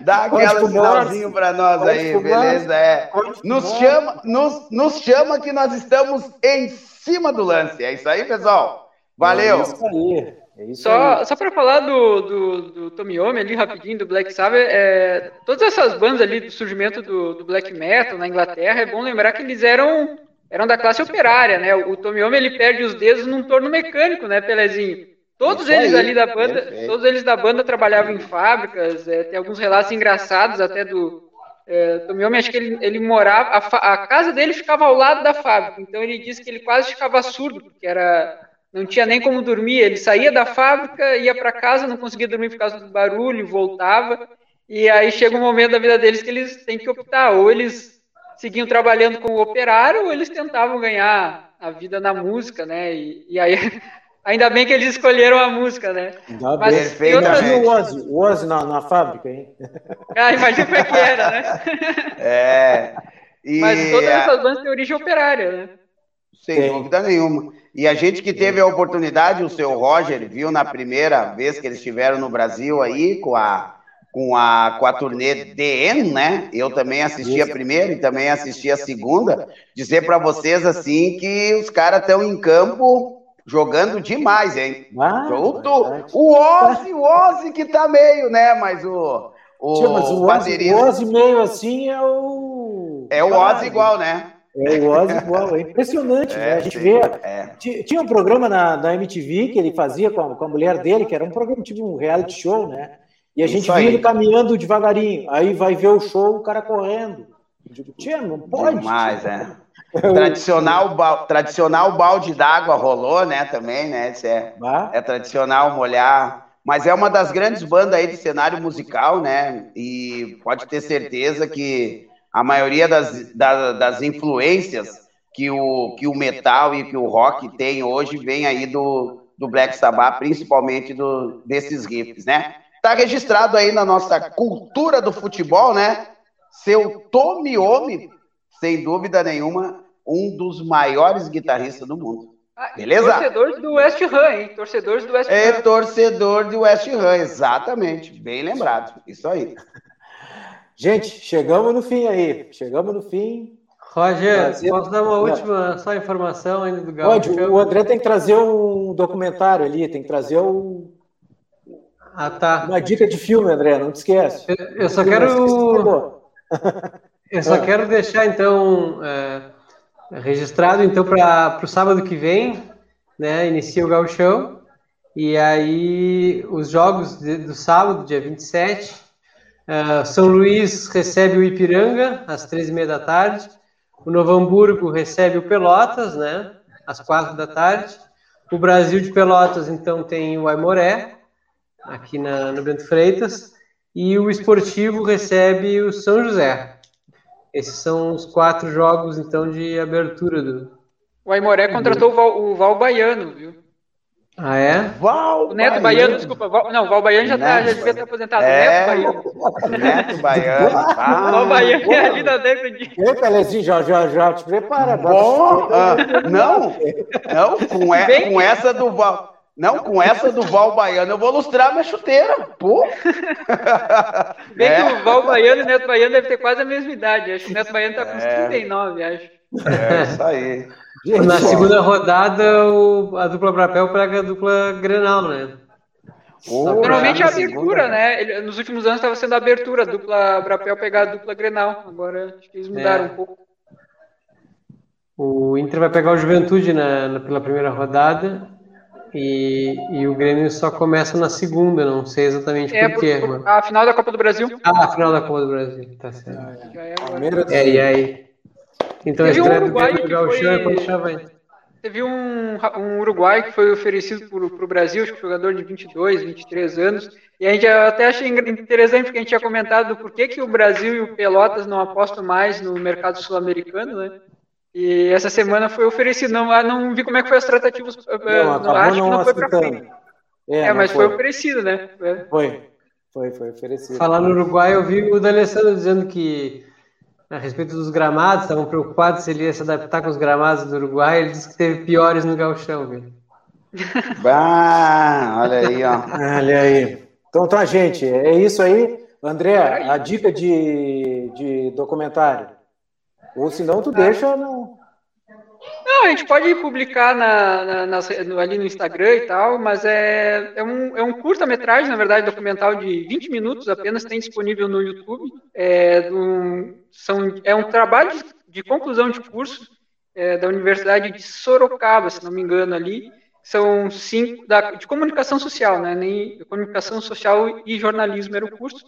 C: Dá aquele sinalzinho para nós aí, beleza? É. Nos chama, nos, nos chama que nós estamos em cima do lance. É isso aí, pessoal. Valeu. É isso aí.
D: É só só para falar do, do, do Tomiyomi ali rapidinho, do Black Sabbath, é, todas essas bandas ali do surgimento do, do, Black Metal na Inglaterra, é bom lembrar que eles eram, eram da classe operária, né? O, Tomiyomi ele perde os dedos num torno mecânico, né, Pelezinho? Todos eles ali da banda, perfeito. todos eles da banda trabalhavam em fábricas, é, tem alguns relatos engraçados até do é, Tomiyomi, acho que ele, ele morava, a, a casa dele ficava ao lado da fábrica, então ele disse que ele quase ficava surdo, porque era não tinha nem como dormir. Ele saía da fábrica, ia para casa, não conseguia dormir por causa do barulho, voltava. E aí chega um momento da vida deles que eles têm que optar: ou eles seguiam trabalhando como operário, ou eles tentavam ganhar a vida na música, né? E, e aí. Ainda bem que eles escolheram a música, né?
A: Ainda Mas bem, outras... o Ozzy, o Ozzy na, na fábrica, hein?
D: Ah, imagina como é que era, né?
C: É.
D: E... Mas todas essas bandas têm origem operária, né?
C: Sem dúvida nenhuma. E a gente que teve a oportunidade, o seu Roger viu na primeira vez que eles estiveram no Brasil aí com a com a, com a turnê DN, né? Eu também assisti a primeira e também assisti a segunda. Dizer para vocês assim que os caras estão em campo jogando demais, hein? Ah, o, o Ozzy, o Ozzy que tá meio, né? Mas o o,
A: Tia, mas o, Ozzy, o Ozzy meio assim é o
C: é o Ozzy igual, né?
A: É o Ozzy igual, é impressionante, é, né? A gente sim, vê. É. Tinha um programa na, na MTV que ele fazia com a, com a mulher dele, que era um programa tipo um reality show, né? E a gente via ele caminhando devagarinho. Aí vai ver o show, o cara correndo. Eu digo, tia, não pode.
C: Demais, é. Tradicional, ba... tradicional balde d'água rolou, né? Também, né? Isso é, é tradicional molhar. Mas é uma das grandes bandas aí de cenário musical, né? E pode ter certeza que a maioria das, das, das, influências que o, que o metal e que o rock tem hoje vem aí do, do Black Sabbath, principalmente do, desses riffs, né? Tá registrado aí na nossa cultura do futebol, né? Seu Tommy Omi, sem dúvida nenhuma, um dos maiores guitarristas do mundo.
D: Ah, Beleza? Torcedores do West Ham, hein? Torcedores do West
C: é Ham. É torcedor do West Ham, exatamente. Bem lembrado. Isso aí.
A: Gente, chegamos no fim aí. Chegamos no fim.
B: Roger, trazer... posso dar uma última só informação ainda do Gaúcho?
A: Pode, o André tem que trazer um documentário ali, tem que trazer um...
B: Ah, tá.
A: Uma dica de filme, André, não te esquece.
B: Eu, eu só quero... eu só quero deixar, então, é, registrado, então, para o sábado que vem, né, inicia o Gauchão, e aí os jogos de, do sábado, dia 27, Uh, São Luís recebe o Ipiranga às três e meia da tarde. O Novo Hamburgo recebe o Pelotas, né? Às quatro da tarde. O Brasil de Pelotas, então, tem o Aimoré, aqui na, no Bento Freitas. E o Esportivo recebe o São José. Esses são os quatro jogos, então, de abertura do.
D: O Aimoré contratou o Val, o Val Baiano, viu?
B: Ah, é?
D: Val o Neto Baiano, Baiano desculpa. Val, não, Val Baiano já, tá, já devia estar aposentado. É, Neto
C: Baiano. Neto Baiano.
D: Ah, Val Baiano é ali da década de.
A: Ei, Pelezinho, já, já, já te prepara.
C: Bom, ah, não, não, com, e, com essa do Val. Não, com essa do Val Baiano eu vou lustrar minha chuteira. Pô!
D: Bem é. que o Val Baiano e o Neto Baiano devem ter quase a mesma idade. Acho que o Neto Baiano tá com uns é. 39, acho.
C: É, isso aí.
B: Na segunda rodada, o, a dupla Brapel pega a dupla Grenal, né?
D: Normalmente é a abertura, né? Ele, nos últimos anos estava sendo a abertura, a dupla Brapel pegar a dupla Grenal. Agora acho que eles mudaram é. um pouco.
B: O Inter vai pegar o Juventude na, na, pela primeira rodada e, e o Grêmio só começa na segunda, não sei exatamente é, por quê. Por,
D: a final da Copa do Brasil?
B: Ah, a final da Copa do Brasil, tá certo.
A: Ah, é, é,
B: é e aí? Então,
D: Teve
B: a
D: um
B: estreia do
D: Uruguai
B: Grêmio
D: que
B: no Gauchão é
D: foi-
B: contra o Chavantes.
D: Teve um, um Uruguai que foi oferecido para o Brasil, acho que jogador de 22, 23 anos, e a gente até achei interessante porque a gente tinha comentado por que, que o Brasil e o Pelotas não apostam mais no mercado sul-americano, né? E essa semana foi oferecido, não, ah, não vi como é que foi as tratativas, eh,
A: Não, acabou
D: acho que
A: não
D: não foi para frente.
A: É,
D: É,
A: não
D: mas foi oferecido, né? É.
A: Foi, foi, foi oferecido.
B: Falar no Uruguai, eu vi o D'Alessandro dizendo que, a respeito dos gramados, estavam preocupados se ele ia se adaptar com os gramados do Uruguai. Ele disse que teve piores no Gauchão, velho.
C: Bah, olha aí, ó.
A: Olha aí. Então tá, gente, é isso aí. André, a dica de, de documentário. Ou senão tu deixa no.
D: Não, a gente pode publicar na, na- no- ali no Instagram e tal, mas é, é um, é um curta-metragem, na verdade, documental de 20 minutos apenas, tem disponível no YouTube. É, do- são, é um trabalho de, de conclusão de curso é, da Universidade de Sorocaba, se não me engano, ali. São cinco, da, de comunicação social, né? Nem, comunicação social e jornalismo era o curso.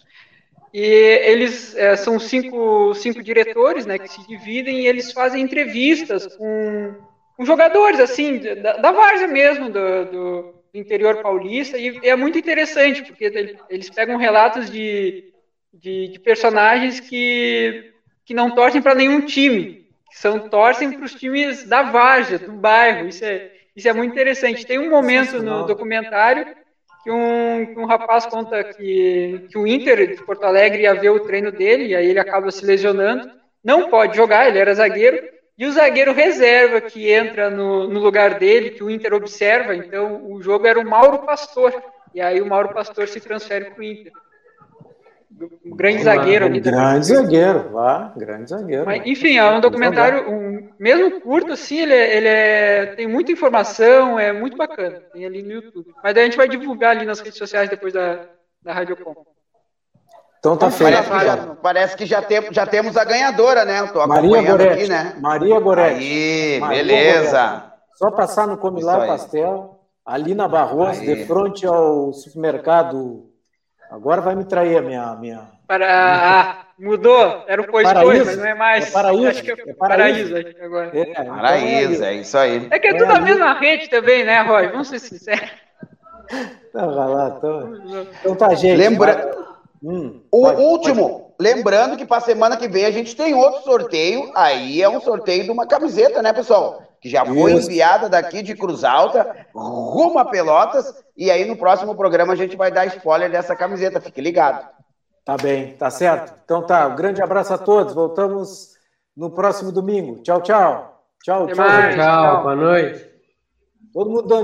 D: E eles é, são cinco, cinco diretores, né, que se dividem e eles fazem entrevistas com, com jogadores, assim, da, da várzea mesmo, do, do, interior paulista, e é muito interessante, porque ele- eles pegam relatos de, de, de personagens que, que não torcem para nenhum time, que são, torcem para os times da várzea, do bairro, isso é, isso é muito interessante. Tem um momento no documentário que um, um rapaz conta que, que o Inter de Porto Alegre ia ver o treino dele, e aí ele acaba se lesionando, não pode jogar, ele era zagueiro, e o zagueiro reserva que entra no, no lugar dele, que o Inter observa, então o jogo era o Mauro Pastor, e aí o Mauro Pastor se transfere para o Inter. Um grande zagueiro ali.
A: Grande zagueiro, vá, grande zagueiro.
D: mas, enfim, é um documentário, um, mesmo curto assim, ele, é- ele é, tem muita informação, é muito bacana. Tem ali no YouTube. Mas daí a gente vai divulgar ali nas redes sociais depois da, da Radiocom.
A: Então tá feito.
C: Parece que, já, parece que já, tem, já temos a ganhadora, né? Tô
A: Maria Goretti.
C: aqui, né?
A: Maria Goretti.
C: Aí,
A: Maria
C: beleza.
A: Só passar no Comilar. Pastel, ali na Barroso, de frente ao supermercado. Agora vai me trair a minha. minha...
D: Para, ah, mudou, era o Pois
A: Paraíso.
D: Pois, mas não é mais.
A: É Paraíso.
D: Acho que é,
A: É
D: Paraíso,
A: Paraíso.
D: agora.
A: É, então
C: Paraíso, é isso aí.
D: É que é tudo a mesma rede também, né, Roy? Vamos ser sinceros.
A: Então, vai lá, então... então tá, gente.
C: Lembra-
A: Hum,
C: O
A: pode-
C: último, lembrando que para semana que vem a gente tem outro sorteio. Aí é um sorteio de uma camiseta, né, pessoal? Que já foi enviada daqui de Cruz Alta, rumo a Pelotas. E aí no próximo programa a gente vai dar spoiler dessa camiseta. Fique ligado.
A: Tá bem, tá certo. Então tá, um grande abraço a todos. Voltamos no próximo domingo. Tchau, tchau. Tchau, tchau.
B: Tchau,
D: Tchau.
B: boa noite.
A: Todo mundo dando